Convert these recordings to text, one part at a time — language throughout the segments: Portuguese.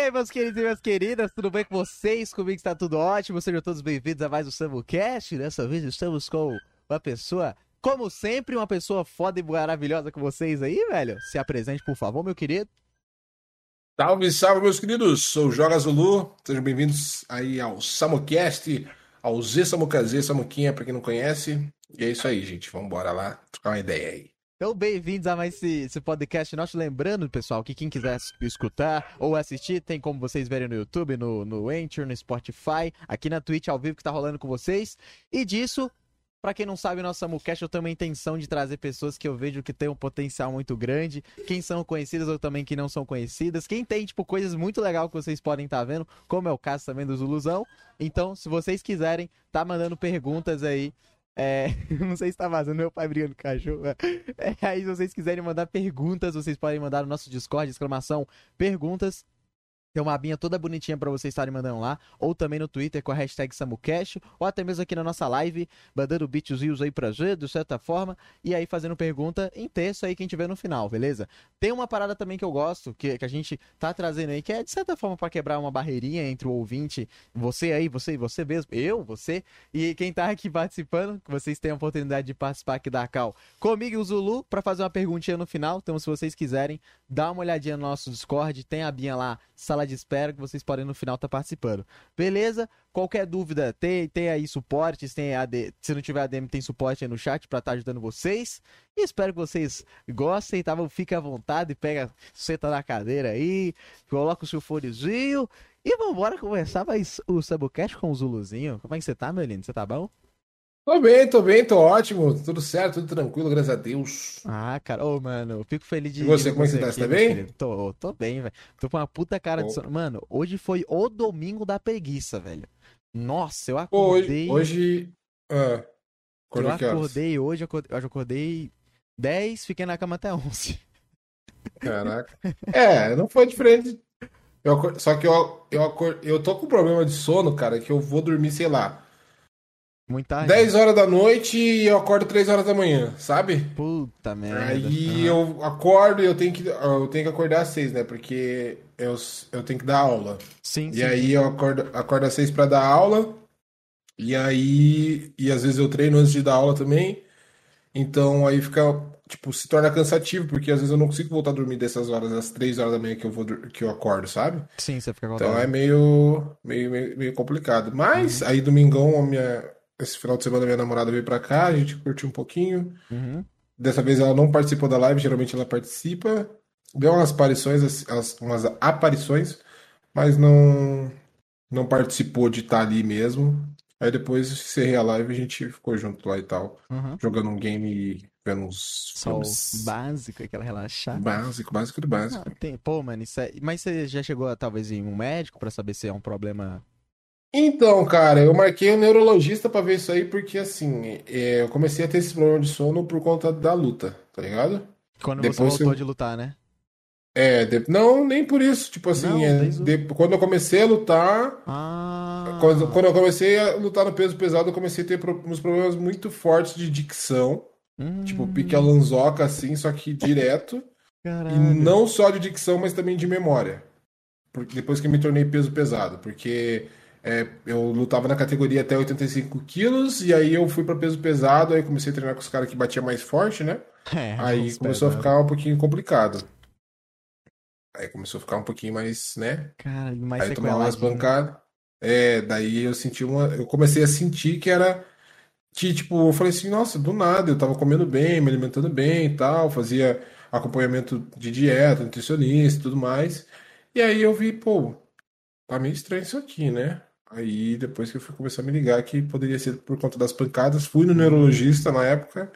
aí, meus queridos e minhas queridas, tudo bem com vocês? Comigo está tudo ótimo, sejam todos bem-vindos a mais um SamboCast. Dessa vez estamos com uma pessoa, como sempre, uma pessoa foda e maravilhosa com vocês aí, velho. Se apresente, por favor, meu querido. Salve, salve, meus queridos! Sou o Joga Zulu, sejam bem-vindos aí ao SamoCast, ao Z Samucazê, Samuquinha, pra quem não conhece. E é isso aí, gente, vamos embora lá trocar uma ideia aí. Então, bem-vindos a mais esse, esse, podcast nosso. Lembrando, pessoal, que quem quiser escutar ou assistir, tem como vocês verem no YouTube, no, no Anchor, no Spotify, aqui na Twitch ao vivo que tá rolando com vocês. E disso, para quem não sabe, nosso SamuCast eu tenho uma intenção de trazer pessoas que eu vejo que têm um potencial muito grande. Quem são conhecidas ou também que não são conhecidas. Quem tem, tipo, coisas muito legais que vocês podem estar tá vendo, como é o caso também do Zuluzão. Então, se vocês quiserem, tá mandando perguntas aí é, não sei se tá vazando, meu pai brigando com cachorro. É, aí, se vocês quiserem mandar perguntas, vocês podem mandar no nosso Discord, exclamação, perguntas. Tem uma abinha toda bonitinha para vocês estarem mandando lá, ou também no Twitter com a hashtag SamuCast, ou até mesmo aqui na nossa live, mandando beatzinhos aí pra gente, de certa forma, e aí fazendo pergunta em texto aí quem tiver no final, beleza? Tem uma parada também que eu gosto, que, que a gente tá trazendo aí, que é de certa forma para quebrar uma barreirinha entre o ouvinte, você aí, você e você mesmo, eu, você, e quem tá aqui participando, que vocês tenham a oportunidade de participar aqui da Cal comigo e o Zulu, para fazer uma perguntinha no final, então se vocês quiserem, dá uma olhadinha no nosso Discord, tem a abinha lá, sala de espera que vocês podem no final estar tá participando. Beleza? Qualquer dúvida, tem, tem aí suportes, tem AD, se não tiver ADM, tem suporte aí no chat para estar tá ajudando vocês. E espero que vocês gostem, tá? Fique à vontade, pega, senta na cadeira aí, coloca o seu fonezinho e vambora conversar mais o Sabucast com o Zuluzinho. Como é que você tá, meu lindo? Você tá bom? Tô bem, tô bem, tô ótimo. Tudo certo, tudo tranquilo, graças a Deus. Ah, cara, ô, mano, eu fico feliz de. E você, como é você tá? Você tá bem? Tô, tô bem, velho. Tô com uma puta cara de sono. Mano, hoje foi o domingo da preguiça, velho. Nossa, eu acordei. Hoje. hoje... Ah, eu acordei hoje, eu acordei, eu acordei 10, fiquei na cama até 11. Caraca. É, não foi diferente. Eu, só que eu, eu, eu tô com problema de sono, cara, que eu vou dormir, sei lá. Muito tarde. 10 horas da noite e eu acordo 3 horas da manhã, sabe? Puta merda. Aí eu acordo e eu tenho que, eu tenho que acordar às 6, né? Porque eu, eu tenho que dar aula. Sim, e sim. aí eu acordo, acordo às 6 pra dar aula. E aí. E às vezes eu treino antes de dar aula também. Então aí fica. Tipo, se torna cansativo, porque às vezes eu não consigo voltar a dormir dessas horas, às 3 horas da manhã que eu, vou, que eu acordo, sabe? Sim, você fica acordado. Então é meio, meio, meio, meio complicado. Mas uhum. aí domingão a minha esse final de semana minha namorada veio pra cá, a gente curtiu um pouquinho. Uhum. Dessa vez ela não participou da live, geralmente ela participa. Deu umas aparições, umas aparições, mas não não participou de estar ali mesmo. Aí depois encerrei a live e a gente ficou junto lá e tal, uhum. jogando um game e vendo uns Só filmes. básico, aquela relaxada. Básico, básico do básico. Ah, tem... Pô, mano, isso é... mas você já chegou talvez em um médico para saber se é um problema então, cara, eu marquei um neurologista pra ver isso aí, porque assim, é, eu comecei a ter esse problema de sono por conta da luta, tá ligado? Quando Depois você voltou eu... de lutar, né? É, de... não, nem por isso. Tipo assim, não, é, de... quando eu comecei a lutar. Ah. Quando, quando, eu comecei a lutar no peso pesado, eu comecei a ter pro... uns problemas muito fortes de dicção. Hum. Tipo, pique a lanzoca, assim, só que direto. Caralho. E não só de dicção, mas também de memória. Porque depois que eu me tornei peso pesado. Porque é, eu lutava na categoria até 85 quilos, e aí eu fui para peso pesado, aí comecei a treinar com os caras que batiam mais forte, né? É, aí começou a ficar um pouquinho complicado. Aí começou a ficar um pouquinho mais, né? Cara, mais aí tomava umas bancadas. É, daí eu senti uma. Eu comecei a sentir que era. Que, tipo, eu falei assim, nossa, do nada, eu tava comendo bem, me alimentando bem e tal, fazia acompanhamento de dieta, nutricionista e tudo mais. E aí eu vi, pô, tá meio estranho isso aqui, né? Aí depois que eu fui começar a me ligar que poderia ser por conta das pancadas, fui no neurologista na época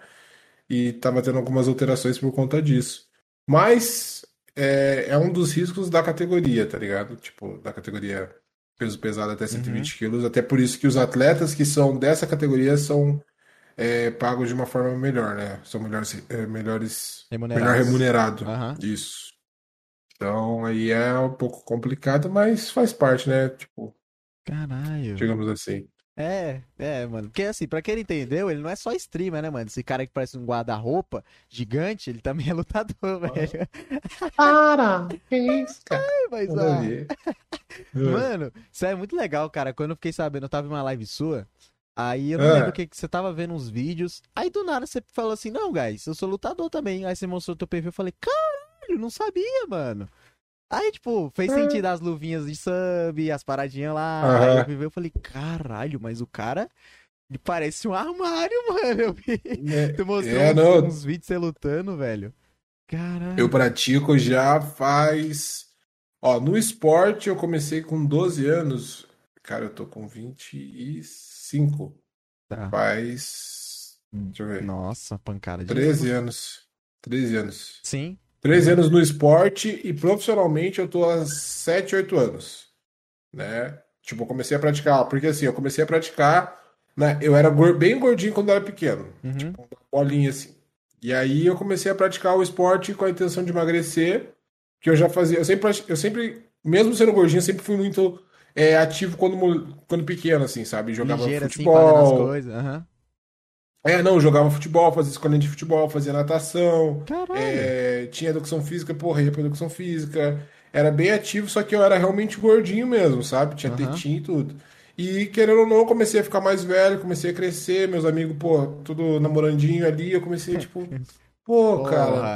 e tava tendo algumas alterações por conta disso. Mas é, é um dos riscos da categoria, tá ligado? Tipo, da categoria peso pesado até 120 uhum. quilos. Até por isso que os atletas que são dessa categoria são é, pagos de uma forma melhor, né? São melhores, é, melhores melhor remunerado. Uhum. Isso. Então aí é um pouco complicado, mas faz parte, né? Tipo, Caralho. Digamos assim. É, é, mano. Porque assim, pra quem não entendeu, ele não é só streamer, né, mano? Esse cara que parece um guarda-roupa gigante, ele também é lutador, velho. Para! Que isso, cara? Mas, ó. Mano, isso é muito legal, cara. Quando eu fiquei sabendo, eu tava em uma live sua. Aí eu não Ah. lembro o que, que você tava vendo uns vídeos. Aí do nada você falou assim: Não, guys, eu sou lutador também. Aí você mostrou teu perfil. Eu falei: Caralho, não sabia, mano. Aí, tipo, fez Ah. sentido as luvinhas de sub, as paradinhas lá. Aham. Aí eu ver, eu falei: Caralho, mas o cara. Ele parece um armário, mano. Eu vi. Tu mostrou É, uns, uns vídeos você lutando, velho. Caralho. Eu pratico já faz. Ó, no esporte eu comecei com 12 anos. Cara, eu tô com 25. Tá. Faz. Deixa eu ver. Nossa, pancada de 13 anos. 13 anos. Sim. 13 anos no esporte e profissionalmente eu tô há 7, 8 anos. Né? Tipo, eu comecei a praticar. Porque assim, eu comecei a praticar. Né? Eu era bem gordinho quando eu era pequeno. Uhum. uma bolinha assim. E aí eu comecei a praticar o esporte com a intenção de emagrecer, que eu já fazia. Eu sempre, eu sempre, mesmo sendo gordinho, sempre fui muito é, ativo quando, quando pequeno, assim, sabe? Jogava Ligeiro assim, futebol. coisas. Aham. É, não, jogava futebol, fazia escolinha de futebol, fazia natação, é, tinha educação física, porra, ia pra educação física. Era bem ativo, só que eu era realmente gordinho mesmo, sabe? Tinha Aham. tetinho e tudo. E querendo ou não, eu comecei a ficar mais velho, comecei a crescer, meus amigos, pô, tudo namorandinho ali, eu comecei, tipo, pô, cara.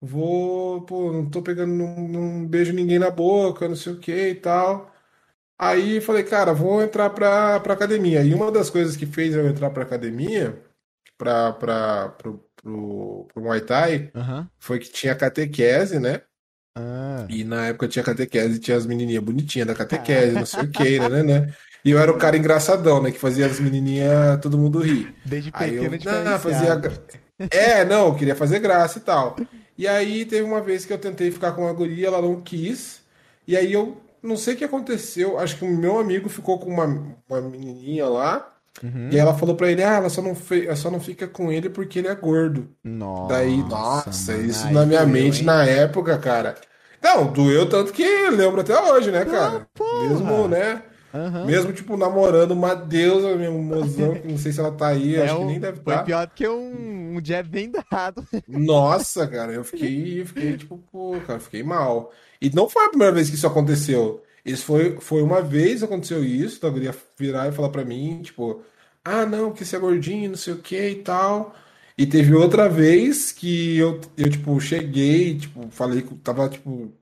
Vou, pô, não tô pegando, não, não beijo ninguém na boca, não sei o que e tal. Aí falei, cara, vou entrar pra, pra academia. E uma das coisas que fez eu entrar pra academia, pra, pra, pro, pro, pro Muay Thai, foi que tinha catequese, né? Ah. E na época tinha catequese e tinha as menininhas bonitinhas da catequese, não sei o que, né, né? E eu era o cara engraçadão, né? Que fazia as menininhas, todo mundo rir. Desde Aí eu pequeno não, fazia. É, não, eu queria fazer graça e tal. E aí teve uma vez que eu tentei ficar com uma guria, ela não quis. E aí eu não sei o que aconteceu. Acho que o meu amigo ficou com uma, uma menininha lá. Uhum. E ela falou pra ele: Ah, ela só não, ela só não fica com ele porque ele é gordo. Nossa, Daí, nossa, mano, isso na minha doeu, mente hein? na época, cara. Não, doeu tanto que lembro até hoje, né, cara? Ah, porra. Mesmo, né? Aham. Mesmo, tipo, namorando uma deusa, meu mozão, que não sei se ela tá aí, É acho que um- nem deve Foi estar. pior do que um, um jab bem dado. Nossa, cara, eu fiquei, eu fiquei tipo, pô, cara, fiquei mal. E não foi a primeira vez que isso aconteceu. Isso foi, foi uma vez aconteceu isso, da guria virar e falar pra mim, tipo, ah, não, porque você é gordinho, não sei o que e tal. E teve outra vez que eu, eu tipo, cheguei, tipo, falei que tava, tipo.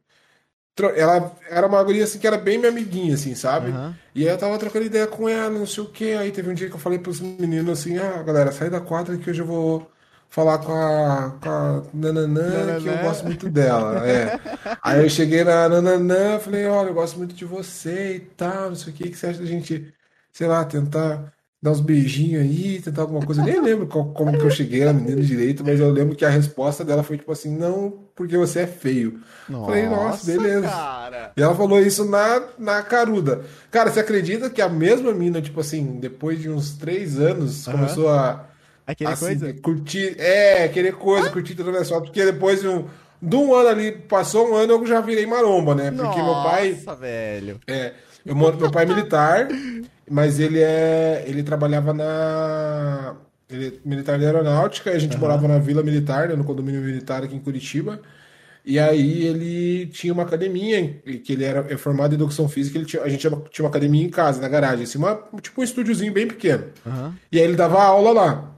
Ela era uma guria assim que era bem minha amiguinha, assim, sabe? Aham. E aí eu tava trocando ideia com ela, não sei o que. Aí teve um dia que eu falei pros meninos assim: ah, galera, sai da quadra que hoje eu vou falar com a, com a Nananã, que eu Nananã. gosto muito dela. É. Aí eu cheguei na Nananã, falei: olha, eu gosto muito de você e tal, não sei o que. O que você acha da gente, sei lá, tentar dar uns beijinhos aí, tentar alguma coisa? Eu nem lembro qual- como que eu cheguei na menina direito, mas eu lembro que a resposta dela foi tipo assim: não, porque você é feio. Falei, nossa, beleza. cara. E ela falou isso na, na caruda. Cara, você acredita que a mesma mina, tipo assim, depois de uns três anos, Aham. começou a, Aquele assim, coisa? curtir, é, querer coisa, curtir tudo só, porque depois de um, de um ano ali, passou um ano, eu já virei maromba, né? Porque meu pai, Nossa, velho. é, eu moro, meu pai é militar, mas ele é, ele trabalhava na, ele é militar da aeronáutica, e a gente Aham. morava na Vila Militar, né, no condomínio militar aqui em Curitiba. E aí ele tinha uma academia, que ele era é formado em educação física, ele tinha, a gente tinha uma, academia em casa, na garagem, assim, uma, tipo um estúdiozinho bem pequeno. Aham. E aí ele dava aula lá.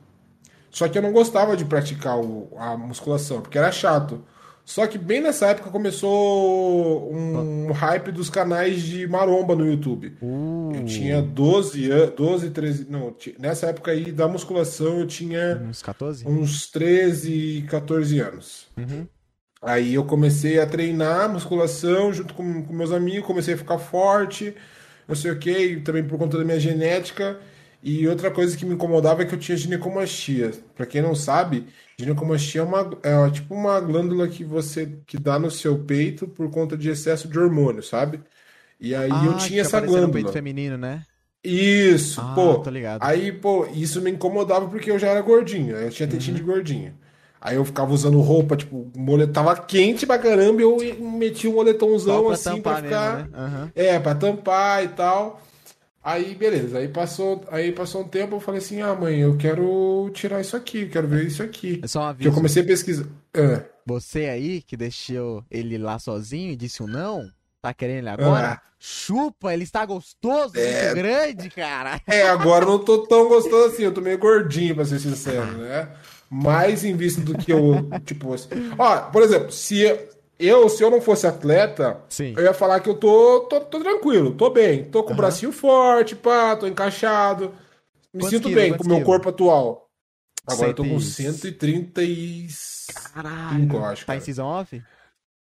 Só que eu não gostava de praticar o- a musculação, porque era chato. Só que bem nessa época começou um hype dos canais de maromba no YouTube. Uh, Eu tinha 12 anos, 12, 13, não, nessa época aí da musculação eu tinha uns 14? uns 13, 14 anos. Uhum. Aí eu comecei a treinar musculação junto com, com meus amigos, comecei a ficar forte, não sei o que, também por conta da minha genética. E outra coisa que me incomodava é que eu tinha ginecomastia. Pra quem não sabe, ginecomastia é, uma, é tipo uma glândula que você que dá no seu peito por conta de excesso de hormônio, sabe? E aí eu Ah, que tinha essa parecendo um peito glândula. feminino, né? Isso, Ah, pô. tô ligado. Aí, pô, isso me incomodava porque eu já era gordinho, eu tinha tetinho Uhum. de gordinho. Aí eu ficava usando roupa, tipo, moletom tava quente pra caramba, e eu metia um moletomzão pra assim pra ficar. mesmo, né? Aham. É, pra tampar e tal. Aí, beleza. Aí passou, aí passou um tempo, eu falei assim: ah, mãe, eu quero tirar isso aqui, eu quero ver isso aqui. É só um Que aviso. eu comecei a pesquisar. Você aí que deixou ele lá sozinho e disse um não, tá querendo ele agora? Ah. Chupa, ele está gostoso, É. grande, cara. É, agora eu não tô tão gostoso assim, eu tô meio gordinho, pra ser sincero, né? Mais em vista do que eu, tipo, assim. Ó, por exemplo, se eu, se eu não fosse atleta, Sim. eu ia falar que eu tô, tô, tô tranquilo, tô bem, tô com o Aham. bracinho forte, pá, tô encaixado, me Quantos sinto quilos? bem com o meu corpo atual. Agora eu tô com 100 130 e... Caralho. acho, Tá em cara. season off?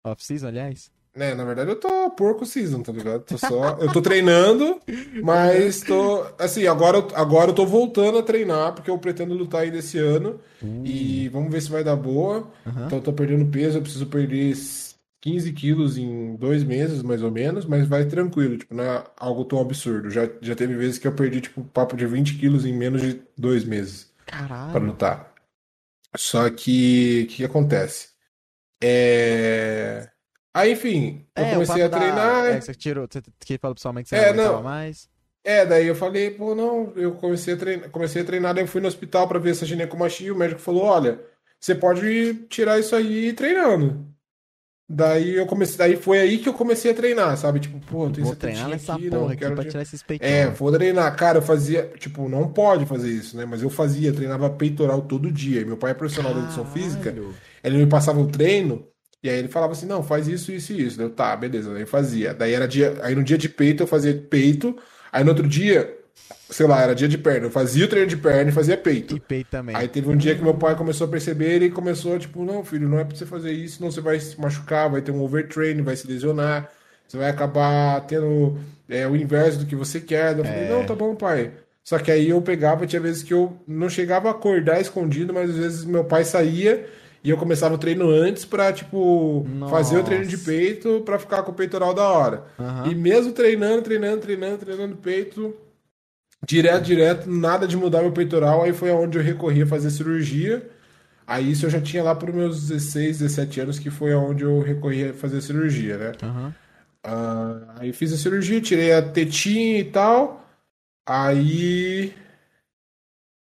Off season, aliás? Né, na verdade eu tô porco season, tá ligado? Tô só, eu tô treinando, mas tô, assim, agora, eu- agora eu tô voltando a treinar, porque eu pretendo lutar ainda esse ano, e vamos ver se vai dar boa. Aham. Então eu tô perdendo peso, eu preciso perder 15 quilos em dois meses, mais ou menos, mas vai tranquilo, tipo, não é algo tão absurdo. Já, já teve vezes que eu perdi, tipo, papo de 20 quilos em menos de dois meses para Caralho. lutar. Só que, o que que acontece? É... Aí, enfim, eu É, comecei a papo da- treinar. É, você tirou, você que falou sua mãe que você É, não não. mais. É, daí eu falei, pô, não, eu comecei a treinar, comecei a treinar, daí eu fui no hospital pra ver essa ginecomastia, o médico falou, olha, você pode tirar isso aí treinando. Daí eu comecei, daí foi aí que eu comecei a treinar, sabe? Tipo, pô, tem esse treinar nessa aqui, porra não aqui quero pra ti- tirar esses peitão. É, vou treinar. Cara, eu fazia, tipo, não pode fazer isso, né? Mas eu fazia, treinava peitoral todo dia. Meu pai é profissional de educação física, Caralho. ele me passava o treino, e aí ele falava assim, não, faz isso, isso e isso. Eu, tá, beleza, aí eu fazia. Daí era dia, aí no dia de peito eu fazia peito, aí no outro dia, sei lá, era dia de perna, eu fazia o treino de perna e fazia peito. E peito também. Aí teve um dia que meu pai começou a perceber, ele começou, tipo, não, filho, não é pra você fazer isso, senão você vai se machucar, vai ter um overtraining, vai se lesionar, você vai acabar tendo é, o inverso do que você quer. Eu falei, É. não, tá bom, pai. Só que aí eu pegava, tinha vezes que eu não chegava a acordar escondido, mas às vezes meu pai saía e eu começava o treino antes pra, tipo, fazer o treino de Nossa. peito pra ficar com o peitoral da hora. Aham. E mesmo treinando, treinando, treinando, treinando peito, direto, direto, nada de mudar meu peitoral. Aí foi aonde eu recorri a fazer cirurgia. Aí isso eu já tinha lá para meus 16, 17 anos, que foi aonde eu recorri a fazer cirurgia, né? Aham. Ah, aí fiz a cirurgia, tirei a tetinha e tal. Aí.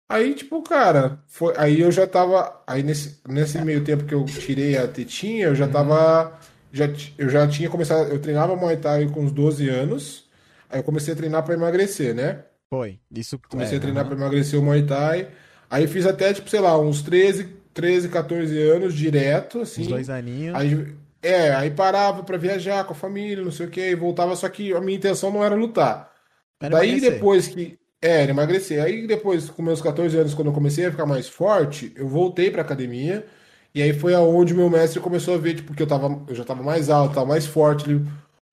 Aí, tipo, cara, foi, aí eu já tava. Aí nesse, nesse meio tempo que eu tirei a tetinha, eu já tava. Já, eu já tinha começado. Eu treinava Muay Thai com uns 12 anos. Aí eu comecei a treinar pra emagrecer, né? Foi. Isso Comecei é, a treinar aham. pra emagrecer o Muay Thai. Aí fiz até, tipo, sei lá, uns 13, 13, 14 anos direto, assim. Uns dois aninhos. Aí, é, aí parava pra viajar com a família, não sei o que, e voltava, só que a minha intenção não era lutar. Era Daí emagrecer. depois que. É, era emagrecer. Aí depois, com meus 14 anos, quando eu comecei a ficar mais forte, eu voltei pra academia. E aí foi aonde o meu mestre começou a ver, tipo, que eu tava, eu já tava mais alto, tava mais forte. Ele,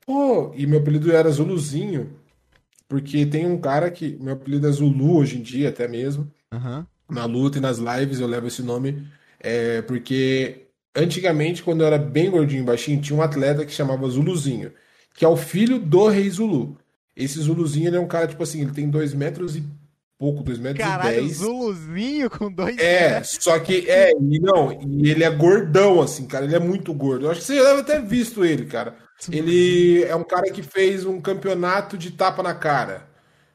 pô, e meu apelido era Zuluzinho, porque tem um cara que. Meu apelido é Zulu hoje em dia, até mesmo Aham. na luta e nas lives eu levo esse nome é, porque antigamente, quando eu era bem gordinho e baixinho, tinha um atleta que chamava Zuluzinho, que é o filho do Rei Zulu. Esse Zuluzinho, ele é um cara, tipo assim, ele tem dois metros e pouco, dois metros e Caralho, dez. Zuluzinho com dois É, metros. só que, é, e não, e ele é gordão, assim, cara, ele é muito gordo. Eu acho que você já deve ter visto ele, cara. Ele é um cara que fez um campeonato de tapa na cara.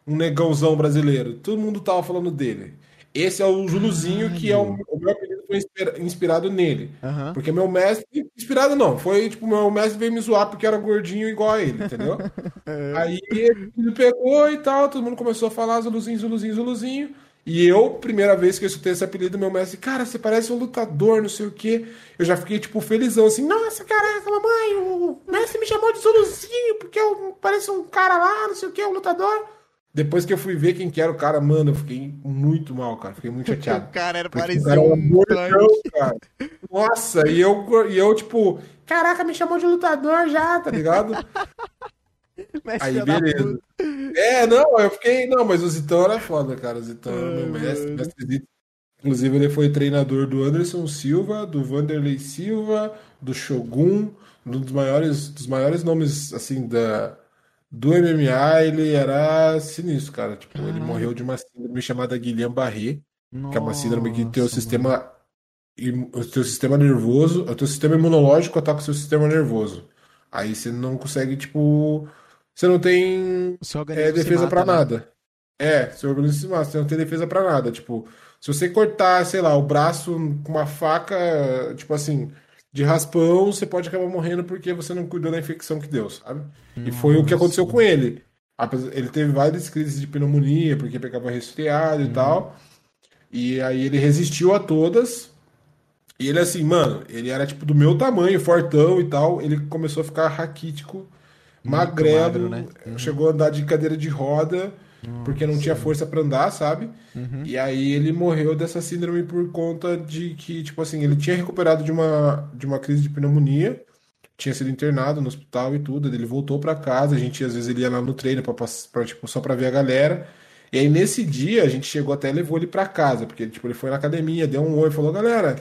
Um negãozão brasileiro. Todo mundo tava falando dele. Esse é o Zuluzinho, que é o, o meu apelido foi inspira- inspirado nele. Aham. Porque meu mestre. Inspirado não, foi tipo, meu mestre veio me zoar porque era gordinho igual a ele, entendeu? Aí ele pegou e tal, todo mundo começou a falar Zuluzinho, Zuluzinho, Zuluzinho. E eu, primeira vez que eu escutei esse apelido, meu mestre, cara, você parece um lutador, não sei o quê. Eu já fiquei, tipo, felizão, assim, nossa, caraca, mamãe, o mestre me chamou de Zuluzinho, porque eu pareço um cara lá, não sei o quê, um lutador. Depois que eu fui ver quem que era o cara, mano, eu fiquei muito mal, cara, fiquei muito chateado. O cara era Porque o parecia cara era um gordão, cara. Nossa, e eu, e eu, tipo, caraca, me chamou de lutador já, tá ligado? Mas Aí, beleza. É, não, eu fiquei. Não, mas o Zitão era foda, cara. O Zitão era meu Ai, mestre, mestre Zito. Inclusive, ele foi treinador do Anderson Silva, do Vanderlei Silva, do Shogun, um dos maiores, dos maiores nomes, assim, da, do MMA. Ele era sinistro, cara. Tipo, ele morreu de uma síndrome chamada Guillain-Barré, que é uma síndrome que teu sistema, o teu sistema nervoso, o teu sistema imunológico ataca o seu sistema nervoso. Aí você não consegue, tipo, você não tem é, defesa pra né? nada. É, seu organismo se mata, você não tem defesa pra nada. Tipo, se você cortar, sei lá, o braço com uma faca, tipo assim, de raspão, você pode acabar morrendo porque você não cuidou da infecção que deu, sabe? E foi o que aconteceu com ele. Ele teve várias crises de pneumonia, porque pegava resfriado e tal. E aí ele resistiu a todas. E ele, assim, mano, ele era tipo do meu tamanho, fortão e tal. Ele começou a ficar raquítico, magrelo, magro, né? chegou a andar de cadeira de roda, porque não tinha força pra andar, sabe? Uhum. E aí ele morreu dessa síndrome por conta de que, tipo assim, ele tinha recuperado de uma, de uma crise de pneumonia, tinha sido internado no hospital e tudo, ele voltou pra casa, a gente às vezes ele ia lá no treino pra, pra, tipo, só pra ver a galera. E aí nesse dia a gente chegou até e levou ele pra casa, porque tipo, ele foi na academia, deu um oi, falou, galera,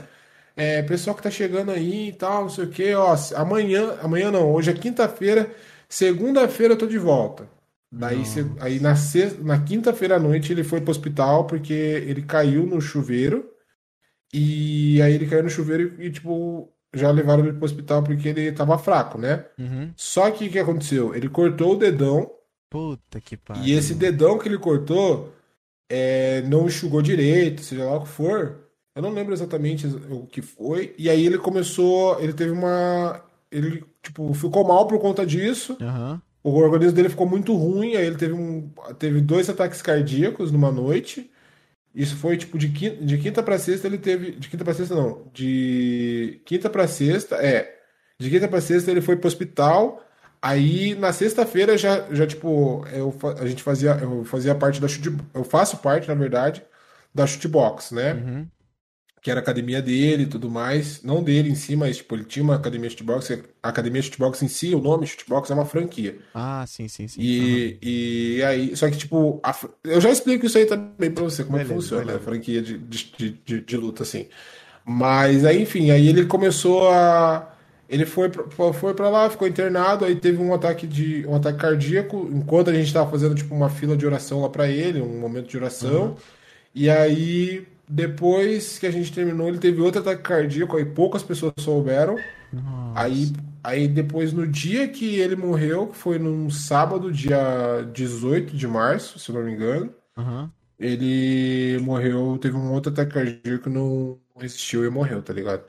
é, pessoal que tá chegando aí e tal, não sei o quê, ó, amanhã, amanhã não, hoje é quinta-feira, segunda-feira eu tô de volta. Daí, aí na, sexta, na quinta-feira à noite ele foi pro hospital porque ele caiu no chuveiro. E aí ele caiu no chuveiro e, tipo, já levaram ele pro hospital porque ele tava fraco, né? Uhum. Só que o que aconteceu? Ele cortou o dedão Puta que pariu. e esse dedão que ele cortou é, não enxugou direito, seja lá o que for. Eu não lembro exatamente o que foi. E aí ele começou, ele teve uma, ele tipo ficou mal por conta disso. Aham. O organismo dele ficou muito ruim, aí ele teve, um, teve dois ataques cardíacos numa noite. Isso foi tipo de quinta, de quinta para sexta ele teve, de quinta para sexta não, de quinta para sexta, é, de quinta para sexta ele foi pro hospital. Aí na sexta-feira já, já tipo, eu, a gente fazia, eu fazia parte da chute, eu faço parte, na verdade, da chutebox, né? Uhum. Que era a academia dele e tudo mais. Não dele em si, mas tipo, ele tinha uma academia de shootbox. A academia de shootbox em si, o nome shootbox é uma franquia. Ah, sim, sim, sim. E, e aí, só que tipo, a eu já explico isso aí também pra você, como é que Beleza, funciona beleza. a franquia de, de, de, de- luta, assim. Mas aí, enfim, aí ele começou a. Ele foi pra, foi pra lá, ficou internado, aí teve um ataque de um ataque cardíaco, enquanto a gente tava fazendo tipo uma fila de oração lá pra ele, um momento de oração. E aí, depois que a gente terminou, ele teve outro ataque cardíaco, aí poucas pessoas souberam. Nossa. Aí, aí depois, no dia que ele morreu, que foi num sábado, dia 18 de março, se não me engano, Aham. ele morreu, teve um outro ataque cardíaco, não resistiu e morreu, tá ligado?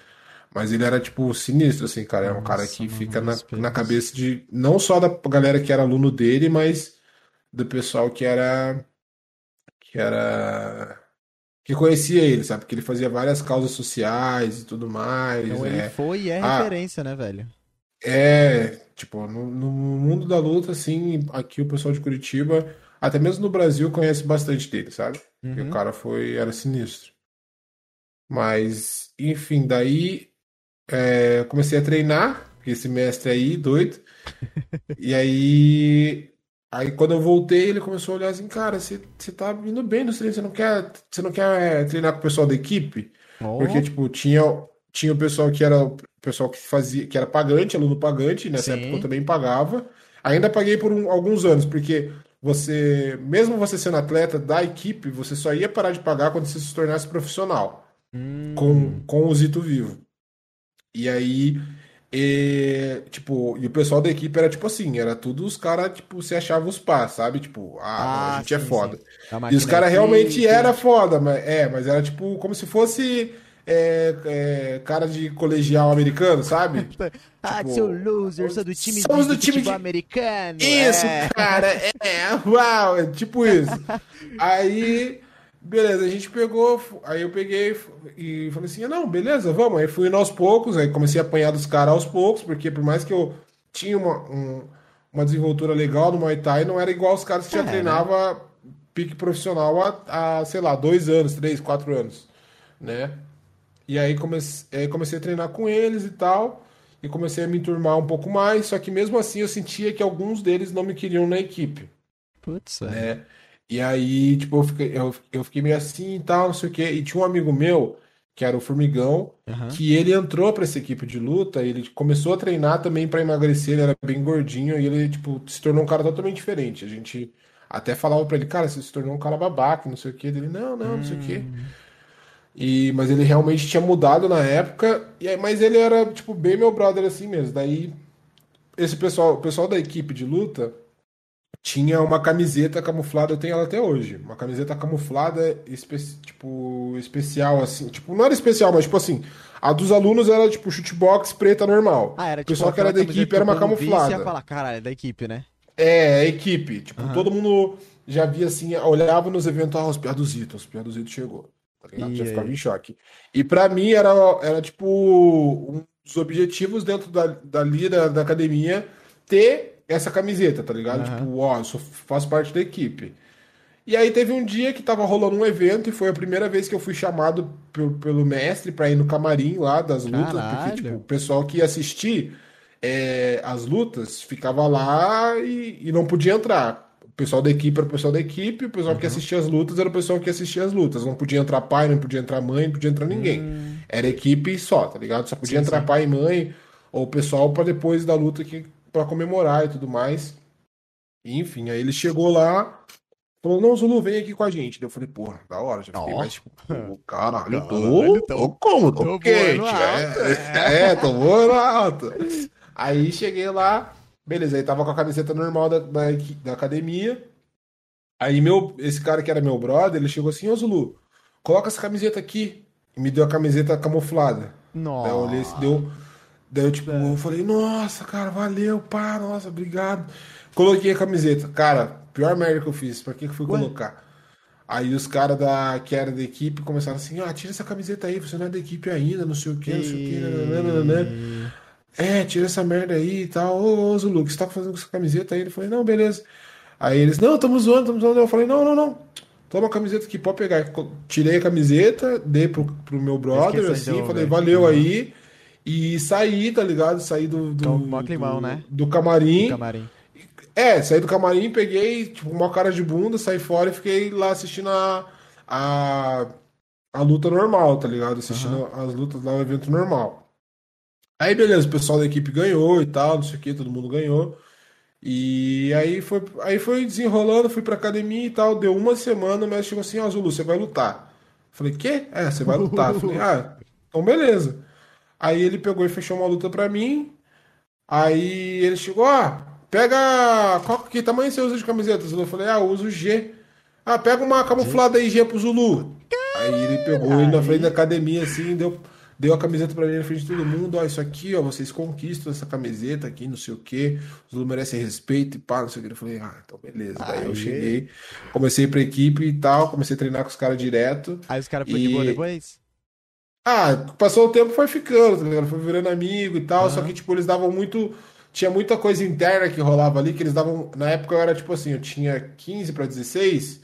Mas ele era, tipo, sinistro, assim, cara. É um cara que fica na, na cabeça de, não só da galera que era aluno dele, mas do pessoal que era, que era, que conhecia ele, sabe? Porque ele fazia várias causas sociais e tudo mais, Então é. ele foi e é Ah. referência, né, velho? É, tipo, no, no mundo da luta, assim, aqui o pessoal de Curitiba, até mesmo no Brasil, conhece bastante dele, sabe? Porque Uhum. o cara foi, era sinistro. Mas, enfim, daí é, comecei a treinar, porque esse mestre aí, doido. E aí, aí quando eu voltei, ele começou a olhar assim, cara, você, você tá indo bem nos treinos, você não quer, você não quer é, treinar com o pessoal da equipe? Ó, Porque, tipo, tinha, tinha o pessoal que era o pessoal que fazia, que era pagante, aluno pagante, nessa Sim. época eu também pagava. Ainda paguei por um- alguns anos, porque você, mesmo você sendo atleta da equipe, você só ia parar de pagar quando você se tornasse profissional, hum, com, com o Zito vivo. E aí, e, tipo, e o pessoal da equipe era tipo assim, era tudo os caras, tipo, se achavam os pás, sabe? Tipo, ah, não, a Ah, gente é sim, foda. sim. A E os caras realmente que- era foda, mas é, mas era tipo como se fosse é, é, cara de colegial americano, sabe? Ah, tipo, seu loser, sou do time somos de do time de- americano. Isso, é. cara, é, uau, é tipo isso. Aí, beleza, a gente pegou, aí eu peguei e falei assim, não, beleza, vamos. Aí fui indo aos poucos, aí comecei a apanhar dos caras aos poucos, porque por mais que eu tinha uma, um- uma desenvoltura legal no Muay Thai, não era igual os caras que já É, né? treinava pique profissional há, há, sei lá, dois anos, três, quatro anos, né? E aí comecei, aí comecei a treinar com eles e tal, e comecei a me enturmar um pouco mais, só que mesmo assim eu sentia que alguns deles não me queriam na equipe, Putz, é. né? E aí, tipo, eu fiquei, eu, eu fiquei meio assim e tal, não sei o quê. E tinha um amigo meu, que era o Formigão, Aham. que ele entrou pra essa equipe de luta, ele começou a treinar também pra emagrecer, ele era bem gordinho, e ele, tipo, se tornou um cara totalmente diferente. A gente até falava pra ele, cara, você se tornou um cara babaca, não sei o quê. Ele, não, não, não sei o quê. E, mas ele realmente tinha mudado na época, e aí, mas ele era, tipo, bem meu brother assim mesmo. Daí, esse pessoal, o pessoal da equipe de luta, tinha uma camiseta camuflada, eu tenho ela até hoje. Uma camiseta camuflada, espe tipo, especial, assim. Tipo, não era especial, mas tipo assim, a dos alunos era tipo chutebox preta normal. Ah, era O tipo. pessoal que era da equipe era uma camuflada. ia falar, caralho, é da equipe, né? É, a equipe. Tipo, Aham. todo mundo já via assim, olhava nos eventos, ah, os piaduzitos, os piaduzitos chegou. Tá ligado? E Já ficava em choque. E pra mim era, era tipo um dos objetivos dentro da, da, da academia ter essa camiseta, tá ligado? Aham. Tipo, ó, eu sou, faço parte da equipe. E aí teve um dia que tava rolando um evento e foi a primeira vez que eu fui chamado pelo, pelo mestre pra ir no camarim lá das lutas, Caralho. porque tipo, o pessoal que ia assistir é, as lutas ficava lá e, e não podia entrar. O pessoal da equipe era o pessoal da equipe, o pessoal que assistia as lutas era o pessoal que assistia as lutas. Não podia entrar pai, não podia entrar mãe, não podia entrar ninguém. Hum. Era equipe só, tá ligado? Só podia Sim, entrar sim. pai e mãe, ou o pessoal pra depois da luta que para comemorar e tudo mais. E, enfim, aí ele chegou lá, falou: Não, Zulu, vem aqui com a gente. Eu falei: Porra, da hora, já fiquei Ó. mais tipo, caralho, eu Caralho, tô, tô- tô como? tô quente. alto, É, é, tô voando alto. Aí cheguei lá, beleza, aí tava com a camiseta normal da, da, da academia. Aí meu, esse cara que era meu brother, ele chegou assim, ô Zulu, coloca essa camiseta aqui. E me deu a camiseta camuflada. Daí eu olhei, Nossa. deu. Daí eu, tipo, eu falei, nossa, cara, valeu, pá, nossa, obrigado. Coloquei a camiseta. Cara, pior merda que eu fiz, pra que que fui Ué? colocar? Aí os caras da, que era da equipe começaram assim, ah, tira essa camiseta aí, você não é da equipe ainda, não sei o que, não sei o que, nananana. É, tira essa merda aí e tal. Ô, ô Zulu, o que você tá fazendo com essa camiseta aí? Ele falou, não, beleza. Aí eles, não, tamo zoando, tamo zoando. Eu falei, não, não, não. Toma a camiseta aqui, pode pegar. Tirei a camiseta, dei pro, pro meu brother, assim, falei, valeu aí. E saí, tá ligado? Saí do, do, Então, mó climão, do, né? do camarim. Camarim. É, saí do camarim, peguei, tipo, uma cara de bunda, saí fora e fiquei lá assistindo a, a, a luta normal, tá ligado? Assistindo as lutas lá, o evento normal. Aí, beleza, o pessoal da equipe ganhou e tal, não sei o que, todo mundo ganhou. E aí foi, aí foi desenrolando, fui pra academia e tal, deu uma semana, o mestre chegou assim, ó, Zulu, você vai lutar. Falei, quê? É, você vai lutar. Falei, ah, então beleza. Aí ele pegou e fechou uma luta pra mim, Aí ele chegou, ah, pega. Qual que tamanho você usa de camiseta? Zulu? Eu falei, ah, eu uso G. Ah, pega uma camuflada aí, G pro Zulu. Aí ele pegou ele na frente da academia, assim, deu, deu a camiseta pra mim na frente de todo mundo. Ó, isso aqui, ó, vocês conquistam essa camiseta aqui, não sei o quê. O Zulu merece respeito e pá, não sei o que. Eu falei, ah, então beleza. Daí eu Aí. cheguei, comecei pra equipe e tal, comecei a treinar com os caras direto. Aí os caras ficam de boa E- depois? Ah, passou o tempo, foi ficando, tá ligado? Foi virando amigo e tal, só Aham. que, tipo, eles davam muito. Tinha muita coisa interna que rolava ali, que eles davam. Na época eu era tipo assim, eu tinha 15 pra 16,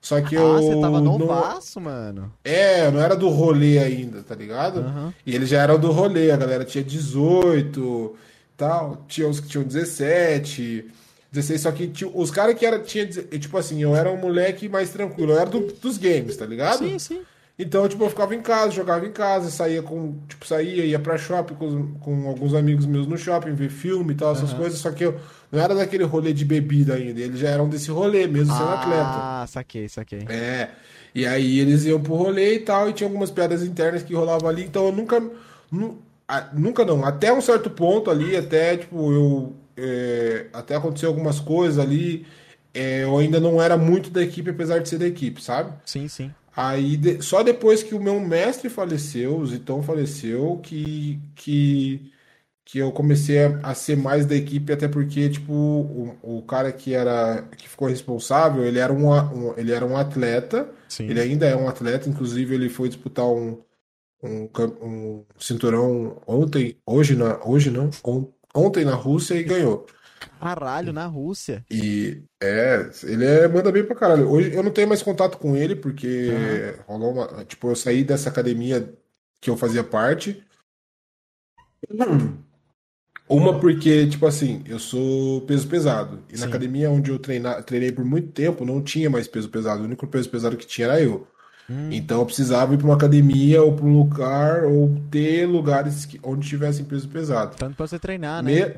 só que eu. Ah, você tava não- novaço, mano. É, eu não era do rolê ainda, tá ligado? Aham. E eles já eram do rolê, a galera tinha 18 tal, tinha os que tinham 17, 16, só que tinha- os caras que era, tinha, tipo assim, eu era um moleque mais tranquilo, eu era do- dos games, tá ligado? Sim, sim. Então, tipo, eu ficava em casa, jogava em casa, saía com, tipo, saía, ia pra shopping com, com alguns amigos meus no shopping, ver filme e tal, essas coisas, só que eu não era daquele rolê de bebida ainda, eles já eram desse rolê, mesmo sendo atleta. Ah, saquei, saquei. É, e aí eles iam pro rolê e tal, e tinha algumas piadas internas que rolavam ali, então eu nunca, nu- a- nunca não, até um certo ponto ali, até, tipo, eu, é, até aconteceu algumas coisas ali, é, eu ainda não era muito da equipe, apesar de ser da equipe, sabe? Sim, sim. Aí, de- só depois que o meu mestre faleceu, o Zitão faleceu, que, que, que eu comecei a, a ser mais da equipe, até porque, tipo, o, o cara que era, que ficou responsável, ele era um, um- ele era um atleta, Sim. ele ainda é um atleta, inclusive ele foi disputar um, um, um cinturão ontem, hoje, na, hoje não, on- ontem na Rússia e ganhou. Caralho, na Rússia. E é, ele é, manda bem pra caralho. Hoje eu não tenho mais contato com ele, porque rolou uma. Tipo, eu saí dessa academia que eu fazia parte. Uma porque, tipo assim, eu sou peso pesado. E na Sim. academia onde eu treina, treinei por muito tempo, não tinha mais peso pesado. O único peso pesado que tinha era eu. Hum. Então eu precisava ir pra uma academia ou pra um lugar, ou ter lugares que, onde tivessem peso pesado. Tanto pra você treinar, né? Me-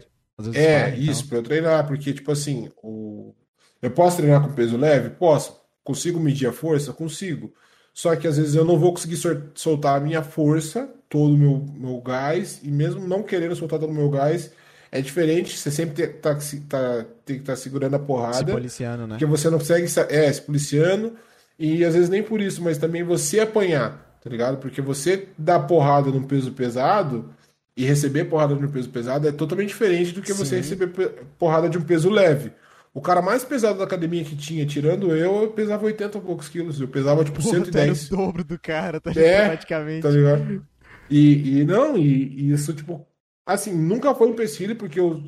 é, isso, tal. pra eu treinar, porque, tipo assim, o... eu posso treinar com peso leve? Posso. Consigo medir a força? Consigo. Só que às vezes eu não vou conseguir sol- soltar a minha força, todo o meu, meu gás, e mesmo não querendo soltar todo o meu gás, é diferente, você sempre tem, tá, tá, tem que estar tá segurando a porrada. Se policiando, né? Porque você não consegue, é, se policiando, e às vezes nem por isso, mas também você apanhar, tá ligado? Porque você dar porrada num peso pesado e receber porrada no peso pesado é totalmente diferente do que Sim. você receber porrada de um peso leve. O cara mais pesado da academia que tinha, tirando eu, eu pesava 80 e poucos quilos. Eu pesava tipo Pô, 110. Tá o dobro do cara, tá é, praticamente. Tá ligado? E, e não, e, e, isso, tipo, assim, nunca foi um empecilho, porque eu,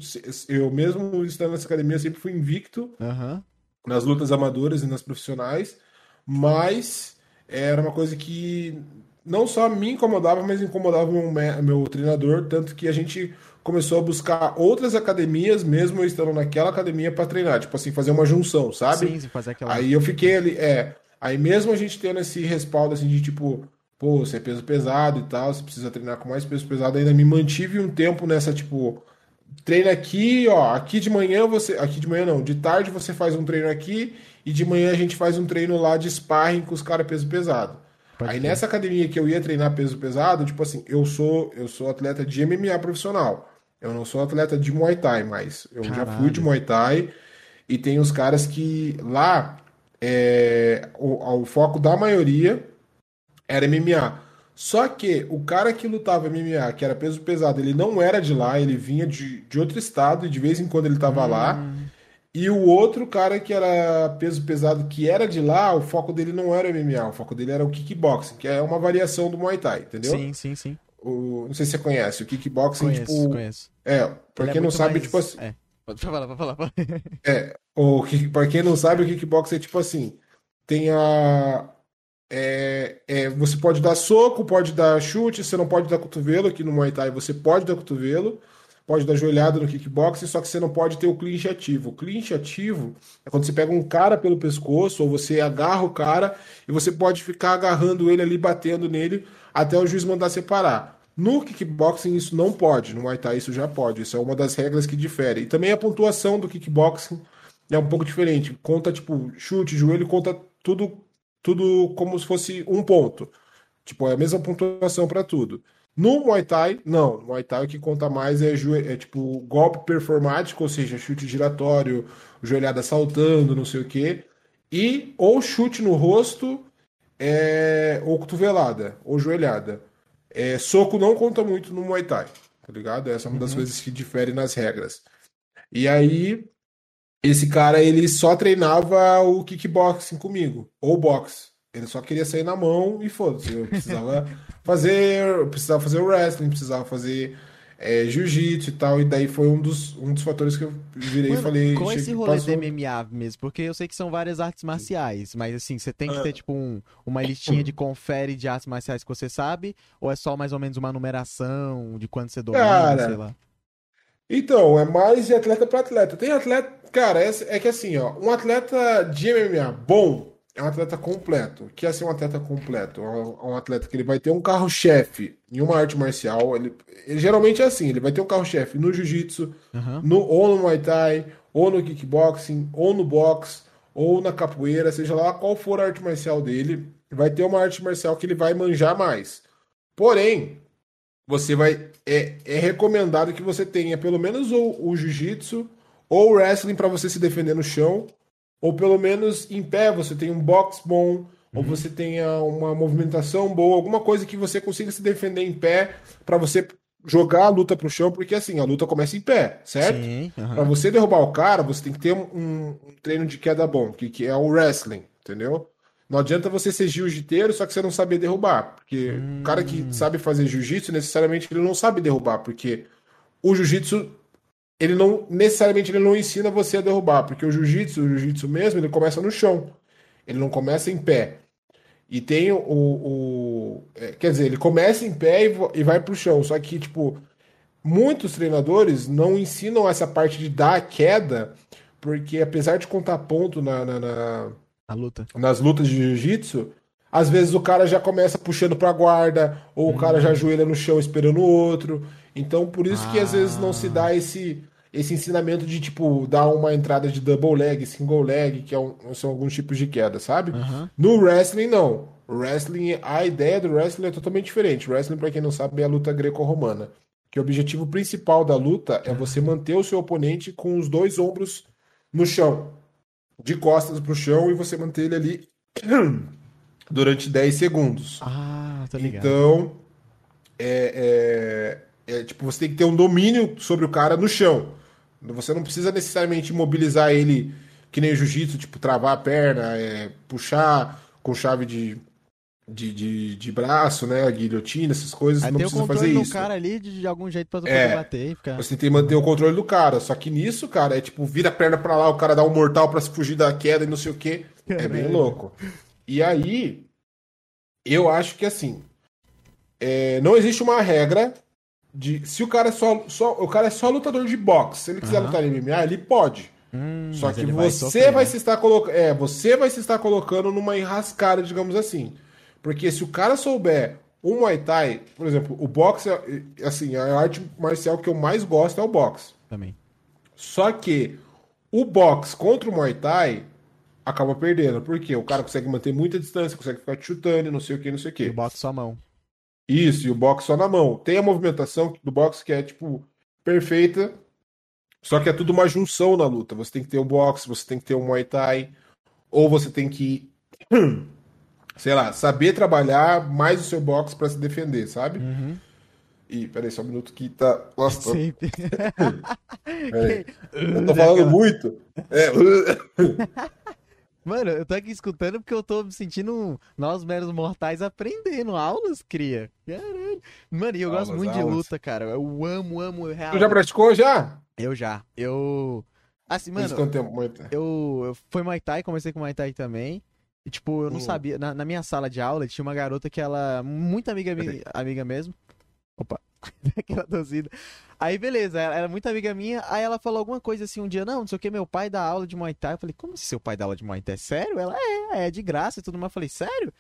eu mesmo estando nessa academia sempre fui invicto uhum. nas lutas amadoras e nas profissionais, mas era uma coisa que não só me incomodava, mas incomodava meu, meu treinador, tanto que a gente começou a buscar outras academias, mesmo eu estando naquela academia para treinar, tipo assim, fazer uma junção, sabe? Sim, fazer aquela. Aí eu fiquei ali, é. Aí mesmo a gente tendo esse respaldo assim de tipo, pô, você é peso pesado e tal, você precisa treinar com mais peso pesado, ainda me mantive um tempo nessa, tipo, treina aqui, ó, aqui de manhã você, aqui de manhã não, de tarde você faz um treino aqui e de manhã a gente faz um treino lá de sparring com os caras peso pesado. Pode Aí nessa academia que eu ia treinar peso pesado, tipo assim, eu sou eu sou atleta de MMA profissional. Eu não sou atleta de Muay Thai, mas eu Caralho. já fui de Muay Thai e tem os caras que lá é, o, o foco da maioria era MMA. Só que o cara que lutava MMA, que era peso pesado, ele não era de lá, ele vinha de, de outro estado e de vez em quando ele tava hum. lá. E o outro cara que era peso pesado, que era de lá, o foco dele não era o MMA, o foco dele era o kickboxing, que é uma variação do Muay Thai, entendeu? Sim, sim, sim. O, não sei se você conhece, o kickboxing, conheço, tipo. Conheço. É, pra ele quem é não sabe, mais... tipo assim. É. Pode falar, pode falar. Pode. é, o, pra quem não sabe, o kickboxing é tipo assim: tem a. É, é, você pode dar soco, pode dar chute, você não pode dar cotovelo. Aqui no Muay Thai você pode dar cotovelo pode dar joelhada no kickboxing, só que você não pode ter o clinch ativo. O clinch ativo é quando você pega um cara pelo pescoço ou você agarra o cara e você pode ficar agarrando ele ali, batendo nele até o juiz mandar separar. No kickboxing isso não pode, no Muay Thai isso já pode. Isso é uma das regras que difere. E também a pontuação do kickboxing é um pouco diferente. Conta tipo chute, joelho, conta tudo tudo como se fosse um ponto. Tipo, é a mesma pontuação para tudo. No Muay Thai, não. No Muay Thai o que conta mais é, é tipo golpe performático, ou seja, chute giratório, joelhada saltando, não sei o quê. E ou chute no rosto, é, ou cotovelada, ou joelhada. É, soco não conta muito no Muay Thai, tá ligado? Essa é uma das uhum. coisas que difere nas regras. E aí, esse cara, ele só treinava o kickboxing comigo, ou boxe. Ele só queria sair na mão e foda-se. Eu precisava fazer. Eu precisava fazer o wrestling, precisava fazer é, jiu-jitsu e tal. E daí foi um dos, um dos fatores que eu virei Mano, e falei. Com esse rolê passou... do MMA mesmo, porque eu sei que são várias artes marciais, mas assim, você tem que ter, ah. tipo, um, uma listinha de confere de artes marciais que você sabe, ou é só mais ou menos uma numeração de quando você domina, Cara, sei lá? Então, é mais de atleta para atleta. Tem atleta. Cara, é, é que assim, ó, um atleta de MMA bom, é um atleta completo. O que é ser um atleta completo? É um atleta que ele vai ter um carro-chefe em uma arte marcial. Ele, ele, geralmente é assim: ele vai ter um carro-chefe no jiu-jitsu, uhum. no, ou no muay thai, ou no kickboxing, ou no boxe, ou na capoeira, seja lá qual for a arte marcial dele, vai ter uma arte marcial que ele vai manjar mais. Porém, você vai. É, é recomendado que você tenha pelo menos o, o jiu-jitsu ou o wrestling para você se defender no chão ou pelo menos em pé você tem um box bom, uhum. ou você tenha uma movimentação boa, alguma coisa que você consiga se defender em pé para você jogar a luta pro chão, porque assim, a luta começa em pé, certo? Uhum. Para você derrubar o cara, você tem que ter um, um treino de queda bom, que, que é o wrestling, entendeu? Não adianta você ser jiu-jiteiro, só que você não saber derrubar. Porque hum. o cara que hum. sabe fazer jiu-jitsu, necessariamente ele não sabe derrubar, porque o jiu-jitsu ele não necessariamente ele não ensina você a derrubar, porque o jiu-jitsu, o jiu-jitsu mesmo, ele começa no chão. Ele não começa em pé. E tem o, o é, quer dizer, ele começa em pé e, e vai pro chão, só que tipo muitos treinadores não ensinam essa parte de dar a queda, porque apesar de contar ponto na, na, na luta. nas lutas de jiu-jitsu, às vezes o cara já começa puxando para guarda, ou o cara já ajoelha no chão esperando o outro. Então, por isso ah. que às vezes não se dá ah. esse esse ensinamento de, tipo, dar uma entrada de double leg, single leg, que é um, são alguns tipos de queda, sabe? Uhum. No wrestling, não. Wrestling, a ideia do wrestling é totalmente diferente. Wrestling, pra quem não sabe, é a luta greco-romana. que o objetivo principal da luta é você manter o seu oponente com os dois ombros no chão, de costas pro chão, e você manter ele ali durante 10 segundos. Ah, tá ligado. Então, é, é, é, tipo, você tem que ter um domínio sobre o cara no chão. Você não precisa necessariamente imobilizar ele que nem jiu-jitsu, tipo, travar a perna, é, puxar com chave de, de, de, de, braço, né? Guilhotina, essas coisas. Aí não tem o precisa controle fazer do isso. cara ali de, de algum jeito pra tu É. poder bater e ficar. Você tem que manter o controle do cara. Só que nisso, cara, é tipo, vira a perna pra lá, o cara dá um mortal pra se fugir da queda e não sei o quê. É bem louco. E aí, eu acho que assim, é, não existe uma regra de se o cara é só, só o cara é só lutador de boxe, se ele quiser Aham. lutar em MMA, ele pode. Hum, Só que vai você sofrer, vai né? se estar colocando, é, você vai se estar colocando numa enrascada, digamos assim. Porque se o cara souber o Muay Thai, por exemplo, o boxe, é- assim, a arte marcial que eu mais gosto é o boxe. Também. Só que o boxe contra o Muay Thai acaba perdendo. Porque o cara consegue manter muita distância, consegue ficar te chutando, e não sei o que, não sei o E que. o boxe sua mão. Isso, e o boxe só na mão. Tem a movimentação do boxe que é, tipo, perfeita. Só que é tudo uma junção na luta. Você tem que ter o boxe, você tem que ter o Muay Thai. Ou você tem que, sei lá, saber trabalhar mais o seu boxe pra se defender, sabe? Uhum. E, peraí, só um minuto que tá. Nossa, tô- peraí. Eu tô falando muito. É. Mano, eu tô aqui escutando porque eu tô me sentindo nós meros mortais aprendendo aulas, cria. Caralho. Mano, e eu gosto Aulas, muito de aulas. luta, cara. Eu amo, amo real. Tu já praticou já? Eu já. Eu. Assim, mano, quanto tempo, Muay Thai? eu, eu foi Muay Thai, comecei com Muay Thai também. E, tipo, eu não Hum. sabia. Na, na minha sala de aula tinha uma garota que ela. Muito amiga, amiga mesmo. Opa, aquela torcida. Aí, beleza, ela era muito amiga minha. Aí ela falou alguma coisa assim um dia: Não, não sei o que, meu pai dá aula de Muay Thai. Eu falei: Como assim seu pai dá aula de Muay Thai? Sério? Ela é, é de graça e tudo mais. Eu falei: Sério?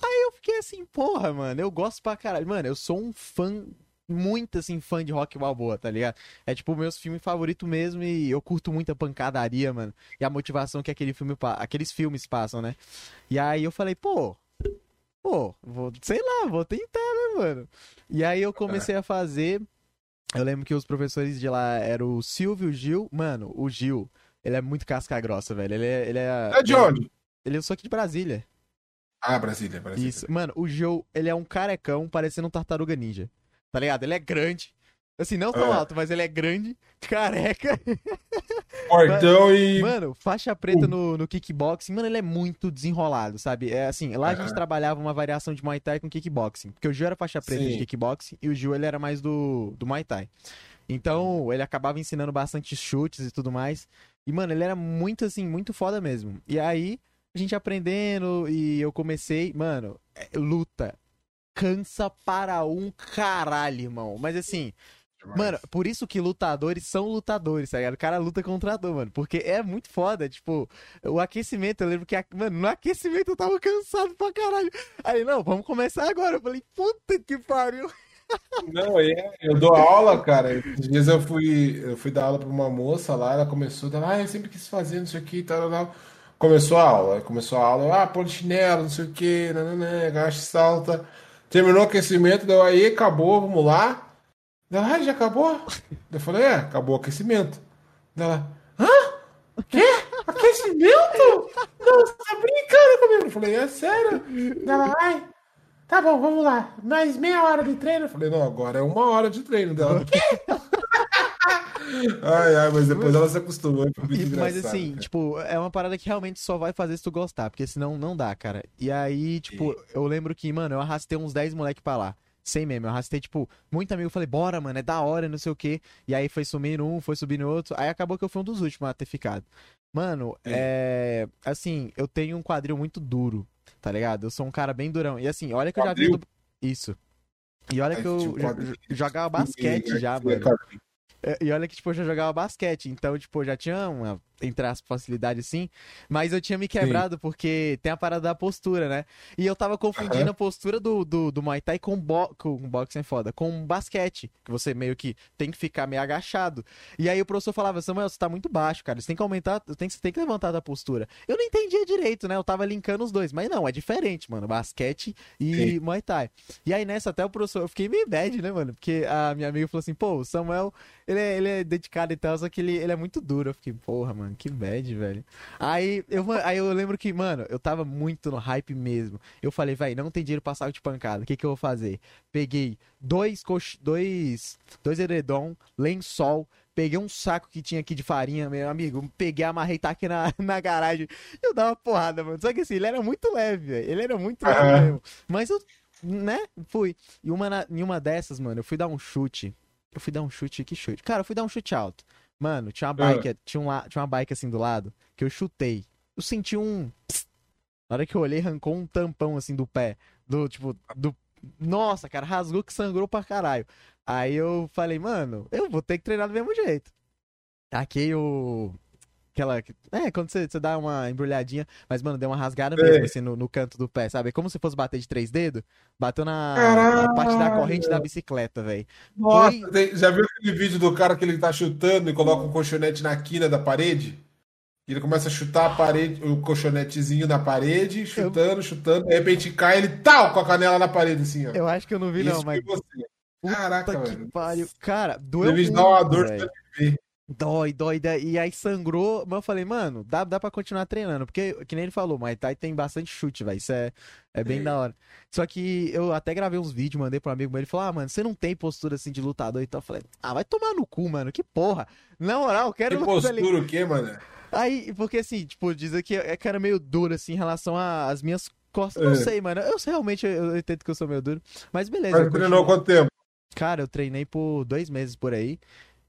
Aí eu fiquei assim: Porra, mano, eu gosto pra caralho. Mano, eu sou um fã. Muito assim, fã de rock balboa, tá ligado? É tipo meus filmes favoritos mesmo e eu curto muito a pancadaria, mano. E a motivação que aquele filme, aqueles filmes passam, né? E aí eu falei, pô, pô, vou, sei lá, vou tentar, né, mano? E aí eu comecei a fazer. Eu lembro que os professores de lá eram o Silvio, o Gil. Mano, o Gil, ele é muito casca grossa, velho. Ele é. Ele é, É de onde? Ele é só aqui de Brasília. Ah, Brasília, Brasília. Isso. Mano, o Gil, ele é um carecão parecendo um tartaruga ninja. Tá ligado? Ele é grande. Assim, não tão É. alto, mas ele é grande, careca. Portão e. Mano, faixa preta no, no kickboxing, mano, ele é muito desenrolado, sabe? É assim, lá a gente Aham. trabalhava uma variação de Muay Thai com kickboxing. Porque o Gil era faixa preta de Sim. kickboxing e o Gil ele era mais do, do Muay Thai. Então, ele acabava ensinando bastante chutes e tudo mais. E, mano, ele era muito assim, muito foda mesmo. E aí, a gente aprendendo e eu comecei, mano, é, luta. Cansa para um caralho, irmão. Mas assim, Mano, por isso que lutadores são lutadores, tá ligado? O cara luta contra dor, mano. Porque é muito foda, tipo, o aquecimento, eu lembro que, a- mano, no aquecimento eu tava cansado pra caralho. Aí, não, vamos começar agora. Eu falei, puta que pariu. Não, é, eu dou aula, cara. Esses dias eu fui, eu fui dar aula pra uma moça lá, ela começou, ela, ah, eu sempre quis fazer não sei o que e tal, tal, tal. Começou a aula, começou a aula, ah, polichinelo, não sei o que, nananã, agacha, salta. Terminou o aquecimento, deu aí, acabou, vamos lá. Ela, ah, já acabou? Eu falei, é, acabou o aquecimento. Ela, hã? Quê? Aquecimento? Não, você tá brincando comigo. Eu falei, é sério? Ela, ai, tá bom, vamos lá. Mais meia hora de treino. Eu falei, não, agora é uma hora de treino dela. Quê? ai, ai, mas depois ela se muito E- mas assim, cara. tipo, é uma parada que realmente só vai fazer se tu gostar, porque senão não dá, cara. E aí, tipo, eu lembro que, mano, eu arrastei uns 10 moleque pra lá. Sem meme, eu arrastei, tipo, muito amigo, falei, bora, mano, é da hora, não sei o quê. E aí foi sumindo um, foi subindo outro. Aí acabou que eu fui um dos últimos a ter ficado. Mano, Sim. é. Assim, eu tenho um quadril muito duro, tá ligado? Eu sou um cara bem durão. E assim, olha que eu já vi. Quadril? do- Isso. E olha que eu quadril. jogava basquete já, mano. É, E olha que, tipo, eu já jogava basquete, então, tipo, já tinha uma. Entre as facilidades assim, mas eu tinha me quebrado Sim. porque tem a parada da postura, né? E eu tava confundindo uhum. a postura do, do, do Muay Thai com, bo com boxing é foda, com basquete, que você meio que tem que ficar meio agachado. E aí o professor falava, Samuel, você tá muito baixo, cara, você tem que aumentar, tem, você tem que levantar da postura. Eu não entendia direito, né? Eu tava linkando os dois, mas não, é diferente, mano, basquete e Sim. Muay Thai. E aí nessa até o professor, eu fiquei meio bad, né, mano? Porque a minha amiga falou assim, pô, o Samuel, ele é, ele é dedicado e tal, só que ele, ele é muito duro. Eu fiquei, porra, mano, que bad, velho. Aí eu, aí eu lembro que, mano, eu tava muito no hype mesmo. Eu falei, velho, não tem dinheiro pra saco de pancada. O que que eu vou fazer? Peguei dois, cox... dois, dois edredom, lençol, peguei um saco que tinha aqui de farinha, meu amigo, peguei, amarrei, tá aqui na, na garagem. Eu dava uma porrada, mano. Só que assim, ele era muito leve, velho. Ele era muito leve mesmo. Mas eu, né, fui. E uma, na, em uma dessas, mano, eu fui dar um chute. Eu fui dar um chute, que chute? Cara, eu fui dar um chute alto. Mano, tinha uma bike, ah. tinha, um, tinha uma bike assim do lado, que eu chutei. Eu senti um. Na hora que eu olhei, arrancou um tampão assim do pé. Do, tipo, do. Nossa, cara, rasgou que sangrou pra caralho. Aí eu falei, mano, eu vou ter que treinar do mesmo jeito. Taquei o. Aquela. É, quando você, você dá uma embrulhadinha, mas, mano, deu uma rasgada é. mesmo, assim, no, no, canto do pé, sabe? É como se fosse bater de três dedos. Bateu na, na parte da corrente da bicicleta, velho. Nossa, Foi... já viu aquele vídeo do cara que ele tá chutando e coloca um colchonete na quina da parede? Ele começa a chutar a parede, o colchonetezinho na parede, chutando, eu... chutando, de repente cai ele tal com a canela na parede, assim, ó. Eu acho que eu não vi, Isso não, mas. Você. Caraca, Puta velho. Que pariu. Cara, doeu. Deve dar uma dor de Dói, dói, dói. E aí sangrou. Mas eu falei, mano, dá, dá pra continuar treinando. Porque, que nem ele falou, Muay Thai tem bastante chute, velho. Isso é, é bem é. da hora. Só que eu até gravei uns vídeos, mandei pro amigo meu. Ele falou, ah, mano, você não tem postura assim de lutador. Então eu falei, ah, vai tomar no cu, mano. Que porra. Na moral, eu quero. Que postura ali. o quê, mano? Aí, porque assim, tipo, diz que é que era meio duro, assim, em relação às minhas costas. É. Não sei, mano. Eu realmente eu, eu entendo que eu sou meio duro. Mas beleza. Mas treinou quanto tempo? Cara, eu treinei por dois meses por aí.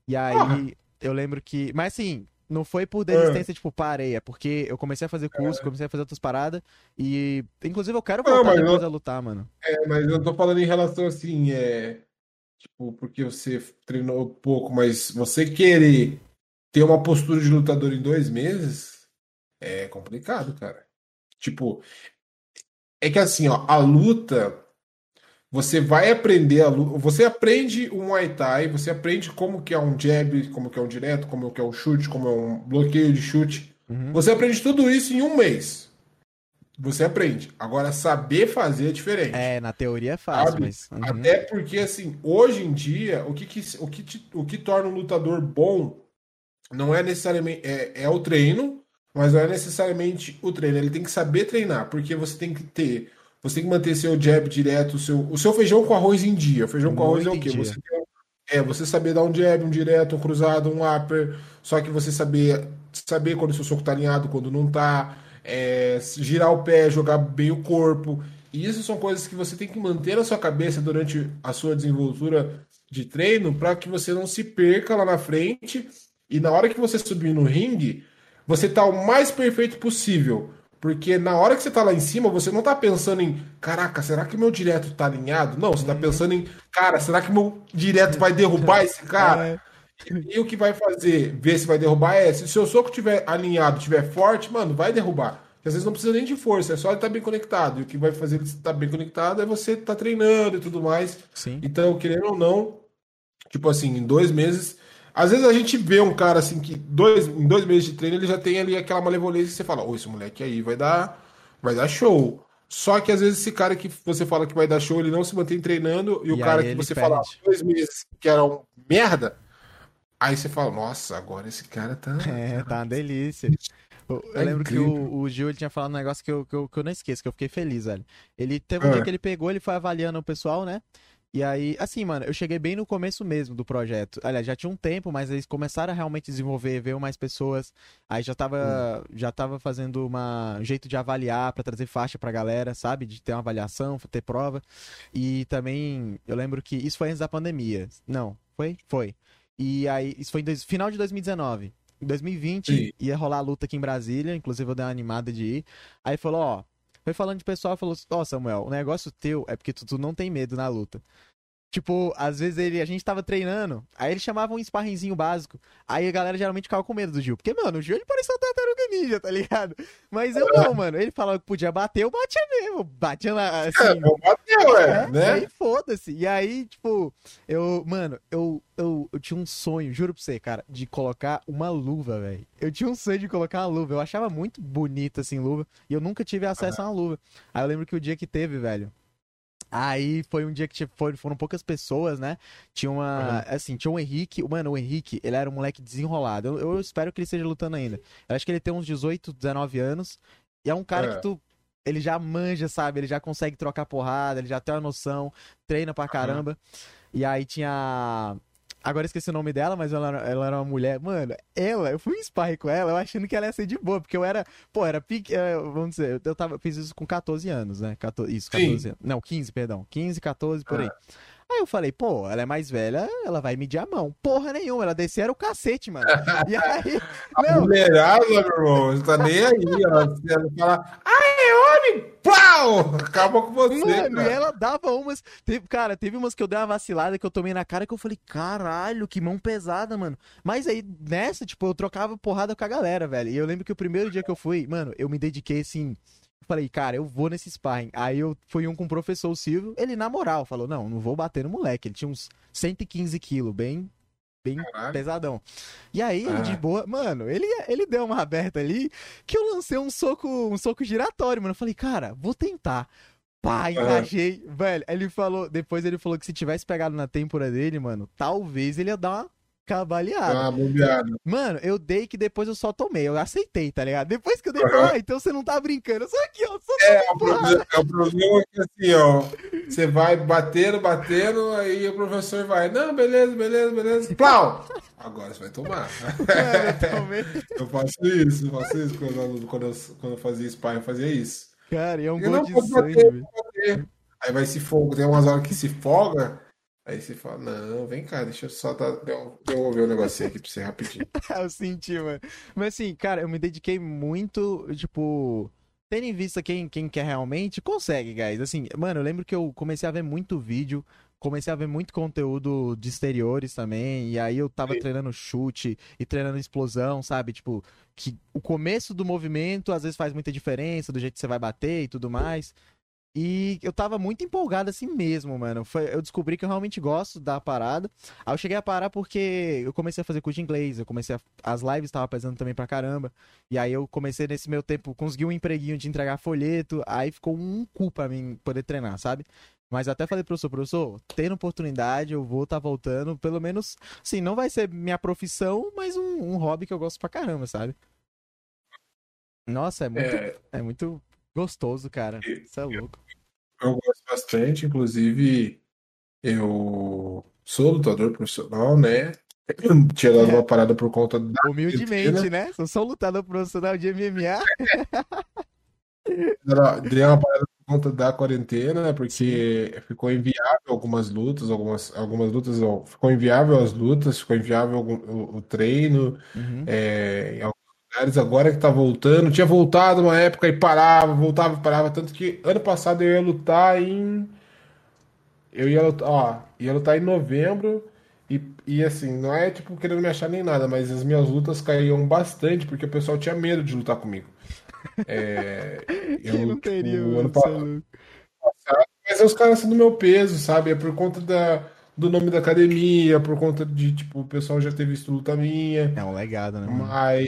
E aí, ah. Eu lembro que. Mas assim, não foi por desistência, é. tipo, parei. É porque eu comecei a fazer curso, é. comecei a fazer outras paradas. E, inclusive, eu quero voltar não, depois a lutar, mano. É, mas eu tô falando em relação assim, é. Tipo, porque você treinou pouco, mas você querer ter uma postura de lutador em dois meses é complicado, cara. Tipo, é que assim, ó, a luta você vai aprender a você aprende o Muay Thai, você aprende como que é um jab, como que é um direto, como que é um chute, como é um bloqueio de chute. Uhum. Você aprende tudo isso em um mês. Você aprende. Agora, saber fazer é diferente. É, na teoria é fácil, mas... Uhum. Até porque, assim, hoje em dia, o que, que, o que, te, o que torna um lutador bom não é necessariamente... É, é o treino, mas não é necessariamente o treino. Ele tem que saber treinar, porque você tem que ter você tem que manter seu jab direto, o seu, o seu feijão com arroz em dia. Feijão com arroz é o quê? Você é você saber dar um jab, um direto, um cruzado, um upper, só que você saber saber quando o seu soco tá alinhado, quando não tá, é, girar o pé, jogar bem o corpo. E isso são coisas que você tem que manter na sua cabeça durante a sua desenvoltura de treino para que você não se perca lá na frente e na hora que você subir no ringue, você tá o mais perfeito possível. Porque na hora que você tá lá em cima, você não tá pensando em, caraca, será que meu direto tá alinhado? Não, você tá pensando em, cara, será que meu direto vai derrubar esse cara? É. E, e o que vai fazer, ver se vai derrubar é, se o seu soco tiver alinhado, tiver forte, mano, vai derrubar. Porque às vezes não precisa nem de força, é só ele estar tá bem conectado. E o que vai fazer ele estar bem conectado é você estar tá treinando e tudo mais. Sim. Então, querendo ou não, tipo assim, em dois meses às vezes a gente vê um cara assim que dois, em dois meses de treino ele já tem ali aquela malevolência que você fala, ô, esse moleque aí vai dar, vai dar show. Só que às vezes esse cara que você fala que vai dar show, ele não se mantém treinando, e, e o cara que você perde. fala dois meses que era um merda, aí você fala, nossa, agora esse cara tá. É, tá uma delícia. Eu, é lembro incrível. que o, o Gil ele tinha falado um negócio que eu, que, eu, que eu não esqueço, que eu fiquei feliz, velho. Ele teve um é. dia que ele pegou, ele foi avaliando o pessoal, né? E aí, assim, mano, eu cheguei bem no começo mesmo do projeto. Aliás, já tinha um tempo, mas eles começaram a realmente desenvolver, ver mais pessoas. Aí já tava, hum. já tava fazendo uma, um jeito de avaliar para trazer faixa pra galera, sabe? De ter uma avaliação, ter prova. E também, eu lembro que isso foi antes da pandemia. Não, foi? Foi. E aí, isso foi em dois, final de 2019. Em 2020 Sim. ia rolar a luta aqui em Brasília, inclusive eu dei uma animada de ir. Aí falou, ó, foi falando de pessoal, falou: Ó, oh, Samuel, o negócio teu é porque tu, tu não tem medo na luta. Tipo, às vezes ele, a gente tava treinando, aí ele chamava um sparringzinho básico. Aí a galera geralmente ficava com medo do Gil. Porque, mano, o Gil ele parecia uma tartaruga ninja, tá ligado? Mas eu não, mano. Ele falava que podia bater, eu batia mesmo. Batia lá, assim. É, não bateu, é, É, né? Aí foda-se. E aí, tipo, eu, mano, eu, eu, eu tinha um sonho, juro pra você, cara, de colocar uma luva, velho. Eu tinha um sonho de colocar uma luva. Eu achava muito bonita, assim, luva. E eu nunca tive acesso a uma luva. Aí eu lembro que o dia que teve, velho. Aí foi um dia que foi- foram poucas pessoas, né? Tinha uma. Assim, tinha um Henrique. Mano, o Henrique, ele era um moleque desenrolado. Eu, eu espero que ele esteja lutando ainda. Eu acho que ele tem uns 18, 19 anos. E é um cara É. que tu. Ele já manja, sabe? Ele já consegue trocar porrada, ele já tem uma noção, treina pra caramba. E aí tinha. Agora eu esqueci o nome dela, mas ela, era- ela era uma mulher. Mano, ela, eu fui em sparring com ela, eu achando que ela ia ser de boa, porque eu era. Pô, era pique. eh, Vamos dizer, eu, tava, fiz isso com 14 anos, né? 14, isso, Sim. 14 anos. Não, 15, perdão. 15, 14, por aí. Aí eu falei, pô, ela é mais velha, ela vai medir a mão. Porra nenhuma, ela descia era o cacete, mano. E aí. A Não, mulherada, meu irmão, você tá nem aí, ó. Ela fala, ai, homem, pau! Acaba com você, Mano, e cara. ela dava umas. Teve, cara, teve umas que eu dei uma vacilada que eu tomei na cara que eu falei, caralho, que mão pesada, mano. Mas aí, nessa, tipo, eu trocava porrada com a galera, velho. E eu lembro que o primeiro dia que eu fui, mano, eu me dediquei assim. Falei, cara, eu vou nesse sparring. Aí eu fui um com o professor Silvio, ele na moral falou, não, não vou bater no moleque. Ele tinha uns 115 quilos, bem, bem pesadão. E aí, ele Ah. de boa, mano, ele, ele deu uma aberta ali que eu lancei um soco, um soco giratório, mano. Eu falei, cara, vou tentar. Pá, encaixei. Velho, ele falou, depois ele falou que se tivesse pegado na têmpora dele, mano, talvez ele ia dar uma cavaleada. Ah, bobeada. Mano, eu dei que depois eu só tomei, eu aceitei, tá ligado? Depois que eu dei, falei, ah, então você não tá brincando, sou aqui, ó, só É, o problema, é o problema é que assim, ó, você vai batendo, batendo, aí o professor vai, não, beleza, beleza, beleza, plau! Agora você vai tomar. mano, eu. Eu faço isso, eu faço isso quando, eu- quando, eu, quando eu fazia sparring, eu fazia isso. Cara, e é um Eu gol de sangue, bater. Aí vai se folga, tem umas horas que se folga, aí você fala, não, vem cá, deixa eu só dar, devolver o negocinho aqui pra você rapidinho. eu senti, mano. Mas assim, cara, eu me dediquei muito, tipo. Tendo em vista quem, quem quer realmente, consegue, guys. Assim, mano, eu lembro que eu comecei a ver muito vídeo, comecei a ver muito conteúdo de exteriores também, e aí eu tava Sim. treinando chute e treinando explosão, sabe? Tipo, que o começo do movimento às vezes faz muita diferença, do jeito que você vai bater e tudo mais. E eu tava muito empolgado assim mesmo, mano. Foi, eu descobri que eu realmente gosto da parada. Aí eu cheguei a parar porque eu comecei a fazer curso de inglês, eu comecei a, as lives estavam pesando também pra caramba. E aí eu comecei nesse meu tempo, consegui um empreguinho de entregar folheto, aí ficou um cu pra mim poder treinar, sabe? Mas eu até falei pro professor, professor, tendo oportunidade, eu vou estar voltando, pelo menos, assim, não vai ser minha profissão, mas um, um hobby que eu gosto pra caramba, sabe? Nossa, é muito, É, é muito gostoso, cara. Isso é louco. eu gosto bastante, inclusive eu sou lutador profissional, né? Tinha dado uma parada por conta da Humildemente, né? Sou só lutador profissional de MMA. Dei uma parada por conta da quarentena, né? Porque ficou inviável algumas lutas, algumas, algumas lutas, ficou inviável as lutas, ficou inviável o, o treino, Uhum. é, lugares. Agora que tá voltando, tinha voltado uma época e parava, voltava e parava. Tanto que ano passado eu ia lutar em. Eu ia lutar, ó, ia lutar em novembro. E, e assim, não é tipo querendo me achar nem nada, mas as minhas lutas caíam bastante porque o pessoal tinha medo de lutar comigo. É, Quem eu, não teria, tipo, mano? ano é passado. Mas é os caras são do meu peso, sabe? É por conta da, do nome da academia, por conta de, tipo, o pessoal já ter visto luta minha. É um legado, né, mano? Mas,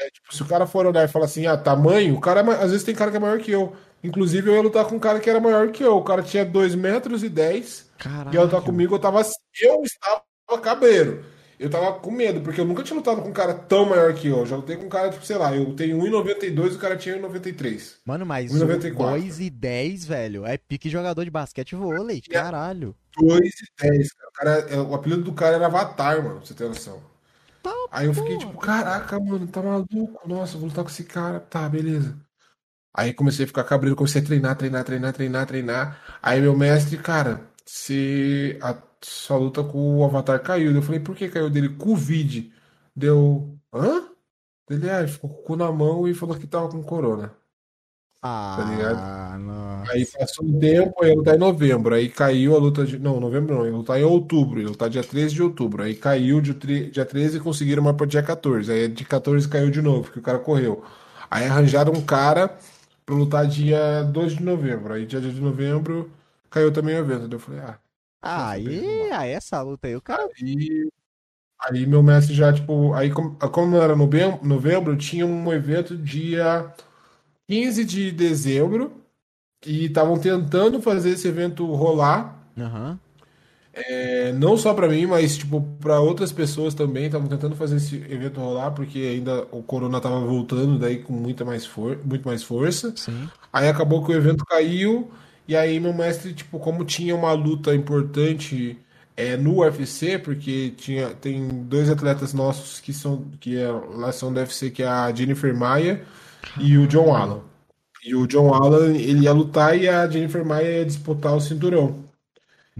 é, tipo, se o cara for olhar e falar assim, ah, tamanho, o cara, é às vezes tem cara que é maior que eu. Inclusive, eu ia lutar com um cara que era maior que eu. O cara tinha 2 metros e 10 e ia lutar comigo, eu tava, eu estava cabreiro. Eu tava com medo, porque eu nunca tinha lutado com um cara tão maior que eu. Eu já lutei com um cara, tipo, sei lá, eu tenho 1,92 e o cara tinha 1,93. Mano, mas 1,94. 2 e 10, velho, é pique jogador de basquete vôlei, caralho. 2 e 10, cara. O, cara, é, o apelido do cara era Avatar, mano, pra você ter noção. Tá, Aí eu fiquei tipo, caraca, mano, tá maluco? Nossa, vou lutar com esse cara. Tá, beleza. Aí comecei a ficar cabreiro, comecei a treinar, treinar, treinar, treinar, treinar. Aí meu mestre, cara, se a sua luta com o Avatar caiu. Eu falei, por que caiu dele? Covid. Deu, hã? Ele, ah, ficou com o cu na mão e falou que tava com corona. Ah, ligado? nossa. Aí passou um tempo, aí ia lutar em novembro. Aí caiu a luta de. Não, novembro não, ia lutar em outubro. Ia lutar dia 13 de outubro. Aí caiu de tre- dia 13 e conseguiram mais pra dia 14. Aí de 14 caiu de novo, porque o cara correu. Aí arranjaram um cara pra lutar dia 2 de novembro. Aí dia 2 de novembro caiu também o evento. Daí eu falei, ah. Aí, aí essa luta aí, o cara. Aí, aí meu mestre já, tipo, aí como, como era novembro, novembro, tinha um evento dia 15 de dezembro e estavam tentando fazer esse evento rolar, Aham. é, não só pra mim, mas tipo para outras pessoas também, estavam tentando fazer esse evento rolar porque ainda o corona tava voltando daí com muita mais for, muito mais força. Sim. Aí acabou que o evento caiu, e aí meu mestre, tipo, como tinha uma luta importante é, no UFC, porque tinha, tem dois atletas nossos que são que é, lá são do UFC, que é a Jennifer Maia e o John Allen. E o John Allen, ele ia lutar e a Jennifer Maia ia disputar o cinturão.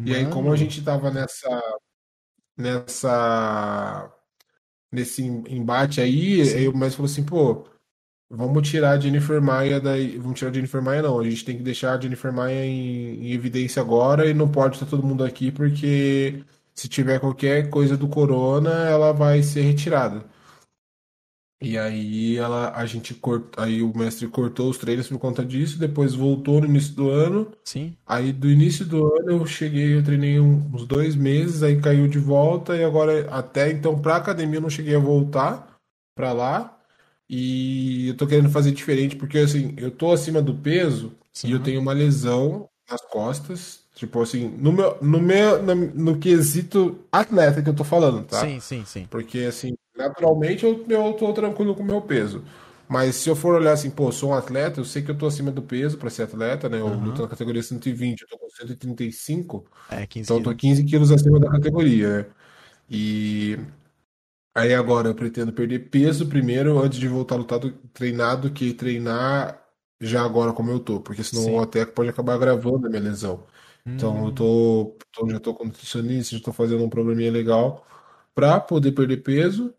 E aí, como a Mano. gente tava nessa, nessa, nesse embate aí, aí o mestre falou assim, pô, Vamos tirar a Jennifer Maia daí. Vamos tirar a Jennifer Maia, não. A gente tem que deixar a Jennifer Maia em, em evidência agora e não pode estar todo mundo aqui, porque se tiver qualquer coisa do corona, ela vai ser retirada. E aí ela, a gente aí o mestre cortou os treinos por conta disso, depois voltou no início do ano. Sim. Aí do início do ano eu cheguei, eu treinei uns dois meses, aí caiu de volta e agora até então pra academia eu não cheguei a voltar pra lá. E eu tô querendo fazer diferente porque assim, eu tô acima do peso Sim. e eu tenho uma lesão nas costas, tipo assim, no meu no meu no, no quesito atleta que eu tô falando, tá? Sim, sim, sim. Porque, assim, naturalmente eu, eu tô tranquilo com o meu peso. Mas se eu for olhar assim, pô, sou um atleta, eu sei que eu tô acima do peso pra ser atleta, né? Eu Aham. luto na categoria 120, eu tô com 135, É, 15 então eu tô quilos. 15 quilos acima da categoria, né? E aí agora eu pretendo perder peso primeiro antes de voltar a lutar do, treinar do que treinar já agora como eu tô, porque senão Sim. o até pode acabar agravando a minha lesão. Então eu Hum, tô, tô- já tô com nutricionista, já tô fazendo um programinha legal pra poder perder peso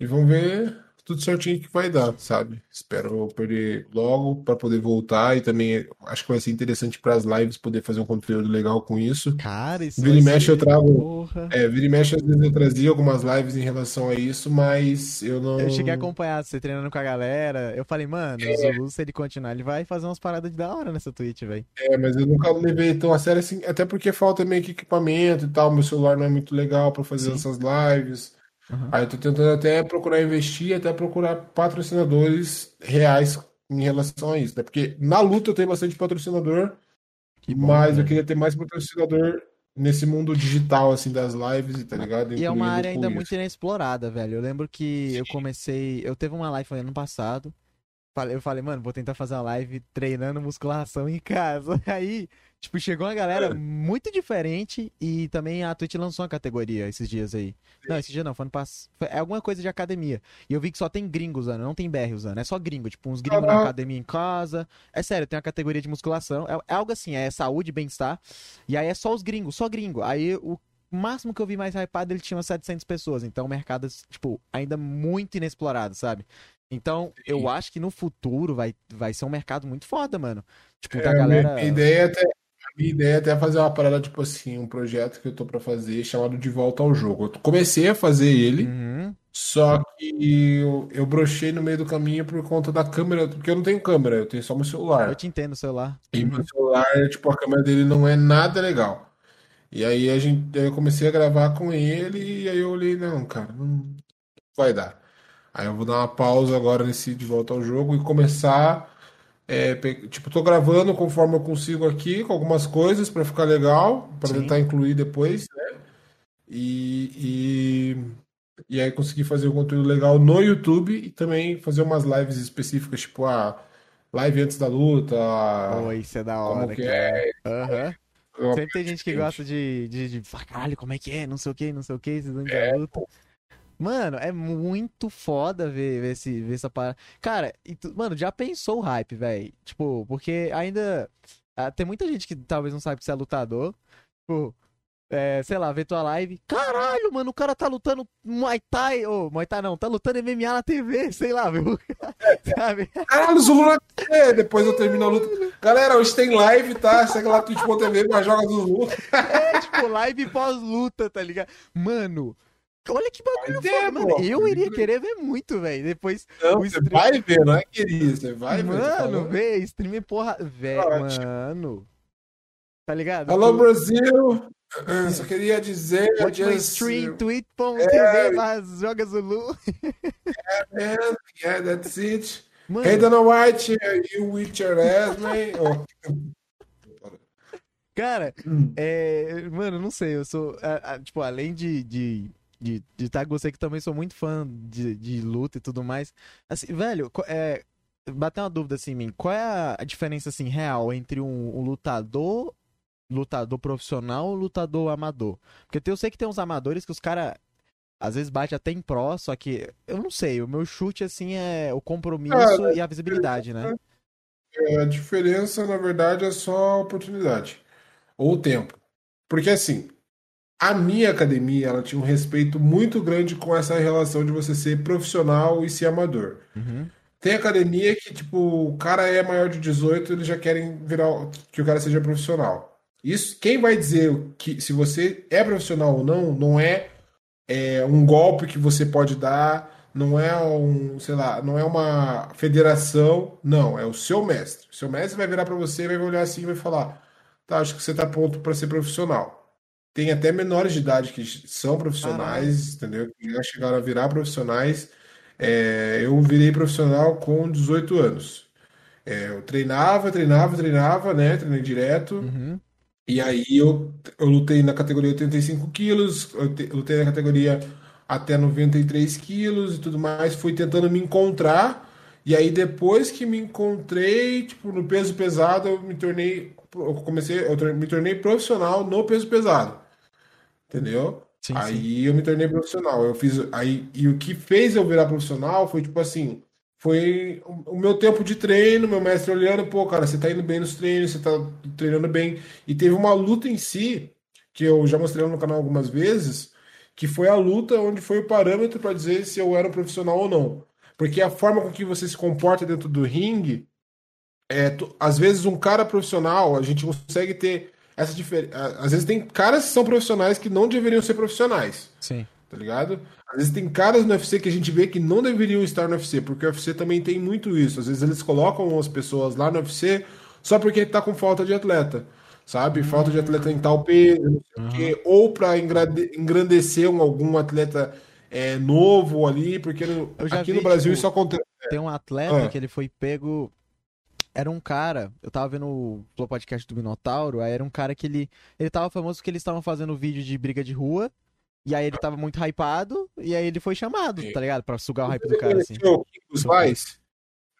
e vamos ver tudo certinho que vai dar, sabe? Espero perder logo pra poder voltar e também acho que vai ser interessante para as lives poder fazer um conteúdo legal com isso. cara, isso Vira e mexe eu trago, Porra. é, vira e mexe às vezes eu trazia algumas lives em relação a isso, mas eu Eu cheguei a não acompanhar você treinando com a galera. Eu falei, mano, o Zulu, se ele continuar, ele vai fazer umas paradas de da hora nessa Twitch, velho. É, mas eu nunca levei tão a sério assim, até porque falta meio que equipamento e tal, meu celular não é muito legal pra fazer Sim. essas lives. Aí eu tô tentando até procurar investir, até procurar patrocinadores reais em relação a isso, né? Porque na luta eu tenho bastante patrocinador, bom, mas eu velho. queria ter mais patrocinador nesse mundo digital, assim, das lives, tá ligado? E é uma área ainda muito inexplorada, velho. Eu lembro que eu comecei. Eu teve uma live ano passado. Eu falei, mano, vou tentar fazer uma live treinando musculação em casa. Aí, tipo, chegou uma galera muito diferente e também a Twitch lançou uma categoria esses dias aí. Não, esses dias não, foi ano passado. É alguma coisa de academia. E eu vi que só tem gringo usando, não tem BR usando. É só gringo, tipo, uns gringos na academia em casa. É sério, tem uma categoria de musculação. É, é algo assim, é saúde, bem-estar. E aí é só os gringos, só gringo. Aí o máximo que eu vi mais hypado, ele tinha umas 700 pessoas. Então, o mercado, tipo, ainda muito inexplorado, sabe? Então, eu Sim. acho que no futuro vai, vai ser um mercado muito foda, mano. Tipo, da É, a minha, galera. minha ideia é até, minha ideia é até fazer uma parada, tipo assim, um projeto que eu tô pra fazer chamado De Volta ao Jogo. Eu comecei a fazer ele, Uhum. Só que eu, eu brochei no meio do caminho por conta da câmera, porque eu não tenho câmera, eu tenho só meu Eu celular. te entendo, celular. E meu celular, tipo, a câmera dele não é nada legal. E aí a gente, aí eu comecei a gravar com ele e aí eu olhei, não, cara, não vai dar. Aí eu vou dar uma pausa agora nesse de volta ao jogo e começar, é, tipo, tô gravando conforme eu consigo aqui, com algumas coisas pra ficar legal, Sim. tentar incluir depois, né? E, e, e aí conseguir fazer um conteúdo legal no YouTube e também fazer umas lives específicas, tipo a live antes da luta, Pô, isso é da como hora, que cara. é, uma Sempre tem gente que gosta de, de, de falar, caralho, como é que é? Não sei o que, não sei o que, esses anos É, da luta. Mano, é muito foda ver, ver, esse, ver essa parada. Cara, tu- mano, já pensou o hype, velho? Tipo, porque ainda ah, tem muita gente que talvez não sabe que você é lutador. Tipo, é, sei lá, ver tua live. Caralho, mano, o cara tá lutando Muay Thai. Ô, Muay Thai não, tá lutando MMA na TV, sei lá, viu? Sabe? Caralho, Zulu na TV. Depois eu termino a luta. Galera, hoje tem live, tá? Segue lá twitch.tv, mas joga Zulu. É, tipo, live pós-luta, tá ligado? Mano. Olha que bagulho foda, mano. pô. Eu iria querer ver muito, velho. Depois Não, você stream- vai ver, não é querer, você vai ver. tô Mano, vê, stream porra. Velho, Ótimo. mano. Tá ligado? Alô, Tu- Brasil! Só queria dizer. Watch my just- stream, twitch.tv, É. mas joga Zulu. Yeah, yeah, that's it. Mano, Hey, Dana White, you with your ass, man. Oh. cara, Hum. é. Mano, não sei, eu sou. a- a- tipo, além de. de... De, de estar com você que também sou muito fã de, de luta e tudo mais. Assim, velho, é, bateu uma dúvida assim em mim. Qual é a, diferença assim real entre um, um lutador, lutador profissional e lutador amador? Porque eu sei que tem uns amadores que os caras às vezes bate até em pró, só que eu não sei, o meu chute assim é o compromisso Cara, e a visibilidade, né? A diferença, na verdade, é só a oportunidade. Ou o tempo. Porque, assim, a minha academia, ela tinha um respeito muito grande com essa relação de você ser profissional e ser amador. Uhum. Tem academia que, tipo, o cara é maior de 18, eles já querem virar que o cara seja profissional. Isso, quem vai dizer que se você é profissional ou não, não é, é um golpe que você pode dar, não é um, sei lá, não é uma federação, não, é o seu mestre. O seu mestre vai virar pra você, vai olhar assim e vai falar: "Tá, acho que você tá pronto pra ser profissional". Tem até menores de idade que são profissionais, entendeu? Que já chegaram a virar profissionais. É, eu virei profissional com 18 anos. É, eu treinava, treinava, treinava, né? Treinei direto. Uhum. E aí eu, eu lutei na categoria 85 quilos, eu te- lutei na categoria até 93 quilos e tudo mais. Fui tentando me encontrar. E aí depois que me encontrei, tipo, no peso pesado, eu me tornei, eu comecei, eu me tornei profissional no peso pesado. Entendeu? Sim, sim. Aí eu me tornei profissional. Eu fiz aí e o que fez eu virar profissional foi tipo assim, foi o meu tempo de treino, meu mestre olhando, pô, cara, você tá indo bem nos treinos, você tá treinando bem. E teve uma luta em si que eu já mostrei no canal algumas vezes, que foi a luta onde foi o parâmetro para dizer se eu era um profissional ou não. Porque a forma com que você se comporta dentro do ringue é, às vezes um cara profissional, a gente consegue ter essa diferença. Às vezes tem caras que são profissionais que não deveriam ser profissionais, Sim. tá ligado? Às vezes tem caras no UFC que a gente vê que não deveriam estar no UFC, porque o UFC também tem muito isso. Às vezes eles colocam as pessoas lá no UFC só porque tá com falta de atleta, sabe? Falta de atleta em tal peso, não sei o quê, ou para engrandecer um- algum atleta é, novo ali, porque aqui no Brasil tipo, isso acontece. Tem um atleta Ah. que ele foi pego. Era um cara, eu tava vendo o podcast do Minotauro, aí era um cara que ele. Ele tava famoso porque eles estavam fazendo vídeo de briga de rua. E aí ele tava muito hypado, e aí ele foi chamado, tá ligado? Pra sugar o hype do cara, assim. O Kimbo Slice.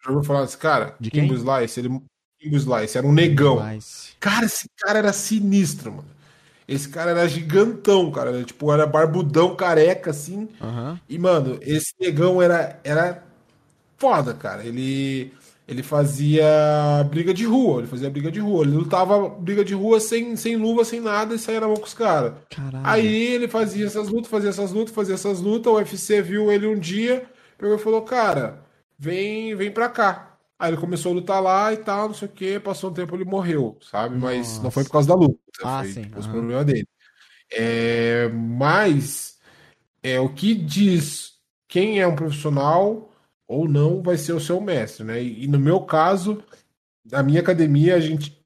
Já ouviu falar desse cara? De quem? Kimbo Slice. Ele, Kimbo Slice, era um negão. Mas. Cara, esse cara era sinistro, mano. Esse cara era gigantão, cara. Era, tipo, era barbudão, careca, assim. Aham. E, mano, esse negão era, era foda, cara. Ele, ele fazia briga de rua. Ele fazia briga de rua. Ele lutava briga de rua sem, sem luva, sem nada e saía na mão com os caras. Aí ele fazia essas lutas, fazia essas lutas, fazia essas lutas. O UFC viu ele um dia, pegou e falou: Cara, vem, vem pra cá. Aí ele começou a lutar lá e tal, não sei o que. Passou um tempo ele morreu, sabe? Mas não Nossa. foi por causa da luta. Ah, foi sim, os aham. problemas dele. É, mas é, o que diz quem é um profissional ou não vai ser o seu mestre, né? E, e no meu caso, na minha academia, a gente.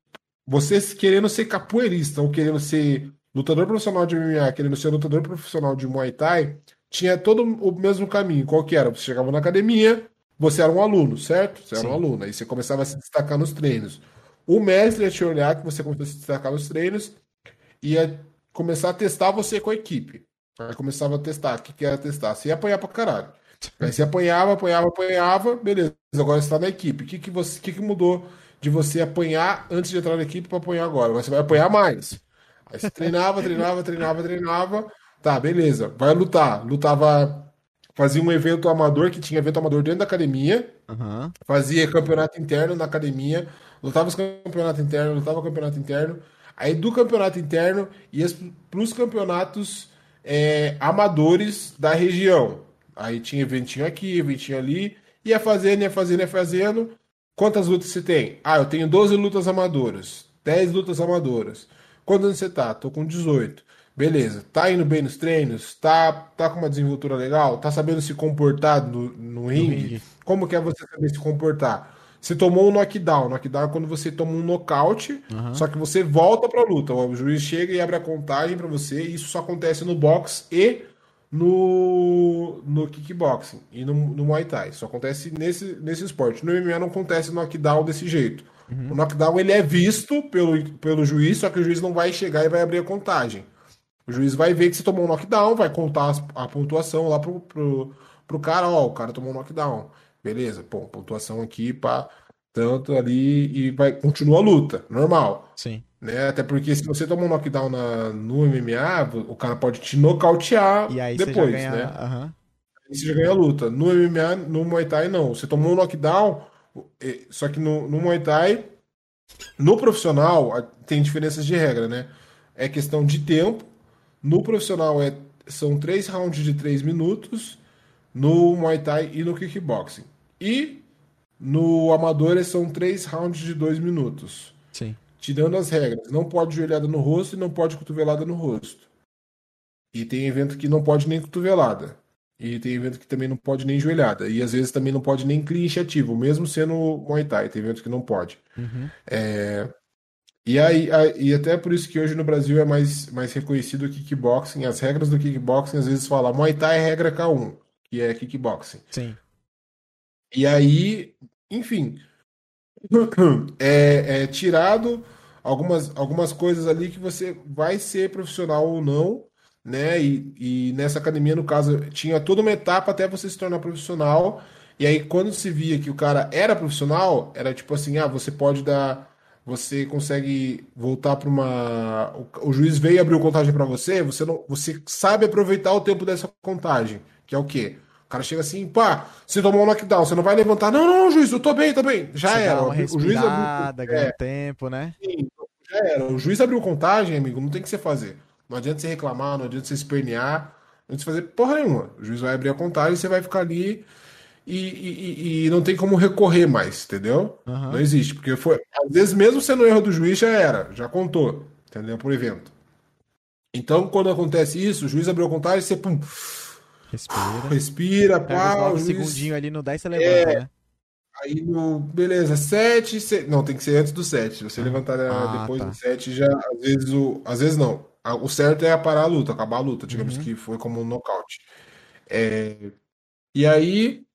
Você querendo ser capoeirista ou querendo ser lutador profissional de MMA, querendo ser lutador profissional de Muay Thai, tinha todo o mesmo caminho. Qual que era? Você chegava na academia, você era um aluno, certo? Você era um aluno, aí você começava a se destacar nos treinos. O mestre ia te olhar que você começou a se destacar nos treinos, ia começar a testar você com a equipe. Aí começava a testar. O que, que era testar? Você ia apanhar pra caralho. Aí você apanhava, apanhava, apanhava, beleza. Agora você tá na equipe. O que, que, você, o que, que mudou de você apanhar antes de entrar na equipe pra apanhar agora? Agora você vai apanhar mais. Aí você treinava, treinava, treinava, treinava. Tá, beleza. Vai lutar. Lutava. Fazia um evento amador, que tinha evento amador dentro da academia Aham. fazia campeonato interno na academia, lutava os campeonato interno, lutava campeonato interno. Aí do campeonato interno ia para os campeonatos é, amadores da região. Aí tinha eventinho aqui, eventinho ali, ia fazendo, ia fazendo, ia fazendo. Quantas lutas você tem? Ah, eu tenho 12 lutas amadoras, 10 lutas amadoras. Quantos anos você tá? Tô com 18. Beleza, tá indo bem nos treinos? Tá, tá com uma desenvoltura legal? Tá sabendo se comportar no, no ringue? ringue? Como que é você saber se comportar? Você tomou um knockdown. Knockdown é quando você toma um nocaute, uhum. só que você volta pra luta. O juiz chega e abre a contagem para você. Isso só acontece no boxe e no, no kickboxing e no, no Muay Thai. Isso acontece nesse, nesse esporte. No MMA não acontece knockdown desse jeito. Uhum. O knockdown ele é visto pelo, pelo juiz, só que o juiz não vai chegar e vai abrir a contagem. O juiz vai ver que você tomou um knockdown, vai contar a pontuação lá pro, pro, pro cara, ó, o cara tomou um knockdown. Beleza, pô, pontuação aqui para tanto ali e vai continua a luta, normal. Sim. Né? Até porque se você tomar um knockdown na, no MMA, o cara pode te nocautear e aí depois, ganha... né? Uhum. Aí você já ganha a luta. No MMA, no Muay Thai, não. Você tomou um knockdown, só que no, no Muay Thai, no profissional, tem diferenças de regra, né? É questão de tempo. No profissional é, são três rounds de três minutos. No Muay Thai e no kickboxing. E no amador são três rounds de dois minutos. Sim. Tirando as regras. Não pode joelhada no rosto e não pode cotovelada no rosto. E tem evento que não pode nem cotovelada. E tem evento que também não pode nem joelhada. E às vezes também não pode nem clinch ativo, mesmo sendo Muay Thai. Tem evento que não pode. Uhum. É... E, aí, e até por isso que hoje no Brasil é mais, mais reconhecido o kickboxing. As regras do kickboxing às vezes falam Muay Thai é regra K1 que é kickboxing. Sim. E aí, enfim, é, é, tirado algumas, algumas coisas ali que você vai ser profissional ou não, né? E, e nessa academia, no caso, tinha toda uma etapa até você se tornar profissional. E aí, quando se via que o cara era profissional, era tipo assim: ah, você pode dar. Você consegue voltar para uma. O, o, juiz veio e abriu contagem para você, você não, você sabe aproveitar o tempo dessa contagem, que é o quê? Cara chega assim, pá, você tomou um knockdown, você não vai levantar. Não, não, juiz, eu tô bem, tô bem. Já você era. o juiz abriu. Ganha é. tempo, né? Sim, já era. O juiz abriu contagem, amigo, não tem o que você fazer. Não adianta você reclamar, não adianta você espernear, não adianta você fazer porra nenhuma. O juiz vai abrir a contagem, você vai ficar ali e, e, e não tem como recorrer mais, entendeu? Uhum. Não existe, porque foi. Às vezes, mesmo sendo erro do juiz, já era, já contou, entendeu? Por evento. Então, quando acontece isso, o juiz abriu a contagem, você pum Respira. Respira, pá. Um segundinho ali no 10 você levanta, é. né? Aí no. Beleza, 7. Não, tem que ser antes do 7. Se você ah, levantar ah, depois tá. do 7, já. Às vezes o. Às vezes não. O certo é parar a luta, acabar a luta. Digamos uhum. que foi como um nocaute. É... E aí,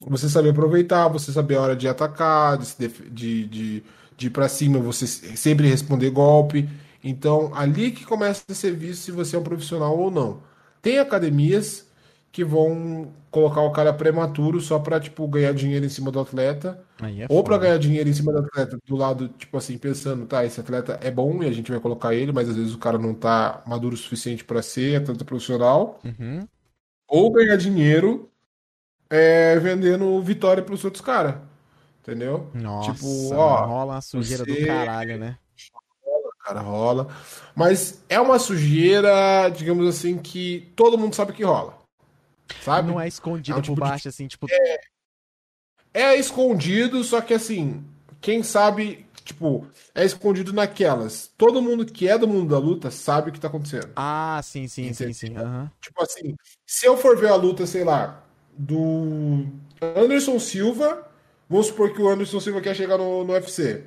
você saber aproveitar, você saber a hora de atacar, de, de, de, de ir pra cima, você sempre responder golpe. Então, ali que começa a ser visto se você é um profissional ou não. Tem academias que vão colocar o cara prematuro só pra, tipo, ganhar dinheiro em cima do atleta. É ou para ganhar dinheiro em cima do atleta, do lado, tipo assim, pensando, tá, esse atleta é bom e a gente vai colocar ele, mas às vezes o cara não tá maduro o suficiente para ser atleta profissional. Uhum. Ou ganhar dinheiro é, vendendo vitória pros outros caras. Entendeu? Nossa, tipo, ó, rola uma sujeira você... do caralho, né? Cara, rola. Mas é uma sujeira, digamos assim, que todo mundo sabe que rola. Sabe? Não é escondido é um tipo por baixo, de... assim, tipo. É... é escondido, só que assim, quem sabe, tipo, é escondido naquelas. Todo mundo que é do mundo da luta sabe o que tá acontecendo. Ah, sim, sim, Entendeu? sim, sim. Uhum. Tipo assim, se eu for ver a luta, sei lá, do Anderson Silva, vamos supor que o Anderson Silva quer chegar no, no UFC.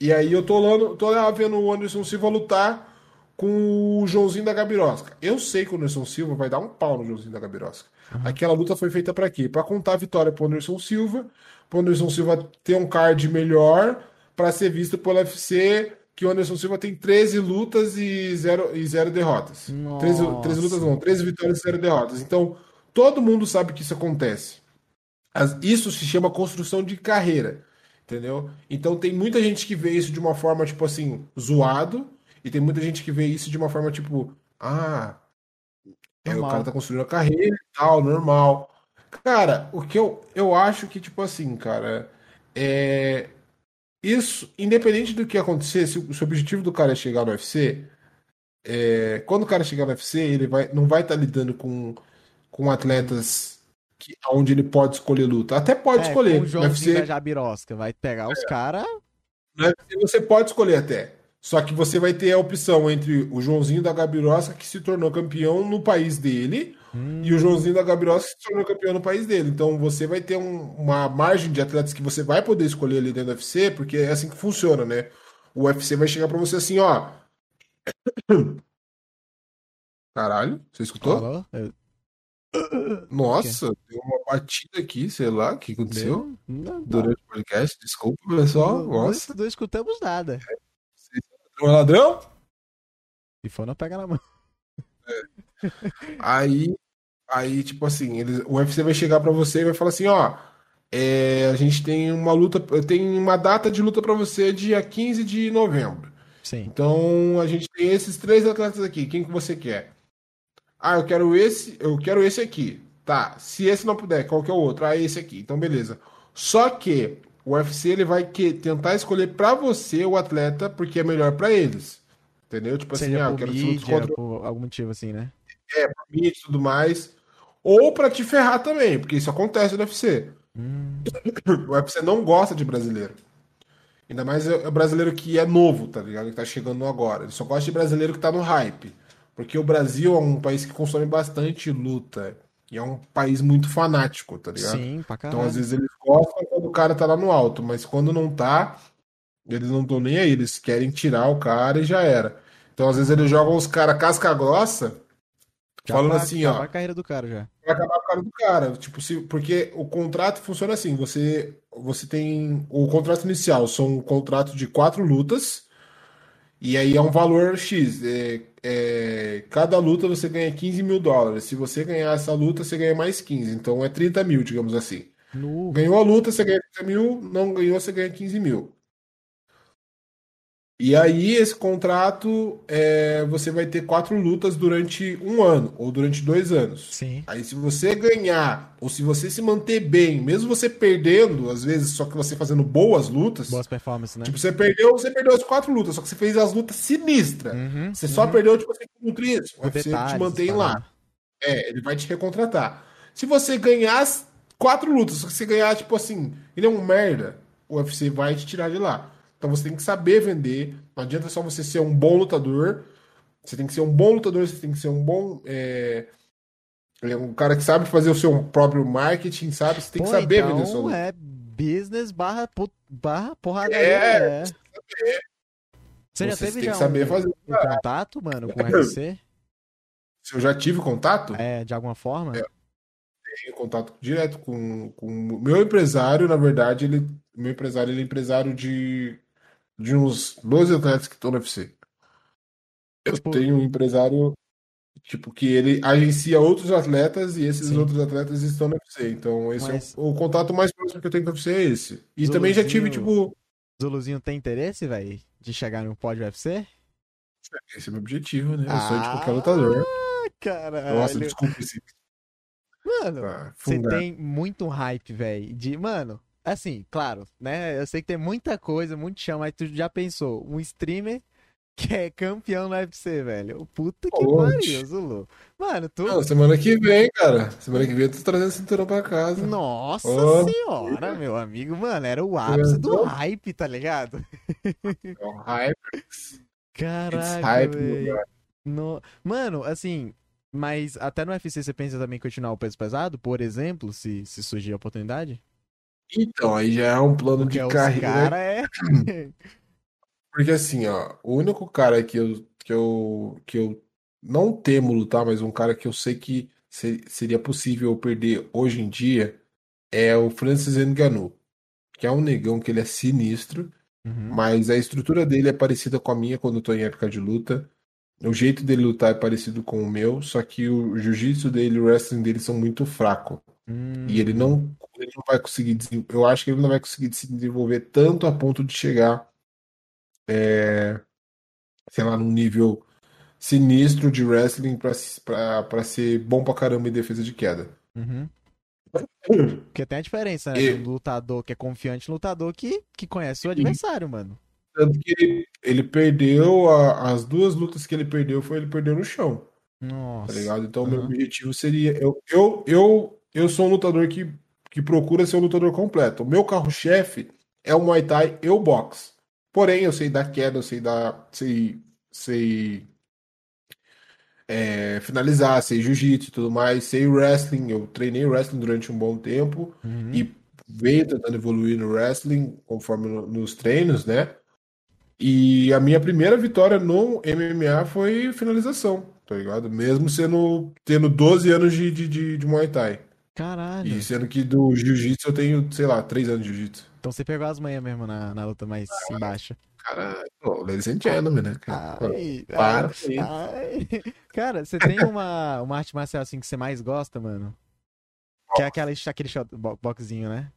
E aí eu tô, lá, tô lá vendo o Anderson Silva lutar com o Joãozinho da Gabirosca. Eu sei que o Anderson Silva vai dar um pau no Joãozinho da Gabirosca. Uhum. Aquela luta foi feita para quê? Para contar a vitória pro Anderson Silva, pro Anderson Silva ter um card melhor, para ser visto pelo UFC, que o Anderson Silva tem 13 lutas e 0 e zero derrotas. 13, 13 lutas não, 13 vitórias e 0 derrotas. Então, todo mundo sabe que isso acontece. Isso se chama construção de carreira. Entendeu? Então tem muita gente que vê isso de uma forma, tipo assim, zoado, e tem muita gente que vê isso de uma forma tipo, ah, é, o cara tá construindo a carreira e tal, normal. Cara, o que eu, eu acho que, tipo assim, cara, é. isso, independente do que acontecer, se, o- se o objetivo do cara é chegar no UFC, é, quando o cara chegar no UFC, ele vai, não vai estar lidando com, com atletas que, onde ele pode escolher luta. Até pode É, escolher. com o Joãozinho UFC, da Jabirosca. Vai pegar os caras. no UFC você pode escolher até. Só que você vai ter a opção entre o Joãozinho da Gabirosca, que se tornou campeão no país dele, e o Joãozinho da Gabirosca que se tornou campeão no país dele. Então você vai ter um- uma margem de atletas que você vai poder escolher ali dentro do UFC, porque é assim que funciona, né? O UFC vai chegar pra você assim, ó. Caralho, você escutou? Falou? Eu- Nossa, deu uma batida aqui, sei lá, o que aconteceu Deu? Não, não. durante o podcast. Desculpa, pessoal. Não- Nossa, Não, não escutamos nada. é ladrão? Se for, não pega na mão. Aí, aí tipo assim, eles, o UFC vai chegar pra você e vai falar assim, ó, é, a gente tem uma luta, tem uma data de luta pra você dia 15 de novembro. Sim. Então a gente tem esses três atletas aqui. Quem que você quer? Ah, eu quero esse, eu quero esse aqui. Tá. Se esse não puder, qual que é o outro? Ah, esse aqui. Então beleza. Só que o UFC ele vai que, tentar escolher pra você o atleta porque é melhor pra eles. Entendeu? Tipo assim, ah, eu por quero mídia, contra por algum motivo assim, né? mim e tudo mais. Ou pra te ferrar também, porque isso acontece no UFC. Hum, O UFC não gosta de brasileiro. Ainda mais é é brasileiro que é novo, tá ligado? Que tá chegando agora. Ele só gosta de brasileiro que tá no hype. Porque o Brasil é um país que consome bastante luta. E é um país muito fanático, tá ligado? sim, pra Então, caralho. às vezes, eles gostam quando o cara tá lá no alto, mas quando não tá, eles não estão nem aí. Eles querem tirar o cara e já era. Então, às vezes, eles jogam os caras casca grossa, Já falando vai- assim, já ó. vai a carreira do cara já. Vai acabar com a cara do cara. Tipo, se, porque o contrato funciona assim: você, você tem. O contrato inicial são um contrato de quatro lutas, e aí é um valor X. É, é, cada luta você ganha 15 mil dólares. Se você ganhar essa luta, você ganha mais 15. Então é 30 mil, digamos assim. No... Ganhou a luta, você ganha 30 mil, não ganhou, você ganha 15 mil. E aí, esse contrato, é, você vai ter quatro lutas durante um ano, ou durante dois anos. Sim. Aí, se você ganhar, ou se você se manter bem, mesmo você perdendo, às vezes, só que você fazendo boas lutas. Boas performances, né? Tipo, você perdeu, você perdeu as quatro lutas, só que você fez as lutas sinistras. Uhum, Você só uhum. perdeu, tipo assim, com isso. O UFC te mantém tá lá. É, ele vai te recontratar. Se você ganhar as quatro lutas, só que você ganhar, tipo assim, ele é um merda, o UFC vai te tirar de lá. Então você tem que saber vender. Não adianta só você ser um bom lutador. Você tem que ser um bom lutador, você tem que ser um bom. É, é um cara que sabe fazer o seu próprio marketing, sabe? Você tem que Pô, saber então vender sua luta. é business barra, barra porradaria. É, É, Você já Você teve tem já que saber um, fazer. um contato, mano, com o UFC? Se eu já tive contato, É, de alguma forma? tenho contato direto com, com o meu empresário, na verdade, ele, meu empresário, ele é empresário de, de uns 12 atletas que estão no UFC. Eu Tipo- tenho um empresário, tipo, que ele agencia outros atletas e esses Sim. outros atletas estão no UFC. Então, esse Mas- é o, o contato mais próximo que eu tenho com o UFC é esse. E Zuluzinho- também já tive, tipo, Zuluzinho tem interesse, velho, de chegar no pódio UFC? esse é o meu objetivo, né? Eu sou de qualquer Ah, lutador. Caralho. Nossa, desculpa esse. Mano, Tá, você fungado. tem muito hype, velho. De, mano, assim, claro, né? Eu sei que tem muita coisa, muito chão, mas tu já pensou, um streamer que é campeão no UFC, velho. Puta que pariu, Zulu. Mano, tu. Não, semana que vem, cara. Semana que vem eu tô trazendo cinturão pra casa. Nossa Ó. senhora, meu amigo, mano, era o ápice do hype, tá ligado? É um hype. Caraca, hype, No... Mano, assim, mas até no UFC você pensa também em continuar o peso pesado, por exemplo, se, se surgir a oportunidade? Então, aí já é um plano Porque de carreira. cara é. Porque assim, ó, o único cara que eu, que eu, que eu não temo lutar, mas um cara que eu sei que se- seria possível eu perder hoje em dia é o Francis Ngannou, que é um negão que ele é sinistro, Uhum. mas a estrutura dele é parecida com a minha quando eu tô em época de luta. O jeito dele lutar é parecido com o meu, só que o jiu-jitsu dele e o wrestling dele são muito fracos. Hum. E ele não, ele não vai conseguir, eu acho que ele não vai conseguir se desenvolver tanto a ponto de chegar, é, sei lá, num nível sinistro de wrestling pra ser bom pra caramba em defesa de queda. Uhum. Porque tem a diferença, né? E- Do lutador que é confiante, lutador que, que conhece o adversário, mano. Tanto que ele, ele perdeu, a- as duas lutas que ele perdeu foi ele perdeu no chão, Nossa. tá ligado? Então, o meu objetivo seria. Eu, eu, eu, eu sou um lutador que, que procura ser um lutador completo. O meu carro-chefe é o Muay Thai e o boxe. Porém, eu sei dar queda, eu sei dar. Sei, sei é, finalizar, sei jiu-jitsu e tudo mais, sei wrestling. Eu treinei wrestling durante um bom tempo. Uhum. e venho tentando evoluir no wrestling conforme no- nos treinos, né? E a minha primeira vitória no MMA foi finalização, tá ligado? Mesmo sendo tendo 12 anos de, de, de, de Muay Thai. Caralho. E sendo que do Jiu-Jitsu eu tenho, sei lá, 3 anos de Jiu-Jitsu. Então você pegou as manhas mesmo na, na luta mais embaixo. Caralho, pô, ladies and gentlemen, né? cara? Ai, para ai, ai. Cara, você tem uma, uma arte marcial assim que você mais gosta, mano? Que é aquela, aquele shot, boxinho, né?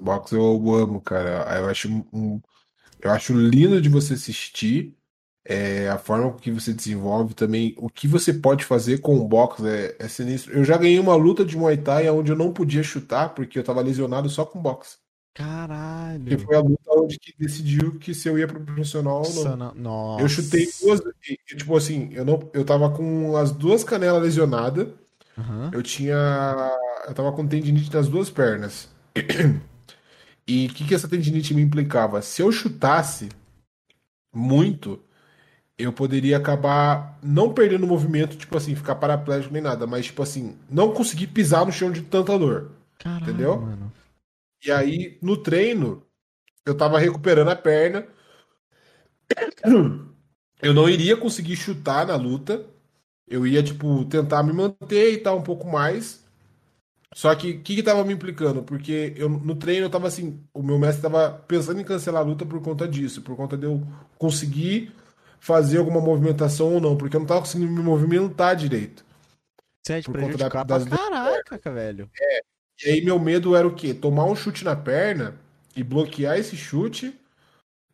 Boxe eu amo, cara. Eu acho um, eu acho lindo de você assistir. É, a forma que você desenvolve também, o que você pode fazer com o boxe é, é sinistro. Eu já ganhei uma luta de Muay Thai onde eu não podia chutar porque eu tava lesionado só com boxe. Que Caralho. foi a luta onde que decidiu que se eu ia pro profissional ou não. Eu chutei duas, tipo assim, eu não, eu tava com as duas canelas lesionadas. Aham. Eu tinha. Eu tava com tendinite nas duas pernas. E o que, que essa tendinite me implicava? Se eu chutasse muito, eu poderia acabar não perdendo o movimento, tipo assim, ficar paraplégico nem nada, mas tipo assim, não conseguir pisar no chão de tanta dor. Caralho, Entendeu? mano. E aí, no treino, eu tava recuperando a perna. Eu não iria conseguir chutar na luta. Eu ia, tipo, tentar me manter e tal, um pouco mais. Só que o que, que tava me implicando? Porque eu, no treino eu tava assim, o meu mestre tava pensando em cancelar a luta por conta disso, por conta de eu conseguir fazer alguma movimentação ou não, porque eu não tava conseguindo me movimentar direito. Você é Por conta da- das caraca, velho. E aí meu medo era o quê? Tomar um chute na perna e bloquear esse chute.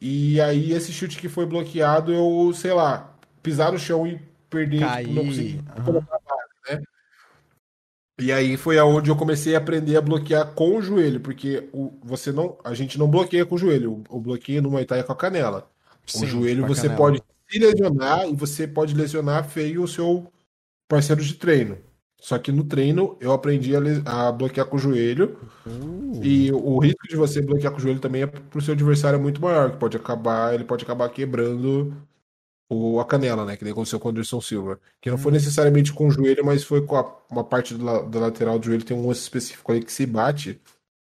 E aí esse chute que foi bloqueado, eu, sei lá, pisar no chão e perder, tipo, não conseguir colocar né? E aí foi aonde eu comecei a aprender a bloquear com o joelho, porque o, você não, a gente não bloqueia com o joelho, o, o bloqueio no Muay Thai é com a canela. O Sim, joelho você canela. pode se lesionar e você pode lesionar feio o seu parceiro de treino. Só que no treino eu aprendi a, a bloquear com o joelho Uh, e o risco de você bloquear com o joelho também é pro seu adversário é muito maior, que pode acabar, ele pode acabar quebrando o, a canela, né? Que nem aconteceu com o Anderson Silva. Que não foi Hum. necessariamente com o joelho, mas foi com a- uma parte do la- da lateral do joelho, tem um osso específico ali que se bate.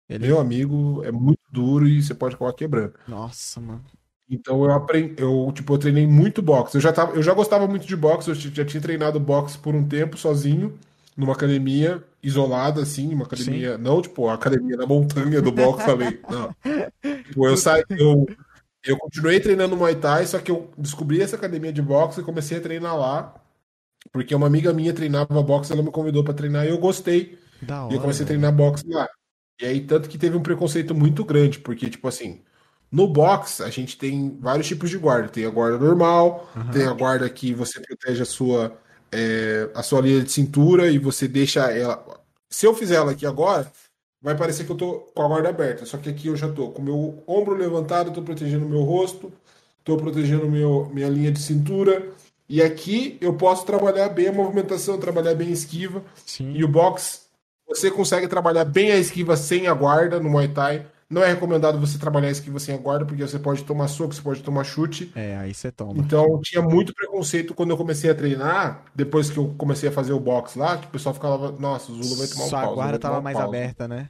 ele... Meu amigo, é muito duro e você pode acabar quebrando. Nossa, mano. Então eu aprendi, eu, tipo, eu treinei muito boxe. Eu já tava, eu já gostava muito de boxe, eu já tinha treinado boxe por um tempo sozinho, numa academia isolada assim, uma academia, não, tipo, a academia na montanha do boxe ali. Não. Tipo, eu saí, eu eu continuei treinando Muay Thai, só que eu descobri essa academia de boxe e comecei a treinar lá, porque uma amiga minha treinava boxe, ela me convidou pra treinar e eu gostei. Da E eu hora. comecei a treinar boxe lá. E aí, tanto que teve um preconceito muito grande, porque, tipo assim, no boxe a gente tem vários tipos de guarda. Tem a guarda normal, Aham. tem a guarda que você protege a sua, é, a sua linha de cintura e você deixa ela. Se eu fizer ela aqui agora, vai parecer que eu tô com a guarda aberta. Só que aqui eu já tô com o meu ombro levantado, tô protegendo o meu rosto, tô protegendo meu, minha linha de cintura. E aqui eu posso trabalhar bem a movimentação, trabalhar bem a esquiva. Sim. E o box, você consegue trabalhar bem a esquiva sem a guarda no Muay Thai. Não é recomendado você trabalhar a esquiva sem a guarda, porque você pode tomar soco, você pode tomar chute. É, aí você toma. Então tinha muito preconceito quando eu comecei a treinar, depois que eu comecei a fazer o box lá, que o pessoal ficava, nossa, o Zulu vai tomar um Sua pau. Zulu guarda tava mais pau. aberta, né?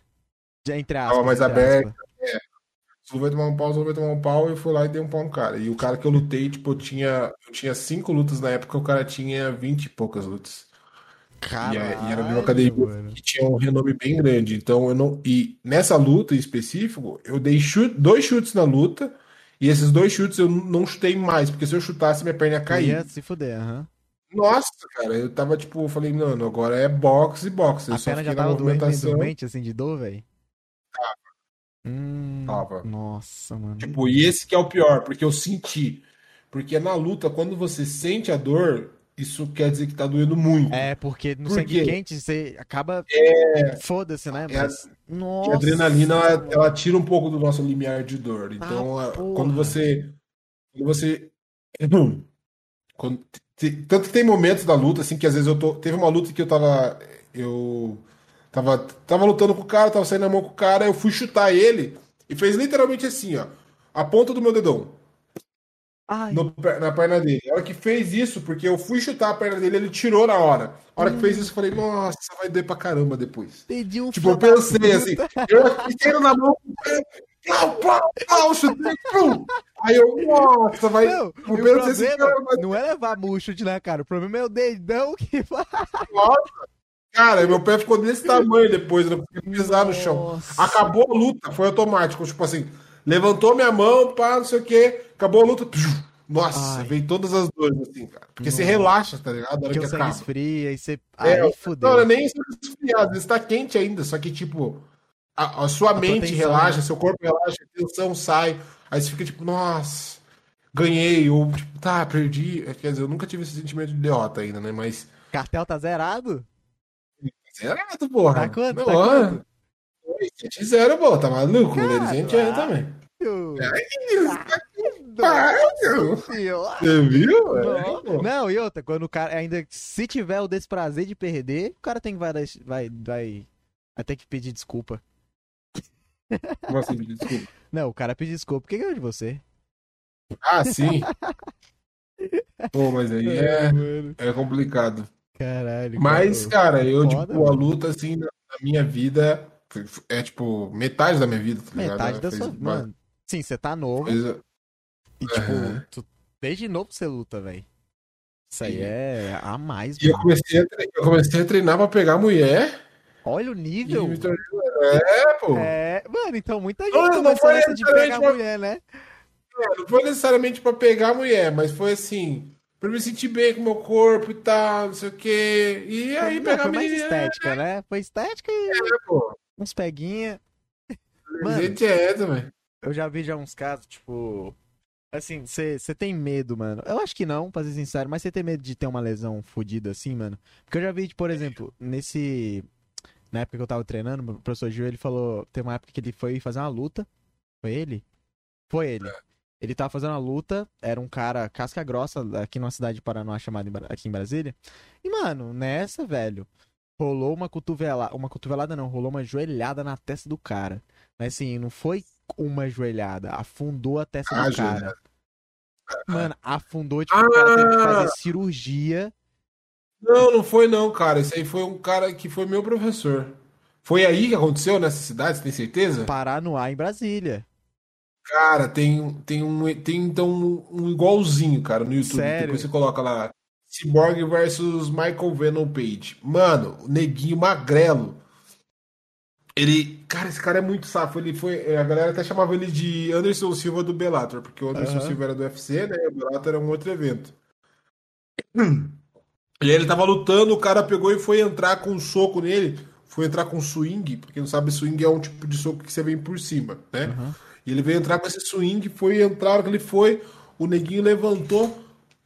Já entre aspas. Tava mais aberta. aspas. O Zulu vai tomar um pau, o Zulu vai tomar um pau, e eu fui lá e dei um pau no cara. E o cara que eu lutei, tipo, eu tinha, eu tinha cinco lutas na época, o cara tinha vinte e poucas lutas. E, é- e era de uma academia mano. que tinha um renome bem grande. Então eu não. E nessa luta em específico, eu dei chute- dois chutes na luta. E esses dois chutes eu não chutei mais, porque se eu chutasse, minha perna ia Ia cair. se fuder, aham. Nossa, cara, eu tava tipo, eu falei, mano, agora é boxe e boxe. Eu A só perna já tava doente, dormente, assim, de dor, velho? Hum, Tava. Nossa, mano. Tipo, e esse que é o pior, porque eu senti. Porque na luta, quando você sente a dor, isso quer dizer que tá doendo muito. É, porque no Por sangue quente você acaba. Foda-se, né? É a- Mas. Que Nossa. a adrenalina, ela, ela tira um pouco do nosso limiar de dor. Então, Ah, a- quando você. Quando você. quando- tanto que tem momentos da luta, assim, que às vezes eu tô. Teve uma luta que eu tava. Eu. Tava, tava lutando com o cara, tava saindo na mão com o cara, eu fui chutar ele e fez literalmente assim, ó. A ponta do meu dedão. No na perna dele. A hora que fez isso, porque eu fui chutar a perna dele, ele tirou na hora. A hora que fez isso, eu falei, nossa, vai doer pra caramba depois. entendi um Tipo, eu pensei assim, eu aqui na mão, pau, pau, pau, chutei. Aí eu, nossa, vai. Não, o assim, problema cara, mas, não é levar murcho de na cara, o problema é o dedão que vai. nossa. Cara, meu pé ficou desse tamanho depois, eu não consegui pisar no chão. Acabou a luta, foi automático. Tipo assim, levantou minha mão, pá, não sei o quê, acabou a luta. Nossa, Ai. veio todas as dores, assim, cara. Porque você Nossa. relaxa, tá ligado? Na hora Porque que o sangue esfria e você. É, Aí Não, fudeu. não é nem esfriado, às vezes tá quente ainda, só que, tipo, a, a sua tua mente tensão, relaxa, né? seu corpo relaxa, a tensão sai, aí você fica tipo, nossa, ganhei, ou tipo, tá, perdi. É, Quer dizer, eu nunca tive esse sentimento de derrota ainda, né? Mas. Cartel tá zerado? Zerado, porra. Tá quanto? Não, Tá quanto? 7-0, pô, tá maluco? Cara, Eles tinha também. Você viu? É, Não, pô. não, e outra, quando o cara ainda se tiver o desprazer de perder, o cara tem que vai vai vai, ter que pedir desculpa. Como assim, desculpa. Não, o cara pedir desculpa porque ganhou de você. Ah, sim. Pô, mas aí é, é complicado. Caralho. Mas, cara. eu, Foda, tipo, a mano. luta, assim, na, minha vida, é, tipo, metade da minha vida, tá ligado? metade da Fez sua, mano. Sim, você tá novo e tipo, Aham. tu, desde novo você luta, velho. Isso aí é a mais, E eu comecei, a tre- eu comecei a treinar pra pegar mulher Olha o nível. tornei... É, pô. É, mano, então muita gente Não, não começou foi nessa de pegar uma- mulher, né? É, Não foi necessariamente pra pegar mulher, mas foi assim, pra me sentir bem com o meu corpo e tal, não sei o quê. E aí Não, pegar foi mais estética, né? Foi estética e é, pô. uns peguinha. Mano, Gente é também. Eu já vi já uns casos, tipo. Assim, você tem medo, mano. Eu acho que não, pra ser sincero, mas você tem medo de ter uma lesão fodida assim, mano? Porque eu já vi, por exemplo, nesse. Na época que eu tava treinando, o professor Gil, ele falou. Tem uma época que ele foi fazer uma luta. Foi ele? Foi ele. Ele tava fazendo uma luta, era um cara casca grossa aqui numa cidade de Paranoá chamada aqui em Brasília. E, mano, nessa, velho, rolou uma cotovelada. Uma cotovelada não, rolou uma joelhada na testa do cara. Mas assim, não foi uma joelhada, afundou a testa Ah, do cara. Mano, afundou, tipo, o cara teve que Ah! fazer cirurgia. Não, não foi não, cara. Esse aí foi um cara que foi meu professor. Foi aí que aconteceu nessa cidade, você tem certeza? parar no ar em Brasília. Cara, tem, tem um tem então um, um igualzinho, cara, no YouTube. Sério? Depois você coloca lá Cyborg versus Michael Venom Page. Mano, o neguinho magrelo. Ele, cara, esse cara é muito safo. Ele foi, a galera até chamava ele de Anderson Silva do Bellator, porque o Anderson Aham. Silva era do UFC, né? O Bellator era um outro evento. E aí ele tava lutando, o cara pegou e foi entrar com um soco nele. Foi entrar com swing, porque não sabe, swing é um tipo de soco que você vem por cima, né? Aham. E ele veio entrar com esse swing, foi entrar, ele foi, o neguinho levantou,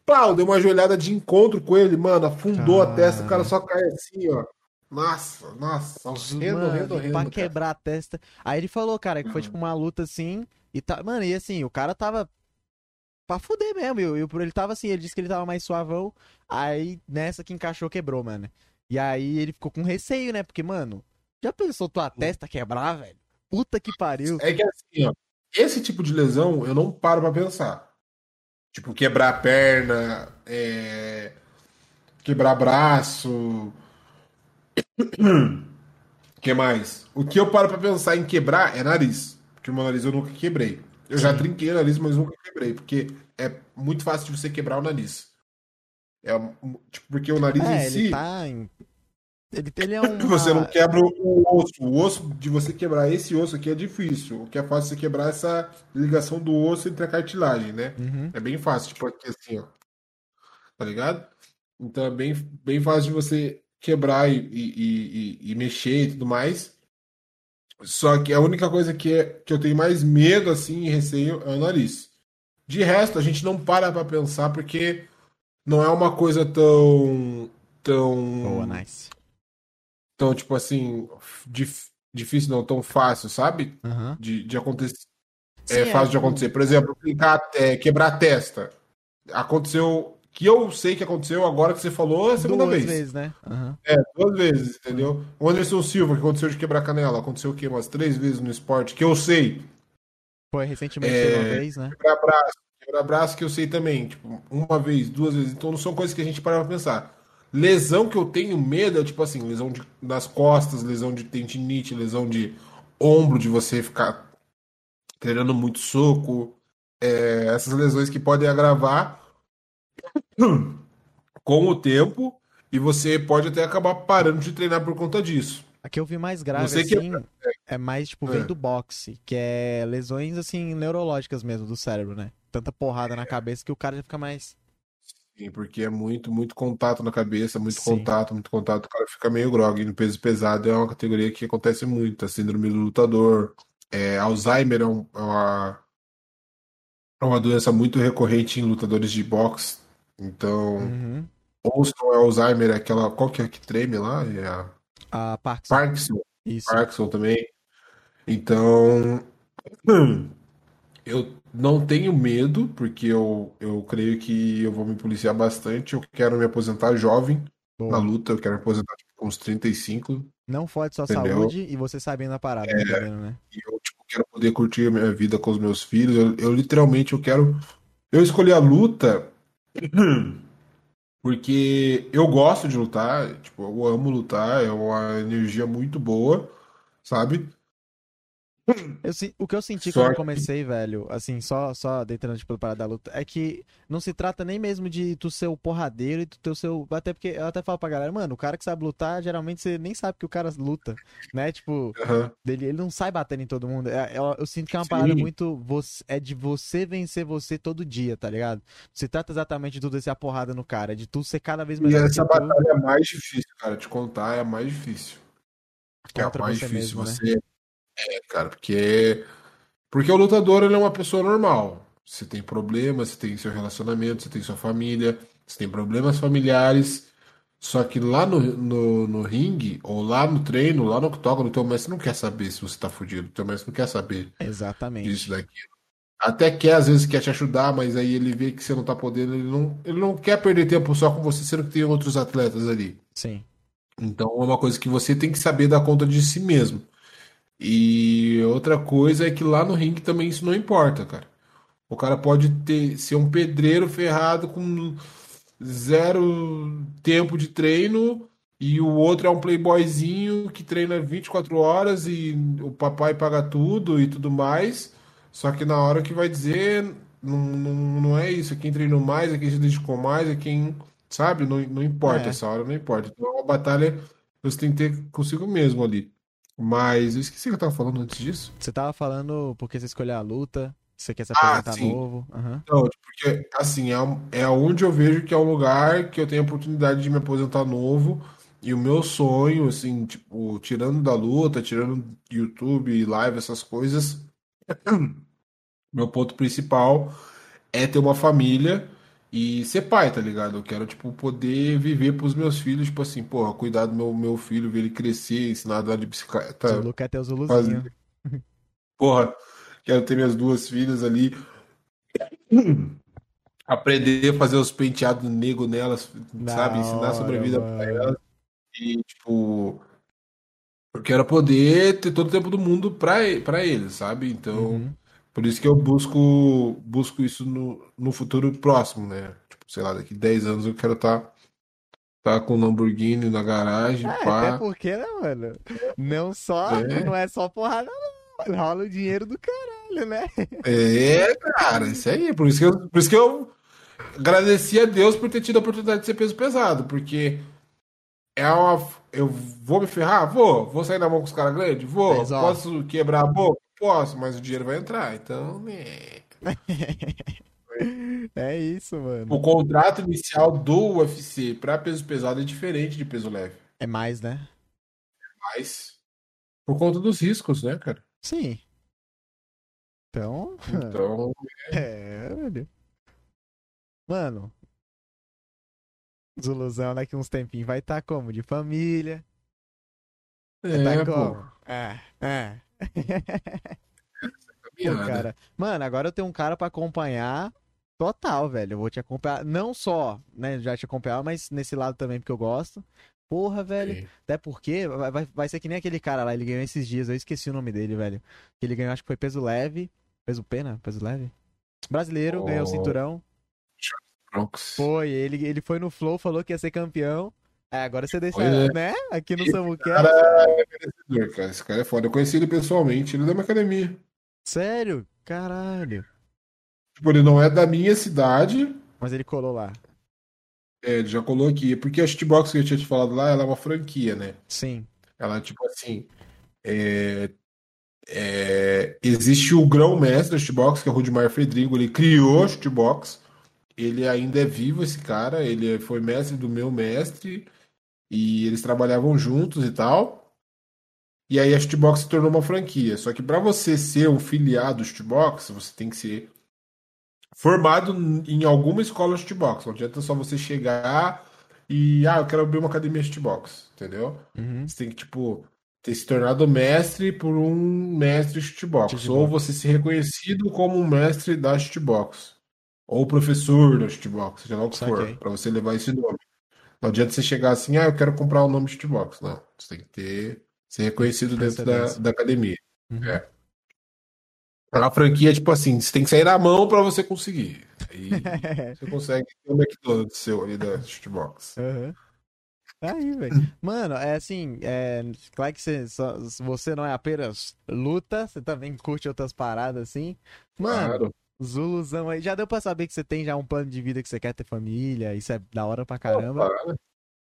pau, deu uma joelhada de encontro com ele, mano, afundou a testa, o cara só cai assim, ó. Nossa, nossa, horrendo, Mano, horrendo, horrendo. pra cara. quebrar a testa. Aí ele falou, cara, que foi tipo uma luta assim. E tá. Mano, e assim, o cara tava. Pra fuder mesmo. E, e ele tava assim, ele disse que ele tava mais suavão. Aí nessa que encaixou, quebrou, mano. E aí ele ficou com receio, né? Porque, mano, já pensou tua testa quebrar, velho? Puta que pariu. É que assim, ó, esse tipo de lesão eu não paro pra pensar. Tipo, quebrar a perna, é, quebrar braço. que mais? O que eu paro pra pensar em quebrar é nariz. Porque o meu nariz eu nunca quebrei. Eu já Sim. trinquei o nariz, mas nunca quebrei. Porque é muito fácil de você quebrar o nariz. É, tipo, porque o nariz É, em si. tá em. Ele, ele é um. Você não quebra o osso. O osso de você quebrar esse osso aqui é difícil. O que é fácil é você quebrar essa ligação do osso entre a cartilagem, né? Uhum. É bem fácil, tipo aqui assim, ó. Tá ligado? Então é bem, bem fácil de você quebrar e, e, e- e mexer e tudo mais. Só que a única coisa que, é, que eu tenho mais medo, assim, e receio é o nariz. De resto, a gente não para pra pensar porque não é uma coisa tão. tão. Boa, nice. tão, tipo assim, dif- difícil, não, tão fácil, sabe? Aham. De, de acontecer. Sim, É fácil de tipo, acontecer. Por exemplo, clicar, é, quebrar a testa. Aconteceu. Que eu sei que aconteceu agora que você falou é a segunda Duas vez. vezes, né? Aham. É, duas vezes, entendeu? O Anderson Silva, que aconteceu de quebrar a canela, aconteceu o quê? Umas três vezes no esporte, que eu sei. Foi recentemente É, uma vez, né? Quebrar braço, quebrar braço que eu sei também. Tipo, uma vez, duas vezes. Então não são coisas que a gente para pra pensar. Lesão que eu tenho medo é tipo assim, lesão de, das costas, lesão de tendinite, lesão de ombro, de você ficar treinando muito soco. É, essas lesões que podem agravar com o tempo e você pode até acabar parando de treinar por conta disso. A que eu vi mais grave, que- assim, é mais, tipo, vem É. do boxe, que é lesões, assim, neurológicas mesmo do cérebro, né? Tanta porrada na cabeça que o cara já fica mais. Sim, porque é muito, muito contato na cabeça, muito Sim. contato, muito contato, o cara fica meio grog. No peso pesado é uma categoria que acontece muito, a síndrome do lutador. É, Alzheimer é, é uma, é uma doença muito recorrente em lutadores de boxe. Então, Uhum. ou se não é Alzheimer, é aquela. Qual que é que treme lá? É a A Parkinson. Parkinson. Isso. Parkinson também. Então, hum, eu não tenho medo, porque eu, eu creio que eu vou me policiar bastante. Eu quero me aposentar jovem na luta, eu quero me aposentar tipo, com uns 35. Não fode sua Entendeu? saúde e você sabendo a parada, tá entendendo, né? E eu tipo, quero poder curtir a minha vida com os meus filhos. Eu, eu literalmente eu quero. Eu escolhi a luta porque eu gosto de lutar. Tipo, eu amo lutar, é uma energia muito boa, sabe? Eu, o que eu senti Só quando eu comecei, velho, assim, só, só adentrando tipo, parada da luta, é que não se trata nem mesmo de tu ser o porradeiro e tu ter o seu. Até porque eu até falo pra galera, mano, o cara que sabe lutar, geralmente você nem sabe que o cara luta, né? Tipo, Aham. dele, ele não sai batendo em todo mundo. É- Eu, eu sinto que é uma Sim. parada muito. você- é de você vencer você todo dia, tá ligado? Se trata exatamente de tu descer a porrada no cara, é de tu ser cada vez E melhor essa que tu batalha é mais difícil, cara. Te contar é a mais difícil. É a contra mais você difícil. mesmo, né? É, cara, porque. Porque o lutador ele é uma pessoa normal. Você tem problemas, você tem seu relacionamento, você tem sua família, você tem problemas familiares. Só que lá no, no, no ringue, ou lá no treino, lá no octógono, o teu mestre não quer saber se você tá fudido. O teu mestre não quer saber Exatamente. disso, daquilo. Até quer, às vezes, quer te ajudar, mas aí ele vê que você não tá podendo, ele não, ele não quer perder tempo só com você, sendo que tem outros atletas ali. Sim. Então é uma coisa que você tem que saber dar conta de si mesmo. E outra coisa é que lá no ringue também isso não importa, cara. O cara pode ter, ser um pedreiro ferrado com zero tempo de treino e o outro é um playboyzinho que treina 24 horas e o papai paga tudo e tudo mais. Só que na hora que vai dizer, não, não, não é isso. É quem treinou mais, é quem se dedicou mais, é quem, sabe? Não, não importa É. essa hora, não importa. Então é uma batalha que você tem que ter consigo mesmo ali. Mas eu esqueci o que eu tava falando antes disso. Você tava falando porque você escolheu a luta, você quer se Ah, apresentar sim. novo. Aham. Não, porque assim, é, é onde eu vejo que é um lugar que eu tenho a oportunidade de me aposentar novo. E o meu sonho, assim, tipo, tirando da luta, tirando YouTube, live, essas coisas, meu ponto principal é ter uma família e ser pai, tá ligado? Eu quero, tipo, poder viver pros meus filhos, tipo assim, porra, cuidar do meu, meu filho, ver ele crescer, ensinar a andar de bicicleta, Zulu quer ter o Zuluzinho. Porra, quero ter minhas duas filhas ali. Aprender a fazer os penteados negros nelas, Da sabe? Ensinar sobre a vida hora, pra mano. elas. E, tipo, eu quero poder ter todo o tempo do mundo pra, pra eles, sabe? Então, Uhum. Por isso que eu busco, busco isso no, no futuro próximo, né? Tipo, sei lá, daqui 10 anos eu quero estar tá, com um Lamborghini na garagem, É, pá. até porque, né, mano? Não só, É. não é só porrada, não. mano. Rola o dinheiro do caralho, né? É, cara, isso aí. Por isso que eu, por isso que eu agradeci a Deus por ter tido a oportunidade de ser peso pesado, porque é uma. Eu vou me ferrar? Vou. Vou sair na mão com os caras grandes? Vou. Pesado. Posso quebrar a boca? Posso, mas o dinheiro vai entrar. Então, né. É isso, mano. O contrato inicial do UFC para peso pesado é diferente de peso leve. É mais, né? Mas por conta dos riscos, né, cara? Sim. Então, Então, é, velho. Mano, Zuluzão daqui uns tempinhos vai estar como? De família. Vai É, tá pô. como? É, é. Pô, caminhada. cara. Mano, agora eu tenho um cara pra acompanhar total, velho. Eu vou te acompanhar. Não só, né? Já te acompanhar, mas nesse lado também, porque eu gosto. Porra, velho. Sim. Até porque vai, vai, vai ser que nem aquele cara lá, ele ganhou esses dias, eu esqueci o nome dele, velho. Que ele ganhou, acho que foi peso leve. Peso pena? Peso leve? Brasileiro, ganhou o Oh. cinturão. Bronx. Foi, ele, ele foi no Flow, falou que ia ser campeão. É, agora você deixa, é. né? Aqui no Samucast. cara é cara. Esse cara é foda. Eu conheci ele pessoalmente, ele é da minha academia. Sério? Caralho. Tipo, ele não é da minha cidade, Mas ele colou lá. é, ele já colou aqui. Porque a Shitbox que eu tinha te falado lá, ela é uma franquia, né? Sim. Ela, tipo assim, é, é, existe o grão-mestre da Shitbox, que é o Rudimar Fedrigo, ele criou a Shitbox, ele ainda é vivo, esse cara, ele foi mestre do meu mestre, e eles trabalhavam juntos e tal, e aí a Shitbox se tornou uma franquia, só que para você ser um filiado do Shitbox, você tem que ser formado em alguma escola Shitbox, não adianta só você chegar e, ah, eu quero abrir uma academia Shitbox, entendeu? Uhum. Você tem que, tipo, ter se tornado mestre por um mestre shootbox. Shootbox. Ou você ser reconhecido como um mestre da shootbox. Ou professor da shootbox, seja lá o que for, pra você levar esse nome. Não adianta você chegar assim, ah, eu quero comprar o nome shootbox. Não, você tem que ter, ser reconhecido dentro da, da academia. Uhum. É. A franquia é tipo assim, você tem que sair na mão pra você conseguir. Aí você consegue ter o McDonald's seu ali da shootbox. Aham. Tá aí, velho. Mano, é assim, é, claro que você, só- você não é apenas luta, você também curte outras paradas assim. Mano, Claro. Zuluzão aí, já deu pra saber que você tem já um plano de vida que você quer ter família, isso é da hora pra caramba. Claro.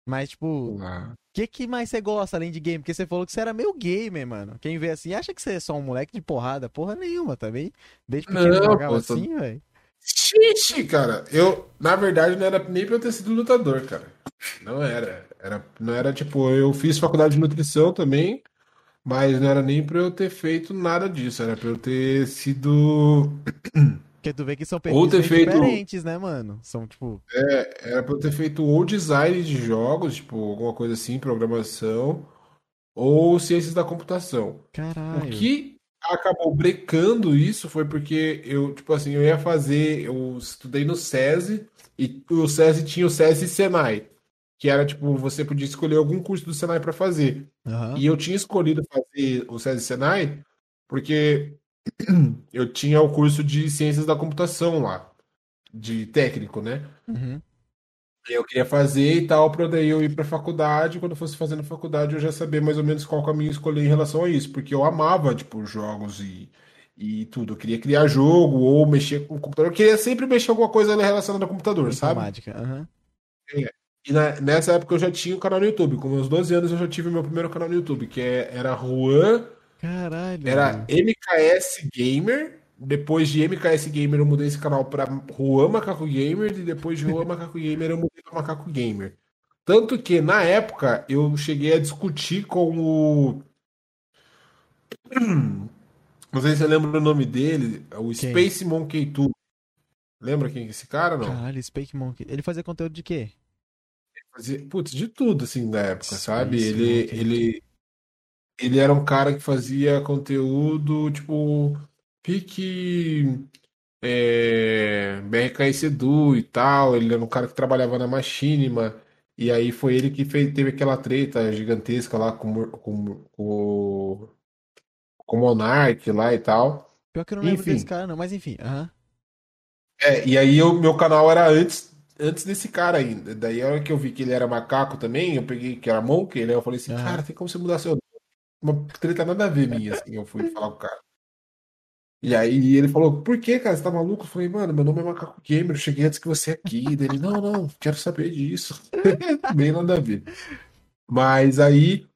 Mas, tipo, o que que mais você gosta além de game? Porque você falou que você era meio gamer, mano. Quem vê assim acha que você é só um moleque de porrada, porra nenhuma também. Desde pequeno Não, jogava pô, tô- assim, velho. Xixi, cara. Eu, na verdade, não era nem pra eu ter sido lutador, cara. Não era. Era, não era tipo, eu fiz faculdade de nutrição também, mas não era nem pra eu ter feito nada disso. Era pra eu ter sido. Porque tu vê que são Ou perfis bem feito- diferentes, né, mano? São, tipo, É, era pra eu ter feito ou design de jogos, tipo, alguma coisa assim, programação, ou ciências da computação. O caralho. que acabou brecando isso foi porque eu, tipo assim, eu ia fazer, eu estudei no SESI e o SESI tinha o SESI Senai, que era tipo, você podia escolher algum curso do Senai para fazer. Aham. E eu tinha escolhido fazer o SESI Senai porque eu tinha o curso de ciências da computação lá, de técnico, né? Uhum. Eu queria fazer e tal, pra daí eu ir pra faculdade. Quando eu fosse fazendo faculdade, eu já sabia mais ou menos qual caminho escolher em relação a isso, porque eu amava, tipo, jogos e, e tudo. Eu queria criar jogo ou mexer com o computador. Eu queria sempre mexer com alguma coisa relacionada ao computador, sabe? Informática. Aham. E na- nessa época eu já tinha um canal no YouTube. Com meus 12 anos eu já tive meu primeiro canal no YouTube, que é- era Juan, Caralho. era. MKS Gamer. Depois de MKS Gamer eu mudei esse canal pra Juan Macaco Gamer. E depois de Juan Macaco Gamer eu mudei pra Macaco Gamer. Tanto que na época eu cheguei a discutir com o. Não sei se você lembra o nome dele, o Quem? Space Monkey 2. Lembra quem é esse cara, não? Caralho, Spake Monkey. Ele fazia conteúdo de quê? Fazia, putz, de tudo, assim, da época, sabe? Space Ele, Monkey. ele, ele era um cara que fazia conteúdo, tipo, pique é, BRKS Edu e tal. Ele era um cara que trabalhava na Machinima. E aí foi ele que fez, teve aquela treta gigantesca lá com, o- com, com, com o Monark lá e tal. Pior que eu não lembro Enfim. desse cara, não, mas enfim. Aham. É, e aí o meu canal era antes, antes desse cara ainda. Daí a hora que eu vi que ele era macaco também, eu peguei que era Monkey, né? Eu falei assim, Aham. cara, tem como você mudar seu nome? Uma treta nada a ver minha, assim, eu fui falar com o cara. E aí ele falou, por que, cara, você tá maluco? Eu falei, mano, meu nome é Macaco Gamer, eu cheguei antes que você aqui. Daí ele, não, não, quero saber disso. Bem nada a ver. Mas aí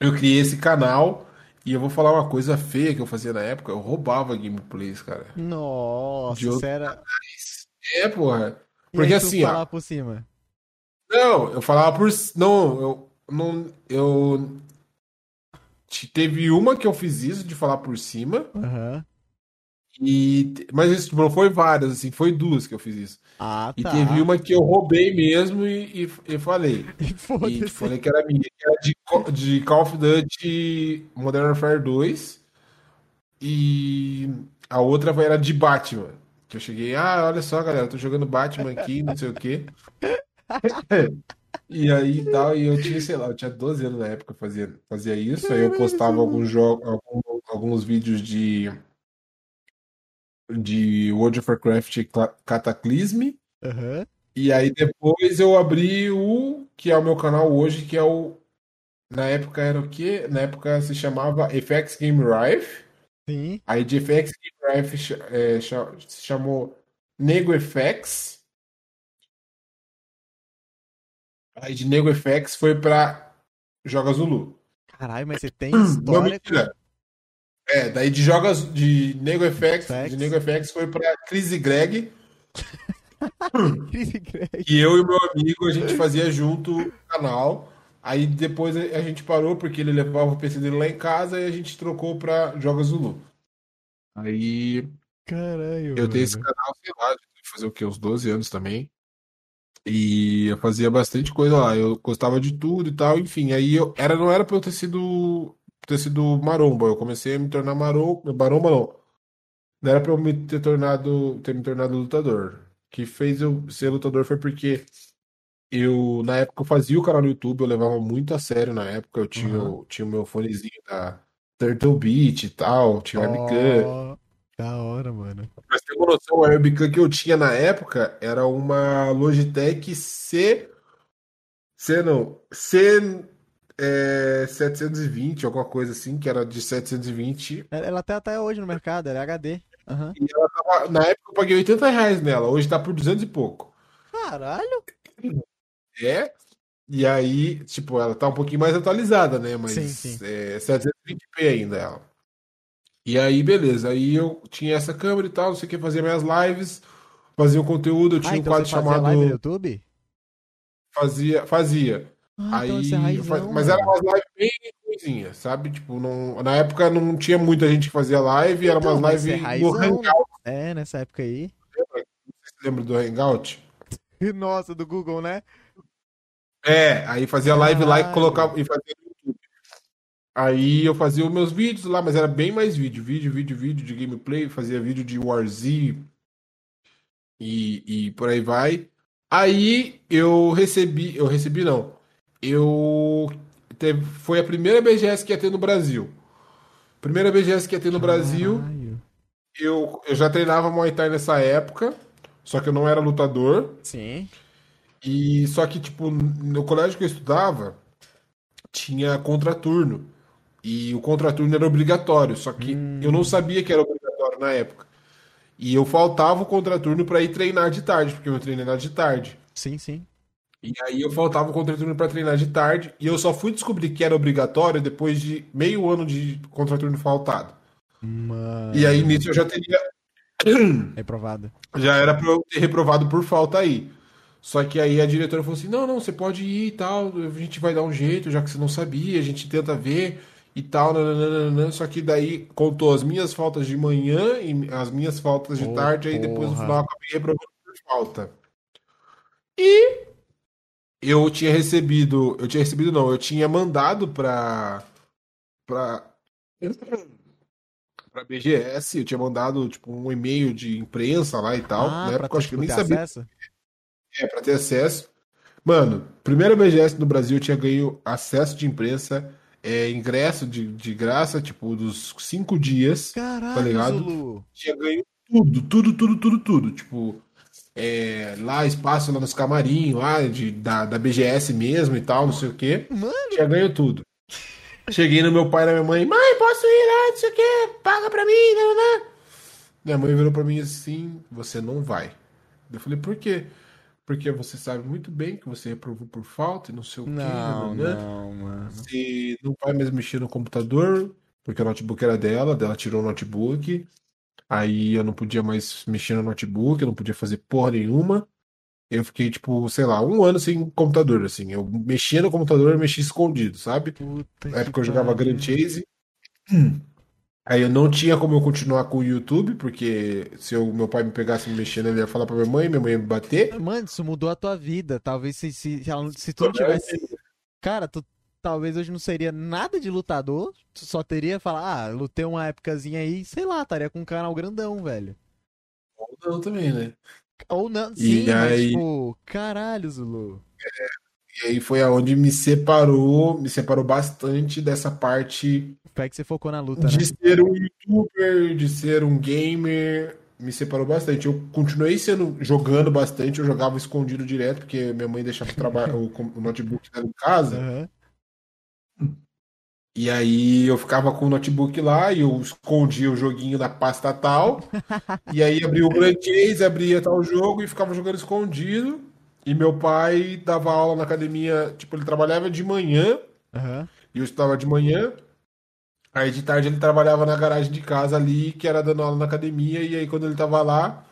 eu criei esse canal e eu vou falar uma coisa feia que eu fazia na época, eu roubava gameplays, cara. Nossa, De outro- era. É, porra. Porque assim, ó. falava por cima. Não, eu falava por. Não, eu não. Eu. te- Teve uma que eu fiz isso de falar por cima, Aham. E, mas isso tipo, não foi várias, assim, foi duas que eu fiz isso. Ah, E tá. teve uma que eu roubei mesmo e, e, e falei. E E tipo, falei que era minha, que era de, de Call of Duty Modern Warfare 2. E a outra era de Batman. Que eu cheguei, ah, olha só, galera, tô jogando Batman aqui, não sei o quê. E aí tal, e eu tinha, sei lá, eu tinha 12 anos na época, fazia, fazia isso. Aí eu postava alguns jogos, alguns, alguns vídeos de, de World of Warcraft Cataclysm. Aham. E aí depois eu abri o que é o meu canal hoje, que é o. Na época era o quê? Na época se chamava FX Game Rife. Sim. Aí de FX Game Rife é, se chamou Nego FX. Aí de Nego FX foi pra Joga Zulu. Caralho, mas você tem Não, história mentira. É, daí de Joga de Nego FX, FX. de Nego FX foi pra Chris e Greg. com Chris e Greg. E eu e meu amigo, a gente fazia junto o canal. Aí depois a gente parou porque ele levava o PC dele lá em casa e a gente trocou pra Joga Zulu. Aí Caralho, eu tenho esse canal, sei lá, fazer o quê? Uns 12 anos também. E eu fazia bastante coisa lá. Eu gostava de tudo e tal, enfim. Aí eu era, não era pra eu ter sido, ter sido maromba. Eu comecei a me tornar maromba, maromba não. Não era pra eu me ter tornado, ter me tornado lutador. O que fez eu ser lutador foi porque eu, na época, eu fazia o canal no YouTube, eu levava muito a sério na época. Eu tinha, Uhum. o- tinha o meu fonezinho da Turtle Beat e tal, tinha webcam. Da hora, mano. Mas tem uma noção, a webcam que eu tinha na época era uma Logitech C. C não. C. É, 720, alguma coisa assim, que era de 720. Ela ela tá até hoje no mercado, ela é HD. E ela tava, na época eu paguei 80 reais nela, hoje tá por 200 e pouco. Caralho! É. E aí, tipo, ela tá um pouquinho mais atualizada, né? Mas Sim, sim. é 720p ainda ela. E aí, beleza. Aí eu tinha essa câmera e tal, não sei o que, fazia minhas lives, fazia um conteúdo, eu tinha Ah, um então quadro você fazia chamado. live no YouTube? Fazia, fazia. Ah, então Aí, você é raizão, fa- mas era mano. umas lives bem ruinzinhas, sabe? Tipo, não, na época não tinha muita gente que fazia live, era Então, umas é lives no raizão. Hangout. É, nessa época aí. Você lembra do Hangout? Nossa, do Google, né? É, aí fazia live lá e colocava e fazia. Aí eu fazia os meus vídeos lá, mas era bem mais vídeo, vídeo, vídeo, vídeo de gameplay, fazia vídeo de Warzy e, e por aí vai. Aí eu recebi, eu recebi não, eu teve, foi a primeira BGS que ia ter no Brasil. Primeira BGS que ia ter no Brasil. Eu, eu já treinava Muay Thai nessa época, só que eu não era lutador. Sim. E só que, tipo, no colégio que eu estudava, tinha contraturno. E o contraturno era obrigatório, só que Hum. eu não sabia que era obrigatório na época. E eu faltava o contraturno para ir treinar de tarde, porque eu treinei de tarde. Sim, sim. E aí eu faltava o contraturno para treinar de tarde, e eu só fui descobrir que era obrigatório depois de meio ano de contraturno faltado. Mano. E aí nisso eu já teria Reprovado. já era pra eu ter reprovado por falta aí. Só que aí a diretora falou assim: não, não, você pode ir e tal, a gente vai dar um jeito, já que você não sabia, a gente tenta ver e tal. nananana. Só que daí contou as minhas faltas de manhã e as minhas faltas de Ô, tarde, aí depois no final eu acabei reprovando por falta. E eu tinha recebido, eu tinha recebido não, eu tinha mandado pra pra pra BGS, eu tinha mandado tipo um e-mail de imprensa lá e tal. Ah, Na pra época acho que eu tipo, nem sabia acesso? é, pra ter acesso. Mano, primeira BGS no Brasil eu tinha ganho acesso de imprensa, é, ingresso de, de graça, tipo, dos cinco dias. Caralho, ligado? Zulu. Tinha ganho tudo, tudo, tudo, tudo, tudo. Tipo, é, lá, espaço lá nos camarim, lá de, da, da BGS mesmo e tal, não sei o quê. Mano. Tinha ganho tudo. Cheguei no meu pai e na minha mãe, mãe, posso ir lá, não sei o quê, paga pra mim, não, não. Minha mãe virou pra mim assim, você não vai. Eu falei, por quê? Porque você sabe muito bem que você reprovou por falta e não sei o quê, Não, nananã. não, mano. Você não vai mais mexer no computador, porque o notebook era dela, dela tirou o notebook. Aí eu não podia mais mexer no notebook, eu não podia fazer porra nenhuma. Eu fiquei, tipo, sei lá, um ano sem computador, assim. Eu mexia no computador, eu mexia escondido, sabe? Puta Na que época eu jogava. Grand Chase. Aí eu não tinha como eu continuar com o YouTube, porque se o meu pai me pegasse me mexendo, ele ia falar pra minha mãe, minha mãe ia me bater. Mano, isso mudou a tua vida. Talvez se, se, se, tu não tivesse. Cara, tu talvez hoje não seria nada de lutador. Tu só teria falar, ah, lutei uma épocazinha aí, sei lá, estaria com um canal grandão, velho. Ou não também, né? Ou não, E sim, mas aí- tipo, caralho, Zulu. E aí foi aonde me separou, me separou bastante dessa parte Foi que você focou na luta, né? de ser um youtuber, de ser um gamer, me separou bastante. Eu continuei sendo jogando bastante, eu jogava escondido direto, porque minha mãe deixava o, o, notebook dela em casa. Aham. E aí eu ficava com o notebook lá e eu escondia o joguinho na pasta tal. e aí abria o Grand Chase, abria tal jogo e ficava jogando escondido. E meu pai dava aula na academia, tipo, ele trabalhava de manhã Aham. e eu estudava de manhã. Aí de tarde ele trabalhava na garagem de casa ali, que era dando aula na academia, e aí quando ele tava lá,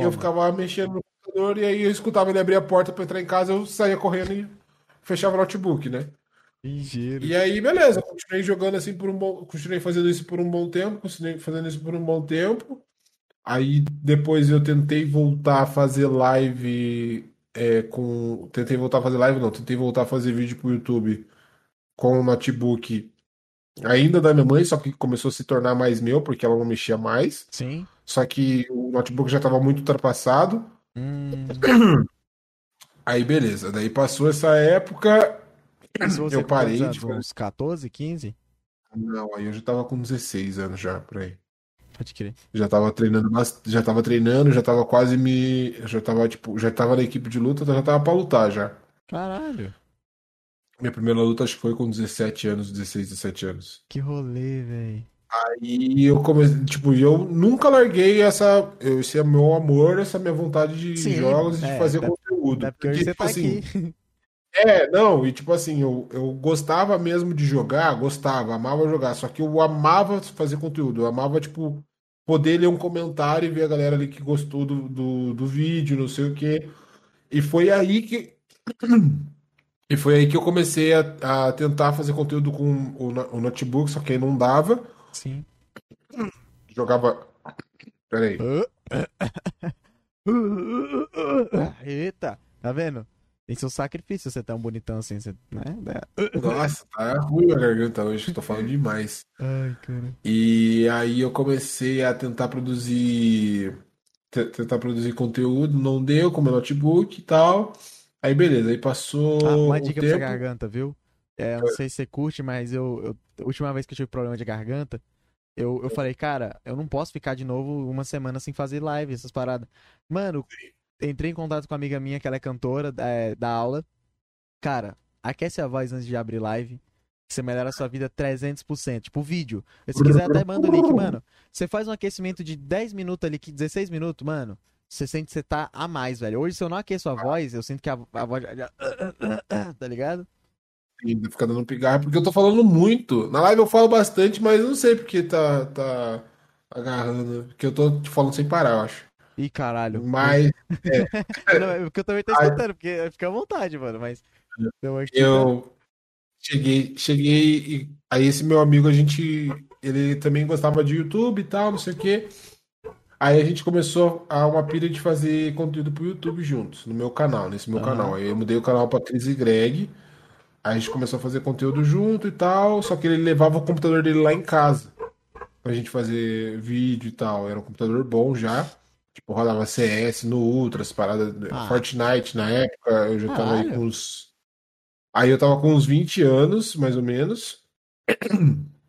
eu ficava mexendo no computador, e aí eu escutava ele abrir a porta pra entrar em casa, eu saía correndo e fechava o notebook, né? Ligeiro. E aí, beleza, continuei jogando assim por um bom, continuei fazendo isso por um bom tempo, continuei fazendo isso por um bom tempo. Aí depois eu tentei voltar a fazer live é, com, tentei voltar a fazer live, não, tentei voltar a fazer vídeo pro YouTube com o notebook ainda da minha mãe, só que começou a se tornar mais meu porque ela não mexia mais. Sim. Só que o notebook já estava muito ultrapassado. Hum. Aí beleza, daí passou essa época. Eu parei? Uns 14, 15? Não, aí eu já tava com 16 anos já, por aí. Pode crer. Já tava treinando, já tava treinando, já tava quase me, já tava tipo, já tava na equipe de luta, já tava pra lutar já. Caralho. Minha primeira luta acho que foi com 17 anos, 16, 17 anos. Que rolê, velho. Aí eu comecei, tipo, eu nunca larguei essa, esse é meu amor, essa minha vontade de Sim, jogos e de é, fazer é- conteúdo. É porque hoje você tipo tá assim, aqui. É, não, e tipo assim, eu, eu gostava mesmo de jogar, gostava, amava jogar, só que eu amava fazer conteúdo, eu amava, tipo, poder ler um comentário e ver a galera ali que gostou do, do, do vídeo, não sei o quê. E foi aí que. E foi aí que eu comecei a, a tentar fazer conteúdo com o, o notebook, só que aí não dava. Sim. Jogava. Peraí. Eita, tá vendo? Tem seu sacrifício você tão bonitão assim, você, né? Nossa, tá ruim a garganta hoje, tô falando demais. Ai, cara. E aí eu comecei a tentar produzir te- tentar produzir conteúdo, não deu com meu notebook e tal. Aí beleza, aí passou Ah, uma um dica pra sua tempo. garganta, viu? É, não sei se você curte, mas eu, eu- última vez que eu tive problema de garganta, eu, eu falei, cara, eu não posso ficar de novo uma semana sem fazer live, essas paradas. Mano, entrei em contato com uma amiga minha que ela é cantora é, da aula. Cara, aquece a voz antes de abrir live. Você melhora a sua vida 300%. Tipo, vídeo. Se quiser, até manda o link, mano. Você faz um aquecimento de 10 minutos ali, que 16 minutos, mano. Você sente que você tá a mais, velho. Hoje, se eu não aqueço a voz, eu sinto que a, a voz já, já- Tá ligado? Ainda fica dando pigarro, porque eu tô falando muito. Na live eu falo bastante, mas não sei porque tá, tá agarrando. Porque eu tô te falando sem parar, eu acho. Ih, caralho. Mas Não, é porque eu também tô escutando, porque fica à vontade, mano. Mas. Eu que- eu cheguei, cheguei e aí esse meu amigo, a gente, ele também gostava de YouTube e tal, não sei o quê. Aí a gente começou a uma pilha de fazer conteúdo pro YouTube juntos, no meu canal, nesse meu Aham. canal. Aí eu mudei o canal pra Cris e Greg. Aí a gente começou a fazer conteúdo junto e tal, só que ele levava o computador dele lá em casa pra gente fazer vídeo e tal. Era um computador bom já. Tipo, rodava CS no Ultra, as paradas. Ah. Fortnite na época, eu já tava aí Caralho. com uns. Aí eu tava com uns 20 anos, mais ou menos.